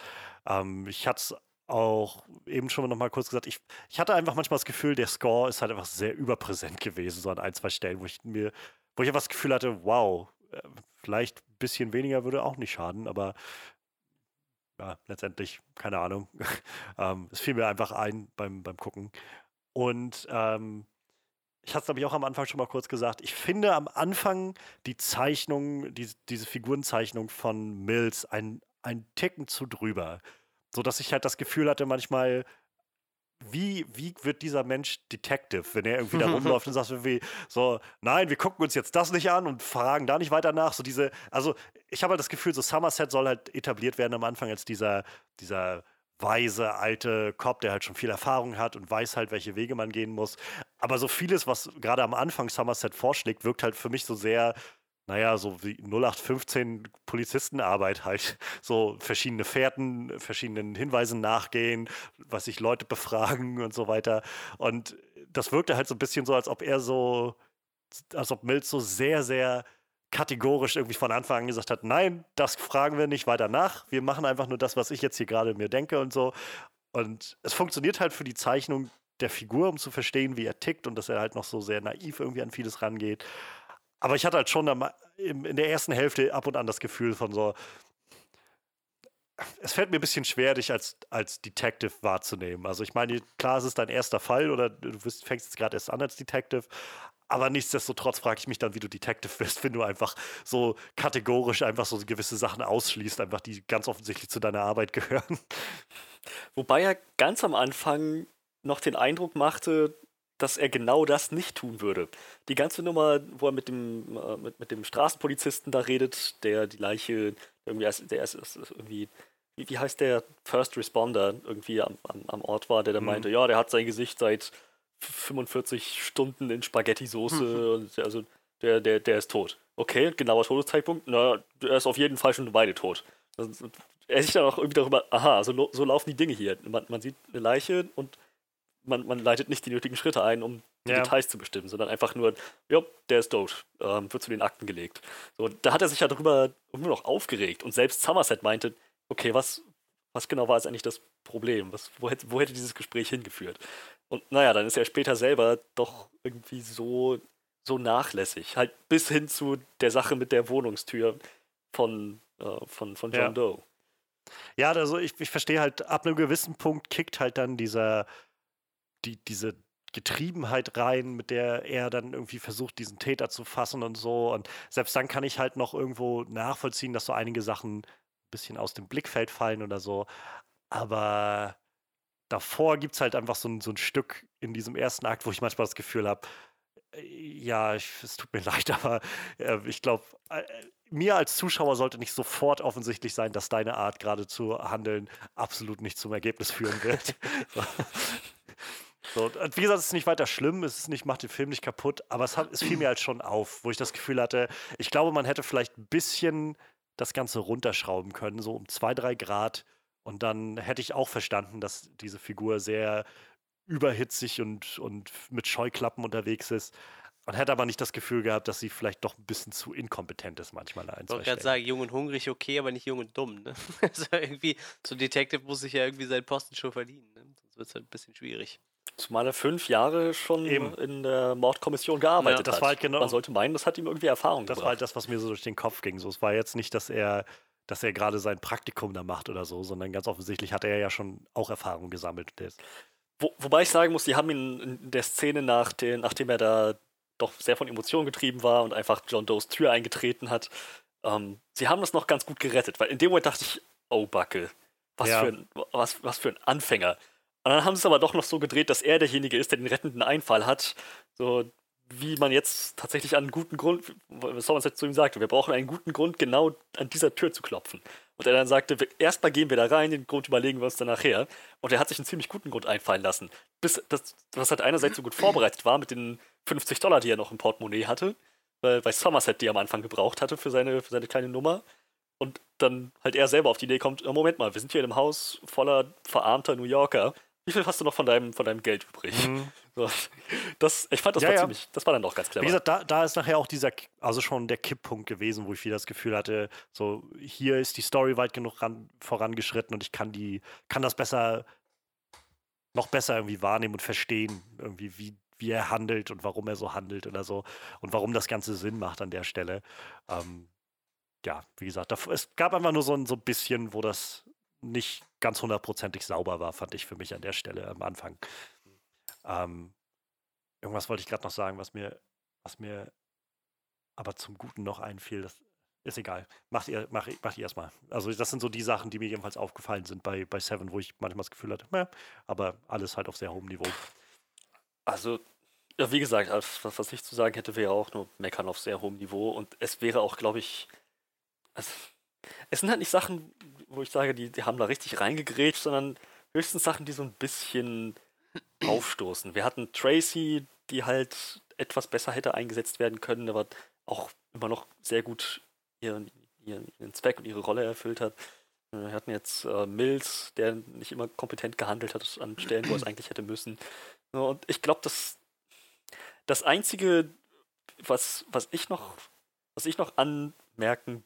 Ähm, ich hatte es auch eben schon noch mal kurz gesagt, ich, ich hatte einfach manchmal das Gefühl, der Score ist halt einfach sehr überpräsent gewesen, so an ein, zwei Stellen, wo ich mir, wo ich einfach das Gefühl hatte, wow, äh, vielleicht ein bisschen weniger würde auch nicht schaden, aber ja, letztendlich, keine Ahnung. [LAUGHS] ähm, es fiel mir einfach ein beim, beim Gucken. Und ähm, ich hatte es, glaube ich, auch am Anfang schon mal kurz gesagt. Ich finde am Anfang die Zeichnung, die, diese Figurenzeichnung von Mills ein, ein Ticken zu drüber. So dass ich halt das Gefühl hatte, manchmal, wie, wie wird dieser Mensch Detective, wenn er irgendwie da [LAUGHS] rumläuft und sagt irgendwie so, nein, wir gucken uns jetzt das nicht an und fragen da nicht weiter nach. So diese, also ich habe halt das Gefühl, so Somerset soll halt etabliert werden am Anfang als dieser, dieser weise alte Cop, der halt schon viel Erfahrung hat und weiß halt, welche Wege man gehen muss. Aber so vieles, was gerade am Anfang Somerset vorschlägt, wirkt halt für mich so sehr, naja, so wie 0815 Polizistenarbeit halt. [LAUGHS] So verschiedene Fährten, verschiedenen Hinweisen nachgehen, was sich Leute befragen und so weiter. Und das wirkte halt so ein bisschen so, als ob er so, als ob Mills so sehr, sehr kategorisch irgendwie von Anfang an gesagt hat, nein, das fragen wir nicht weiter nach. Wir machen einfach nur das, was ich jetzt hier gerade mir denke und so. Und es funktioniert halt für die Zeichnung der Figur, um zu verstehen, wie er tickt und dass er halt noch so sehr naiv irgendwie an vieles rangeht. Aber ich hatte halt schon in der ersten Hälfte ab und an das Gefühl von so, es fällt mir ein bisschen schwer, dich als, als Detective wahrzunehmen. Also ich meine, klar, es ist dein erster Fall oder du fängst jetzt gerade erst an als Detective, aber nichtsdestotrotz frage ich mich dann, wie du Detective bist, wenn du einfach so kategorisch einfach so gewisse Sachen ausschließt, einfach die ganz offensichtlich zu deiner Arbeit gehören. Wobei er ganz am Anfang noch den Eindruck machte, dass er genau das nicht tun würde. Die ganze Nummer, wo er mit dem, äh, mit, mit dem Straßenpolizisten da redet, der die Leiche irgendwie, als, der ist, ist irgendwie, wie, heißt der First Responder irgendwie am, am, am Ort war, der da mhm. meinte, ja, der hat sein Gesicht seit 45 Stunden in Spaghetti-Soße mhm. und also der, der, der ist tot. Okay, genauer Todeszeitpunkt, na, er ist auf jeden Fall schon eine Weile tot. Also, er sich dann auch irgendwie darüber, aha, so, so laufen die Dinge hier. Man, man sieht eine Leiche und man, man leitet nicht die nötigen Schritte ein, um die ja. Details zu bestimmen, sondern einfach nur, ja, der ist tot, ähm, wird zu den Akten gelegt. So, da hat er sich ja darüber nur noch aufgeregt und selbst Somerset meinte, okay, was, was genau war jetzt eigentlich das Problem? Was, wo, hätte, wo hätte dieses Gespräch hingeführt? Und naja, dann ist er später selber doch irgendwie so, so nachlässig. Halt bis hin zu der Sache mit der Wohnungstür von, äh, von, von John ja. Doe. Ja, also ich, ich verstehe halt, ab einem gewissen Punkt kickt halt dann dieser, die, diese Getriebenheit rein, mit der er dann irgendwie versucht, diesen Täter zu fassen und so. Und selbst dann kann ich halt noch irgendwo nachvollziehen, dass so einige Sachen ein bisschen aus dem Blickfeld fallen oder so. Aber davor gibt es halt einfach so ein, so ein Stück in diesem ersten Akt, wo ich manchmal das Gefühl habe, äh, ja, ich, es tut mir [LAUGHS] leid, aber äh, ich glaube, äh, mir als Zuschauer sollte nicht sofort offensichtlich sein, dass deine Art gerade zu handeln absolut nicht zum Ergebnis führen wird. So, wie gesagt, es ist nicht weiter schlimm, es ist nicht, macht den Film nicht kaputt, aber es, hat, es fiel mir halt schon auf, wo ich das Gefühl hatte, ich glaube, man hätte vielleicht ein bisschen das Ganze runterschrauben können, so um zwei, drei Grad. Und dann hätte ich auch verstanden, dass diese Figur sehr überhitzig und, und mit Scheuklappen unterwegs ist. Und hätte aber nicht das Gefühl gehabt, dass sie vielleicht doch ein bisschen zu inkompetent ist manchmal. Ich wollte gerade sagen, jung und hungrig okay, aber nicht jung und dumm. Ne? [LAUGHS] Also irgendwie, so ein Detective muss sich ja irgendwie seinen Posten schon verdienen. Ne? Sonst wird es halt ein bisschen schwierig. Zumal er fünf Jahre schon Eben. in der Mordkommission gearbeitet ja, das hat. War halt genau, Man sollte meinen, das hat ihm irgendwie Erfahrung Das gebracht. war halt das, was mir so durch den Kopf ging. So, es war jetzt nicht, dass er, dass er gerade sein Praktikum da macht oder so, sondern ganz offensichtlich hat er ja schon auch Erfahrung gesammelt. Wo, wobei ich sagen muss, die haben ihn in der Szene, nach den, nachdem er da doch sehr von Emotionen getrieben war und einfach John Does Tür eingetreten hat, ähm, sie haben das noch ganz gut gerettet, weil in dem Moment dachte ich, oh Backe, was, ja. für, ein, was, was für ein Anfänger. Und dann haben sie es aber doch noch so gedreht, dass er derjenige ist, der den rettenden Einfall hat. So wie man jetzt tatsächlich einen guten Grund, was Thomas zu ihm sagte, wir brauchen einen guten Grund, genau an dieser Tür zu klopfen. Und er dann sagte, erstmal gehen wir da rein, den Grund überlegen wir uns dann nachher. Und er hat sich einen ziemlich guten Grund einfallen lassen. Bis das, was halt einerseits so gut vorbereitet war mit den 50 Dollar, die er noch im Portemonnaie hatte, weil, weil Somerset die am Anfang gebraucht hatte für seine, für seine kleine Nummer. Und dann halt er selber auf die Idee kommt, oh, Moment mal, wir sind hier in einem Haus voller verarmter New Yorker wie viel hast du noch von deinem, von deinem Geld übrig? Mhm. Das, ich fand, das ja, war ja. ziemlich, das war dann doch ganz clever. Wie gesagt, da, da ist nachher auch dieser, also schon der Kipppunkt gewesen, wo ich wieder das Gefühl hatte, so, hier ist die Story weit genug ran, vorangeschritten und ich kann die, kann das besser, noch besser irgendwie wahrnehmen und verstehen, irgendwie, wie, wie er handelt und warum er so handelt oder so und warum das Ganze Sinn macht an der Stelle. Ähm, ja, wie gesagt, da, es gab einfach nur so ein, so ein bisschen, wo das nicht ganz hundertprozentig sauber war, fand ich für mich an der Stelle am Anfang. Ähm, irgendwas wollte ich gerade noch sagen, was mir, was mir aber zum Guten noch einfiel. Das ist egal. Macht ihr, mach, macht ihr erstmal. Also, das sind so die Sachen, die mir jedenfalls aufgefallen sind bei, bei Seven, wo ich manchmal das Gefühl hatte, aber alles halt auf sehr hohem Niveau. Also, ja, wie gesagt, was, was ich zu sagen hätte, wäre auch nur meckern auf sehr hohem Niveau und es wäre auch, glaube ich, also, es sind halt nicht Sachen, wo ich sage, die, die haben da richtig reingegrätscht, sondern höchstens Sachen, die so ein bisschen aufstoßen. Wir hatten Tracy, die halt etwas besser hätte eingesetzt werden können, aber auch immer noch sehr gut ihren, ihren, ihren Zweck und ihre Rolle erfüllt hat. Wir hatten jetzt äh, Mills, der nicht immer kompetent gehandelt hat an Stellen, wo er es [CLEARS THROAT] eigentlich hätte müssen. Und ich glaube, dass das Einzige, was, was ich noch, was ich noch anmerken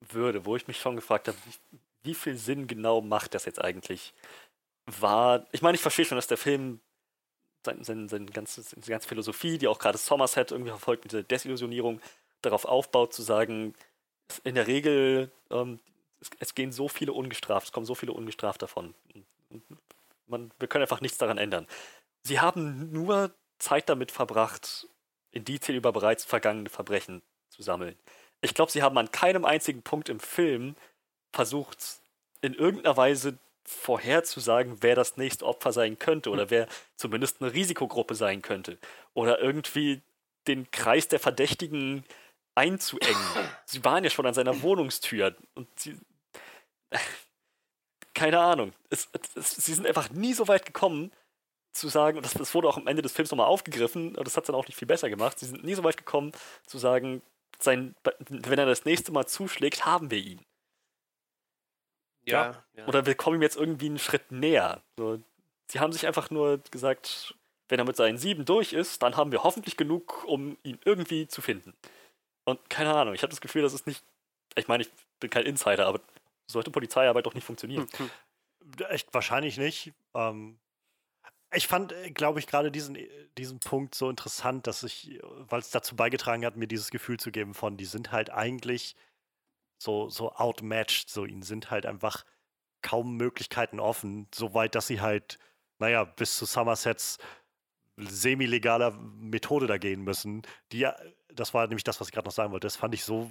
würde, wo ich mich schon gefragt habe, wie, wie viel Sinn genau macht das jetzt eigentlich, war, ich meine, ich verstehe schon, dass der Film seine, seine, seine, ganze, seine ganze Philosophie, die auch gerade Somerset irgendwie verfolgt, mit dieser Desillusionierung, darauf aufbaut, zu sagen, in der Regel, ähm, es, es, gehen so viele ungestraft, es kommen so viele ungestraft davon. Man, wir können einfach nichts daran ändern. Sie haben nur Zeit damit verbracht, Indizien über bereits vergangene Verbrechen zu sammeln. Ich glaube, sie haben an keinem einzigen Punkt im Film versucht, in irgendeiner Weise vorherzusagen, wer das nächste Opfer sein könnte oder wer zumindest eine Risikogruppe sein könnte. Oder irgendwie den Kreis der Verdächtigen einzuengen. Sie waren ja schon an seiner Wohnungstür und sie. [LAUGHS] Keine Ahnung. Es, es, sie sind einfach nie so weit gekommen, zu sagen, und das, das wurde auch am Ende des Films nochmal aufgegriffen, und das hat es dann auch nicht viel besser gemacht. Sie sind nie so weit gekommen, zu sagen, sein, wenn er das nächste Mal zuschlägt, haben wir ihn. Ja, ja. Oder wir kommen ihm jetzt irgendwie einen Schritt näher. So, sie haben sich einfach nur gesagt, wenn er mit seinen sieben durch ist, dann haben wir hoffentlich genug, um ihn irgendwie zu finden. Und keine Ahnung, ich habe das Gefühl, das ist nicht. Ich meine, ich bin kein Insider, aber sollte Polizeiarbeit doch nicht funktionieren. Hm, hm. Echt wahrscheinlich nicht. Ähm, ich fand, äh, glaube ich, gerade diesen, äh, diesen Punkt so interessant, dass ich, weil es dazu beigetragen hat, mir dieses Gefühl zu geben von, die sind halt eigentlich so, so outmatched, so ihnen sind halt einfach kaum Möglichkeiten offen, soweit, dass sie halt, naja, bis zu Somersets semi-legaler Methode da gehen müssen, die das war nämlich das, was ich gerade noch sagen wollte, das fand ich so,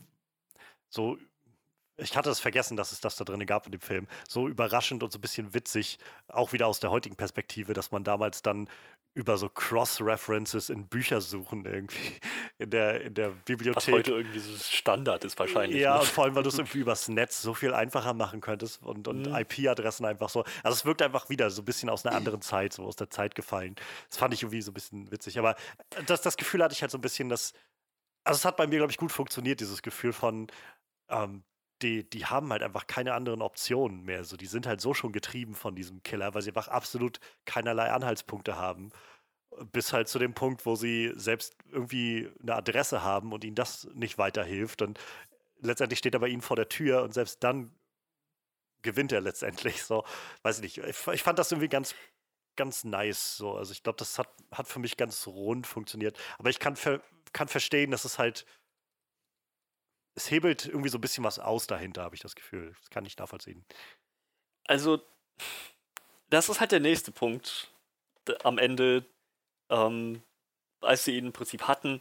so ich hatte es vergessen, dass es das da drin gab in dem Film. So überraschend und so ein bisschen witzig, auch wieder aus der heutigen Perspektive, dass man damals dann über so Cross-References in Bücher suchen irgendwie [LAUGHS] in der, in der Bibliothek. Was heute irgendwie so Standard ist wahrscheinlich. Ja, ne? und vor allem, weil du es [LAUGHS] irgendwie übers Netz so viel einfacher machen könntest und, und mhm. IP-Adressen einfach so. Also es wirkt einfach wieder so ein bisschen aus einer anderen Zeit, so aus der Zeit gefallen. Das fand ich irgendwie so ein bisschen witzig. Aber das, das Gefühl hatte ich halt so ein bisschen, dass also es hat bei mir, glaube ich, gut funktioniert, dieses Gefühl von, ähm, die, die haben halt einfach keine anderen Optionen mehr. So, die sind halt so schon getrieben von diesem Killer, weil sie einfach absolut keinerlei Anhaltspunkte haben. Bis halt zu dem Punkt, wo sie selbst irgendwie eine Adresse haben und ihnen das nicht weiterhilft. Und letztendlich steht er bei ihnen vor der Tür und selbst dann gewinnt er letztendlich. So, weiß ich nicht. Ich, ich fand das irgendwie ganz, ganz nice. So. Also ich glaube, das hat, hat für mich ganz rund funktioniert. Aber ich kann, ver kann verstehen, dass es halt es hebelt irgendwie so ein bisschen was aus dahinter, habe ich das Gefühl. Das kann ich nachvollziehen. Also, das ist halt der nächste Punkt am Ende, ähm, als sie ihn im Prinzip hatten.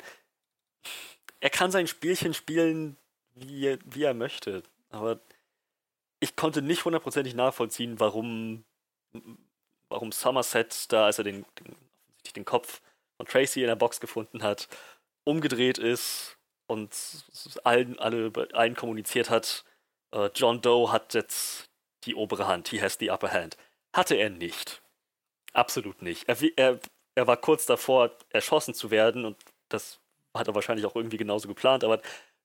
Er kann sein Spielchen spielen, wie, wie er möchte. Aber ich konnte nicht hundertprozentig nachvollziehen, warum, warum Somerset da, als er den, den, den Kopf von Tracy in der Box gefunden hat, umgedreht ist und allen, alle, allen kommuniziert hat, äh, John Doe hat jetzt die obere Hand, he has the upper hand. Hatte er nicht. Absolut nicht. Er, er, er war kurz davor, erschossen zu werden und das hat er wahrscheinlich auch irgendwie genauso geplant, aber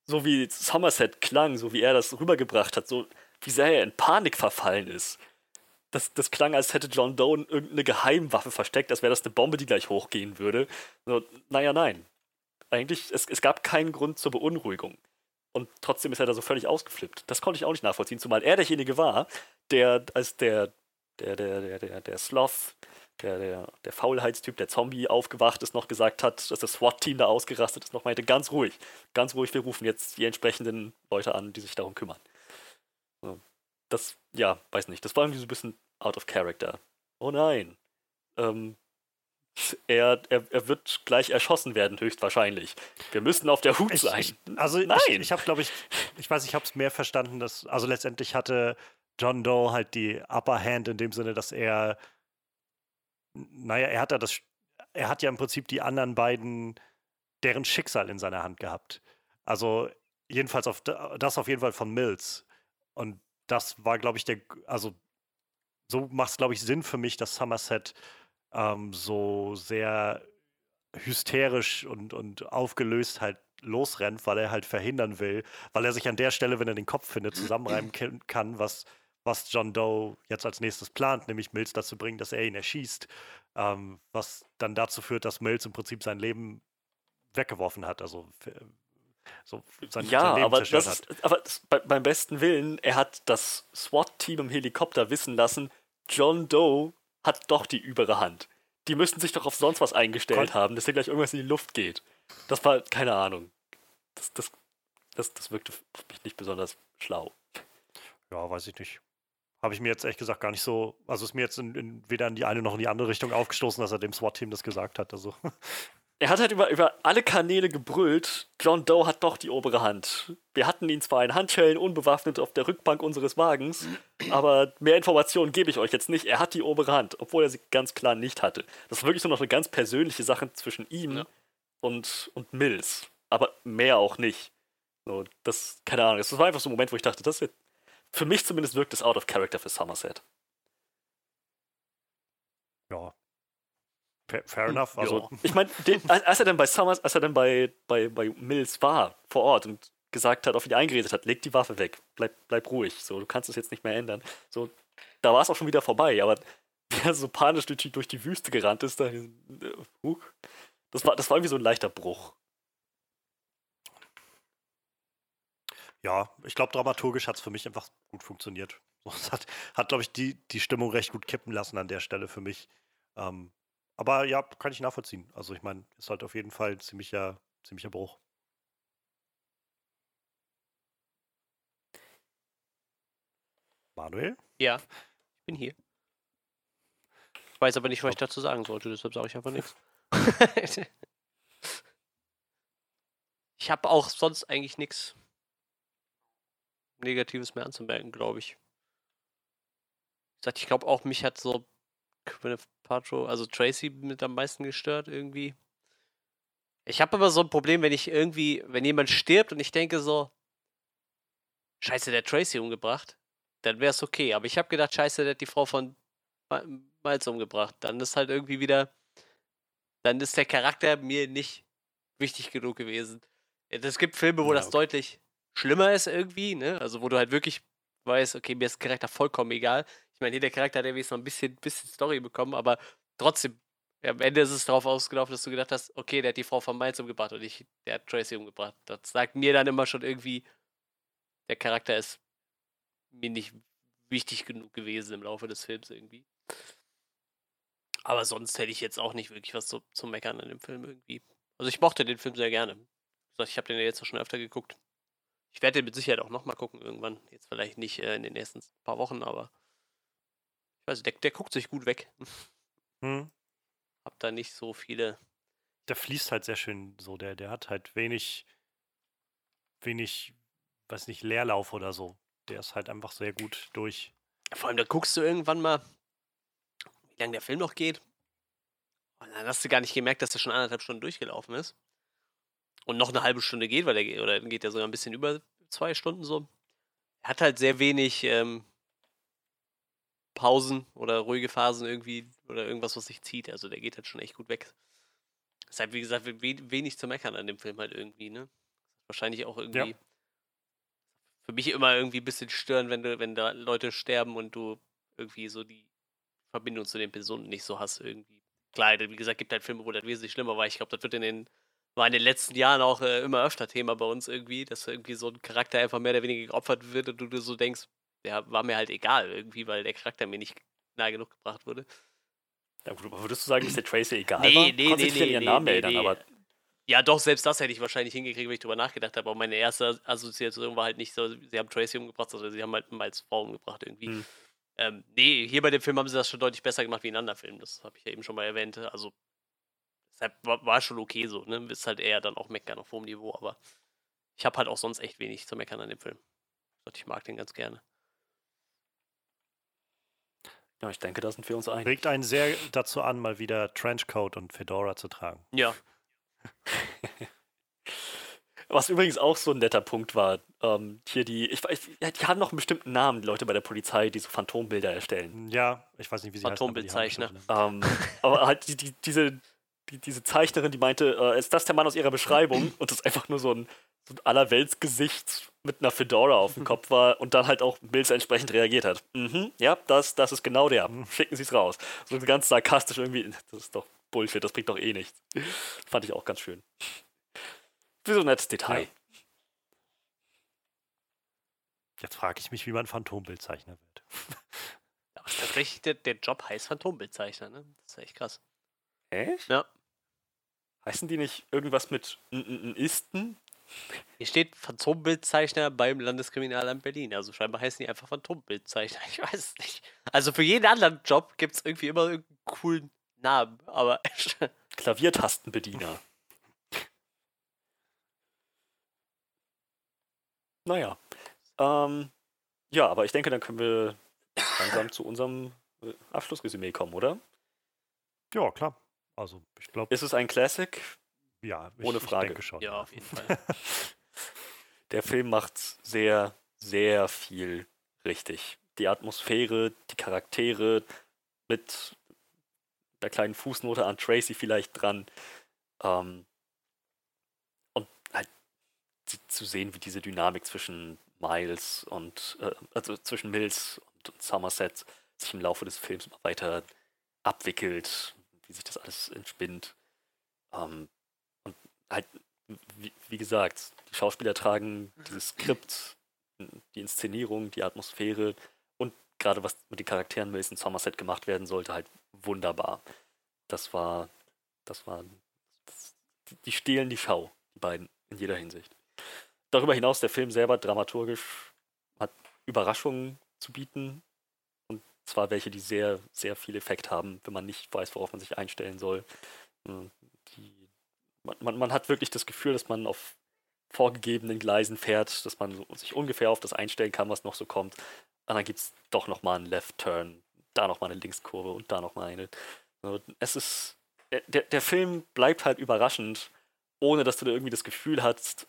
so wie Somerset klang, so wie er das rübergebracht hat, so wie sehr er in Panik verfallen ist. Das, das klang, als hätte John Doe irgendeine Geheimwaffe versteckt, als wäre das eine Bombe, die gleich hochgehen würde. So, naja, nein eigentlich, es, es gab keinen Grund zur Beunruhigung. Und trotzdem ist er da so völlig ausgeflippt. Das konnte ich auch nicht nachvollziehen, zumal er derjenige war, der als der, der, der, der, der, der Sloth, der, der, der Faulheitstyp, der Zombie aufgewacht ist, noch gesagt hat, dass das SWAT-Team da ausgerastet ist, noch meinte, ganz ruhig, ganz ruhig, wir rufen jetzt die entsprechenden Leute an, die sich darum kümmern. Das, ja, weiß nicht, das war irgendwie so ein bisschen out of character. Oh nein. Ähm, er, er, er wird gleich erschossen werden, höchstwahrscheinlich. Wir müssen auf der Hut ich, sein. Ich, also Nein. ich, ich habe, glaube ich, ich weiß, ich habe es mehr verstanden, dass, also letztendlich hatte John Doe halt die Upper Hand in dem Sinne, dass er, naja, er hat ja das, er hat ja im Prinzip die anderen beiden, deren Schicksal in seiner Hand gehabt. Also jedenfalls auf das auf jeden Fall von Mills. Und das war, glaube ich, der, also so macht es, glaube ich, Sinn für mich, dass Somerset ähm, so sehr hysterisch und, und aufgelöst halt losrennt, weil er halt verhindern will, weil er sich an der Stelle, wenn er den Kopf findet, zusammenreimen [CLEARS THROAT] kann, was, was John Doe jetzt als nächstes plant, nämlich Mills dazu bringen, dass er ihn erschießt, ähm, was dann dazu führt, dass Mills im Prinzip sein Leben weggeworfen hat, also so sein, ja, sein Leben aber zerstört das ist, aber das, bei, beim besten Willen, er hat das SWAT-Team im Helikopter wissen lassen, John Doe hat doch die übere Hand. Die müssten sich doch auf sonst was eingestellt Kon haben, dass hier gleich irgendwas in die Luft geht. Das war, keine Ahnung. Das, das, das, das wirkte für mich nicht besonders schlau. Ja, weiß ich nicht. Habe ich mir jetzt ehrlich gesagt gar nicht so, also ist mir jetzt in, in, weder in die eine noch in die andere Richtung aufgestoßen, dass er dem SWAT-Team das gesagt hat. Also er hat halt über, über alle Kanäle gebrüllt, John Doe hat doch die obere Hand. Wir hatten ihn zwar in Handschellen unbewaffnet auf der Rückbank unseres Wagens, aber mehr Informationen gebe ich euch jetzt nicht. Er hat die obere Hand, obwohl er sie ganz klar nicht hatte. Das ist wirklich so noch eine ganz persönliche Sache zwischen ihm ja. und, und Mills. Aber mehr auch nicht. So, das, keine Ahnung, das war einfach so ein Moment, wo ich dachte, das wird, für mich zumindest wirkt das out of character für Somerset. Ja, Fair enough. Also. Ja. Ich meine, [LAUGHS] als er dann bei Summers, als er dann bei, bei, bei Mills war, vor Ort und gesagt hat, auf ihn eingeredet hat, leg die Waffe weg, bleib, bleib ruhig, so, du kannst es jetzt nicht mehr ändern. So, da war es auch schon wieder vorbei, aber [LAUGHS] der so panisch durch die, durch die Wüste gerannt ist, da, uh, das, war, das war irgendwie so ein leichter Bruch. Ja, ich glaube, dramaturgisch hat es für mich einfach gut funktioniert. [LAUGHS] Es hat, hat glaube ich, die, die Stimmung recht gut kippen lassen an der Stelle für mich. Ähm, aber ja, kann ich nachvollziehen. Also ich meine, ist halt auf jeden Fall ein ziemlicher, ziemlicher Bruch. Manuel? Ja, ich bin hier. Ich weiß aber nicht, was ich dazu sagen sollte, deshalb sage ich einfach nichts. [LAUGHS] ich habe auch sonst eigentlich nichts Negatives mehr anzumerken, glaube ich. Ich glaube auch, mich hat so Gwyneth Paltrow, also Tracy mit am meisten gestört irgendwie. Ich habe aber so ein Problem, wenn ich irgendwie, wenn jemand stirbt und ich denke so, scheiße, der hat Tracy umgebracht, dann wäre es okay. Aber ich habe gedacht, scheiße, der hat die Frau von Miles umgebracht. Dann ist halt irgendwie wieder, dann ist der Charakter mir nicht wichtig genug gewesen. Es gibt Filme, wo ja, das deutlich schlimmer ist irgendwie, ne? Also wo du halt wirklich weißt, okay, mir ist der Charakter vollkommen egal. Ich meine, jeder Charakter hat irgendwie noch ein bisschen, bisschen Story bekommen, aber trotzdem, am Ende ist es darauf ausgelaufen, dass du gedacht hast, okay, der hat die Frau von Miles umgebracht und ich, der hat Tracy umgebracht. Das sagt mir dann immer schon irgendwie, der Charakter ist mir nicht wichtig genug gewesen im Laufe des Films irgendwie. Aber sonst hätte ich jetzt auch nicht wirklich was zu, zu meckern an dem Film irgendwie. Also ich mochte den Film sehr gerne. Ich habe den ja jetzt auch schon öfter geguckt. Ich werde den mit Sicherheit auch nochmal gucken irgendwann. Jetzt vielleicht nicht äh, in den nächsten paar Wochen, aber ich weiß, der, der guckt sich gut weg. Hm. Hab da nicht so viele. Der fließt halt sehr schön so. Der, der hat halt wenig, wenig, weiß nicht, Leerlauf oder so. Der ist halt einfach sehr gut durch. Vor allem, da guckst du irgendwann mal, wie lange der Film noch geht. Und dann hast du gar nicht gemerkt, dass der schon anderthalb Stunden durchgelaufen ist. Und noch eine halbe Stunde geht, weil der oder geht ja sogar ein bisschen über zwei Stunden so. Er hat halt sehr wenig ähm, Pausen oder ruhige Phasen irgendwie oder irgendwas, was sich zieht. Also der geht halt schon echt gut weg. Deshalb, wie gesagt, wenig zu meckern an dem Film halt irgendwie, ne? Wahrscheinlich auch irgendwie ja. für mich immer irgendwie ein bisschen stören, wenn du, wenn da Leute sterben und du irgendwie so die Verbindung zu den Personen nicht so hast irgendwie. Klar, wie gesagt, gibt halt Filme, wo das wesentlich schlimmer war. Ich glaube, das wird in den war in den letzten Jahren auch äh, immer öfter Thema bei uns irgendwie, dass irgendwie so ein Charakter einfach mehr oder weniger geopfert wird und du dir so denkst, der war mir halt egal irgendwie, weil der Charakter mir nicht nah genug gebracht wurde. Ja, gut, aber würdest du sagen, dass der Tracer egal nee, war? Nee, nee, nee, nee, ihren Namen nee, nee. aber ja, doch, selbst das hätte ich wahrscheinlich hingekriegt, wenn ich drüber nachgedacht habe. Aber meine erste Assoziation war halt nicht so, sie haben Tracy umgebracht, sondern sie haben halt als Frau umgebracht irgendwie. Hm. Ähm, nee, hier bei dem Film haben sie das schon deutlich besser gemacht wie in anderen Filmen. Das habe ich ja eben schon mal erwähnt. Also, deshalb war, war schon okay so. Ne? Ist halt eher dann auch meckern auf hohem Niveau. Aber ich habe halt auch sonst echt wenig zu meckern an dem Film. Ich mag den ganz gerne. Ja, ich denke, da sind wir uns einig. Regt einen sehr dazu an, mal wieder Trenchcoat und Fedora zu tragen. Ja. [LAUGHS] Was übrigens auch so ein netter Punkt war, ähm, hier die, ich weiß, die haben noch einen bestimmten Namen, die Leute bei der Polizei, die so Phantombilder erstellen. Ja, ich weiß nicht, wie sie Phantombildzeichner. Ähm, aber halt die, die, diese, die, diese Zeichnerin, die meinte, äh, ist das der Mann aus ihrer Beschreibung? [CLEARS THROAT] Und das einfach nur so ein, so ein Allerweltsgesicht mit einer Fedora auf dem Kopf war und dann halt auch Mills entsprechend reagiert hat. Mhm, ja, das, das ist genau der. Schicken Sie es raus. So ganz sarkastisch irgendwie. Das ist doch Bullshit, das bringt doch eh nichts. Fand ich auch ganz schön. Wie so ein nettes Detail. Ja. Jetzt frage ich mich, wie man Phantombildzeichner wird. Aber tatsächlich, der, der Job heißt Phantombildzeichner, ne? Das ist echt krass. Echt? Ja. Heißen die nicht irgendwas mit Isten? Hier steht Phantombildzeichner beim Landeskriminalamt Berlin. Also scheinbar heißen die einfach Phantombildzeichner. [LAUGHS] Ich weiß es nicht. Also für jeden anderen Job gibt es irgendwie immer irgendeinen coolen Namen. Aber [LAUGHS] Klaviertastenbediener. Naja. Ähm, ja, aber ich denke, dann können wir langsam zu unserem äh, Abschlussresümee kommen, oder? Ja, klar. Also, ich glaube, Ist es ein Classic? ja, ich, ohne Frage. Ich denke schon. ja, auf jeden Fall. [LAUGHS] Der Film macht sehr, sehr viel richtig. Die Atmosphäre, die Charaktere mit der kleinen Fußnote an Tracy vielleicht dran. Ähm, und halt zu- sehen, wie diese Dynamik zwischen Miles und äh, also zwischen Mills und, und Somerset sich im Laufe des Films immer weiter abwickelt, wie sich das alles entspinnt. Ähm, und halt, wie, wie gesagt, die Schauspieler tragen dieses Skript, die Inszenierung, die Atmosphäre und gerade was mit den Charakteren und Somerset gemacht werden sollte, halt wunderbar. Das war, das war, das, die stehlen die Schau, die beiden, in jeder Hinsicht. Darüber hinaus, der Film selber dramaturgisch hat Überraschungen zu bieten. Zwar welche, die sehr, sehr viel Effekt haben, wenn man nicht weiß, worauf man sich einstellen soll. Mm, Die, man, man, man hat wirklich das Gefühl, dass man auf vorgegebenen Gleisen fährt, dass man sich ungefähr auf das einstellen kann, was noch so kommt. Und dann gibt es doch nochmal einen Left-Turn, da nochmal eine Linkskurve und da nochmal eine. Es ist. Der, der Film bleibt halt überraschend, ohne dass du da irgendwie das Gefühl hast,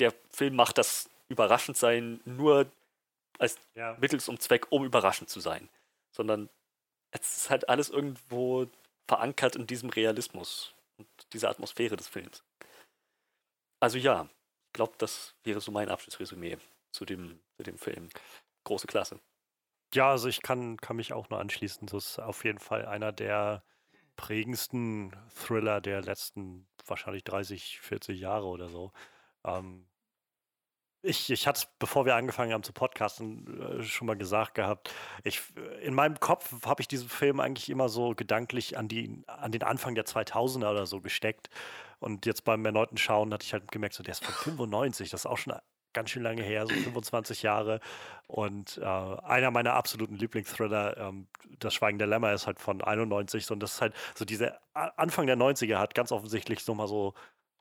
der Film macht das Überraschendsein nur als Ja. Mittel zum Zweck, um überraschend zu sein. Sondern es ist halt alles irgendwo verankert in diesem Realismus und dieser Atmosphäre des Films. Also ja, ich glaube, das wäre so mein Abschlussresümee zu dem, zu dem Film. Große Klasse. Ja, also ich kann, kann mich auch nur anschließen. Das ist auf jeden Fall einer der prägendsten Thriller der letzten wahrscheinlich 30, 40 Jahre oder so. Ähm, ich ich hatte es, bevor wir angefangen haben zu podcasten, äh, schon mal gesagt gehabt. Ich, in meinem Kopf habe ich diesen Film eigentlich immer so gedanklich an, die, an den Anfang der 2000er oder so gesteckt. Und jetzt beim erneuten Schauen hatte ich halt gemerkt, so, der ist von 95, das ist auch schon ganz schön lange her, so 25 Jahre. Und äh, einer meiner absoluten Lieblingsthriller, ähm, Das Schweigen der Lämmer, ist halt von 91. So, Und das ist halt so diese A- Anfang der 90er hat ganz offensichtlich nochmal so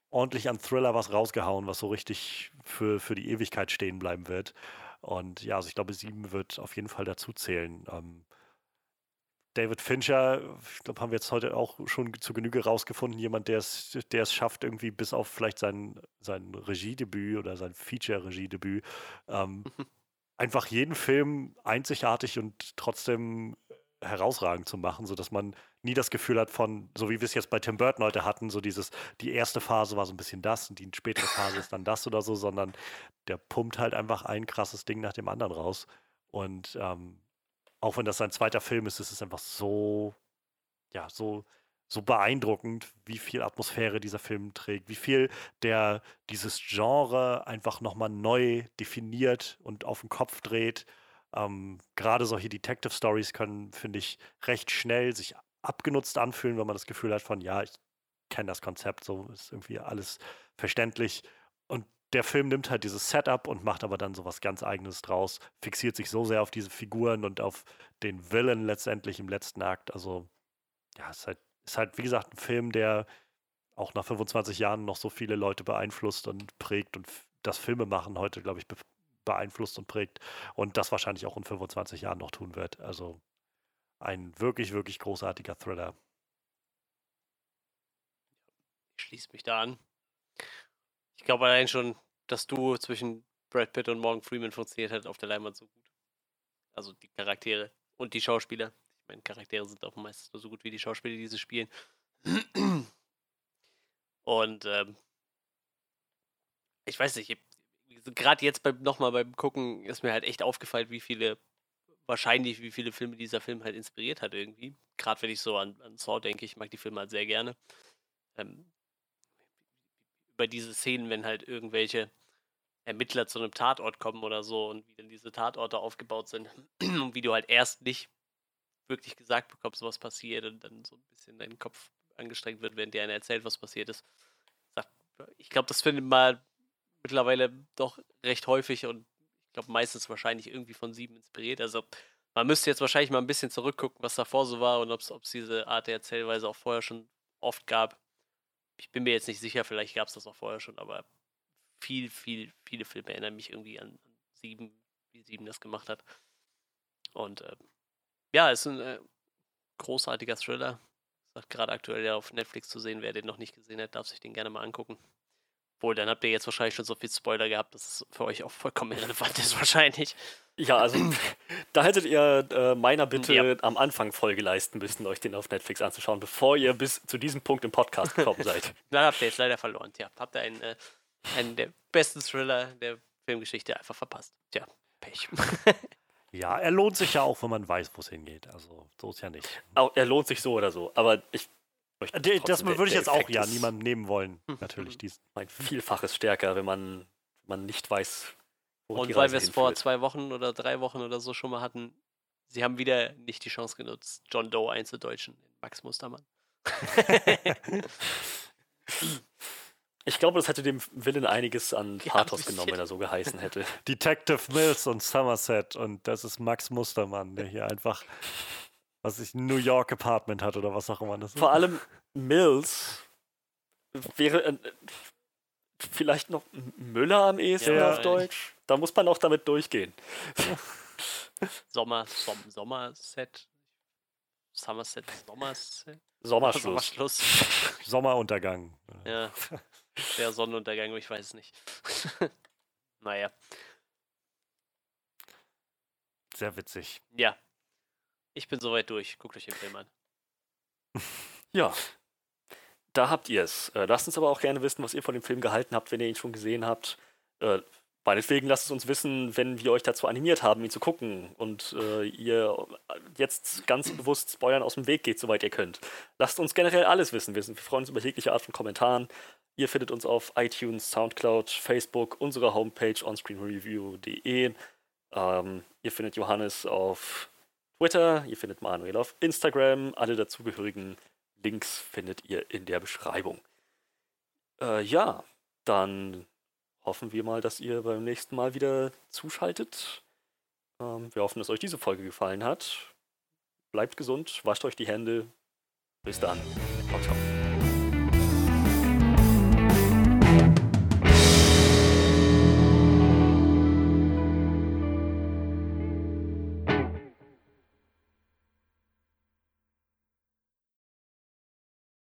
ordentlich an Thriller was rausgehauen, was so richtig für, für die Ewigkeit stehen bleiben wird. Und ja, also ich glaube, sieben wird auf jeden Fall dazu zählen. Ähm, David Fincher, ich glaube, haben wir jetzt heute auch schon zu Genüge rausgefunden, jemand, der es, der es schafft, irgendwie bis auf vielleicht sein, sein Regiedebüt oder sein Feature-Regiedebüt, ähm, einfach jeden Film einzigartig und trotzdem herausragend zu machen, sodass man nie das Gefühl hat von, so wie wir es jetzt bei Tim Burton heute hatten, so dieses, die erste Phase war so ein bisschen das und die spätere Phase ist dann das oder so, sondern der pumpt halt einfach ein krasses Ding nach dem anderen raus. Und ähm, auch wenn das sein zweiter Film ist, ist es einfach so, ja, so, so beeindruckend, wie viel Atmosphäre dieser Film trägt, wie viel der dieses Genre einfach nochmal neu definiert und auf den Kopf dreht. Ähm, Gerade solche Detective Stories können, finde ich, recht schnell sich abgenutzt anfühlen, wenn man das Gefühl hat von, ja, ich kenne das Konzept, so ist irgendwie alles verständlich. Und der Film nimmt halt dieses Setup und macht aber dann so was ganz Eigenes draus, fixiert sich so sehr auf diese Figuren und auf den Villain letztendlich im letzten Akt. Also, ja, es ist halt, ist halt, wie gesagt, ein Film, der auch nach 25 Jahren noch so viele Leute beeinflusst und prägt und das Filmemachen heute, glaube ich, beeinflusst und prägt und das wahrscheinlich auch in 25 Jahren noch tun wird. Also ein wirklich, wirklich großartiger Thriller. Ich schließe mich da an. Ich glaube allein schon, das Duo zwischen Brad Pitt und Morgan Freeman funktioniert halt auf der Leinwand so gut. Also die Charaktere und die Schauspieler. Ich meine, Charaktere sind auch meistens nur so gut wie die Schauspieler, die sie spielen. Und ähm, ich weiß nicht, gerade jetzt beim, nochmal beim Gucken ist mir halt echt aufgefallen, wie viele, wahrscheinlich wie viele Filme dieser Film halt inspiriert hat irgendwie. Gerade wenn ich so an, an Saw denke, ich mag die Filme halt sehr gerne. Ähm, über diese Szenen, wenn halt irgendwelche Ermittler zu einem Tatort kommen oder so und wie dann diese Tatorte aufgebaut sind [CLEARS THROAT] und wie du halt erst nicht wirklich gesagt bekommst, was passiert und dann so ein bisschen dein Kopf angestrengt wird, wenn dir einer erzählt, was passiert ist. Ich glaube, das findet man mittlerweile doch recht häufig und ich glaube meistens wahrscheinlich irgendwie von sieben inspiriert. Also man müsste jetzt wahrscheinlich mal ein bisschen zurückgucken, was davor so war und ob es diese Art der Erzählweise auch vorher schon oft gab. Ich bin mir jetzt nicht sicher, vielleicht gab es das auch vorher schon, aber viel, viel, viele Filme erinnern mich irgendwie an, an sieben, wie sieben das gemacht hat. Und äh, ja, ist ein äh, großartiger Thriller. Gerade aktuell ja auf Netflix zu sehen, wer den noch nicht gesehen hat, darf sich den gerne mal angucken. Wohl, dann habt ihr jetzt wahrscheinlich schon so viel Spoiler gehabt, dass es für euch auch vollkommen irrelevant ist, [LAUGHS] wahrscheinlich. Ja, also [CLEARS THROAT] da hättet ihr äh, meiner Bitte ja. am Anfang Folge leisten müssen, euch den auf Netflix anzuschauen, bevor ihr bis zu diesem Punkt im Podcast gekommen seid. [LAUGHS] dann habt ihr jetzt leider verloren. Tja, habt ihr einen, äh, einen der besten Thriller der Filmgeschichte einfach verpasst. Tja, Pech. [LAUGHS] ja, er lohnt sich ja auch, wenn man weiß, wo es hingeht. Also so ist ja nicht. Auch, er lohnt sich so oder so. Aber ich das würde ich jetzt auch ja niemandem nehmen wollen. [LAUGHS] Natürlich diesen. Ein Vielfaches stärker, wenn man, man nicht weiß, wo Und weil wir es vor zwei Wochen oder drei Wochen oder so schon mal hatten, sie haben wieder nicht die Chance genutzt, John Doe einzudeutschen in Max Mustermann. [LAUGHS] ich glaube, das hätte dem Willen einiges an Pathos ja, genommen, wenn er so geheißen hätte. [LAUGHS] Detective Mills und Somerset und das ist Max Mustermann, der hier einfach was ich New York Apartment hat oder was auch immer das ist. Vor allem Mills wäre äh, vielleicht noch Müller am ehesten ja, auf Deutsch. Da muss man auch damit durchgehen. [LAUGHS] Sommer, Som Sommerset. Somerset, Sommerset. Sommerschluss. Sommerschluss. [LAUGHS] Sommeruntergang. Ja. Der Sonnenuntergang, ich weiß es nicht. [LAUGHS] naja. Sehr witzig. Ja. Ich bin soweit durch. Guckt euch den Film an. [LAUGHS] Ja. Da habt ihr es. Äh, lasst uns aber auch gerne wissen, was ihr von dem Film gehalten habt, wenn ihr ihn schon gesehen habt. Äh, meinetwegen lasst es uns wissen, wenn wir euch dazu animiert haben, ihn zu gucken und äh, ihr jetzt ganz bewusst Spoilern aus dem Weg geht, soweit ihr könnt. Lasst uns generell alles wissen. Wir, freuen uns über jegliche Art von Kommentaren. Ihr findet uns auf iTunes, Soundcloud, Facebook, unserer Homepage onscreenreview.de. Ähm, ihr findet Johannes auf Twitter, ihr findet Manuel auf Instagram. Alle dazugehörigen Links findet ihr in der Beschreibung. Äh, ja, dann hoffen wir mal, dass ihr beim nächsten Mal wieder zuschaltet. Ähm, wir hoffen, dass euch diese Folge gefallen hat. Bleibt gesund, wascht euch die Hände. Bis dann. Ciao, ciao.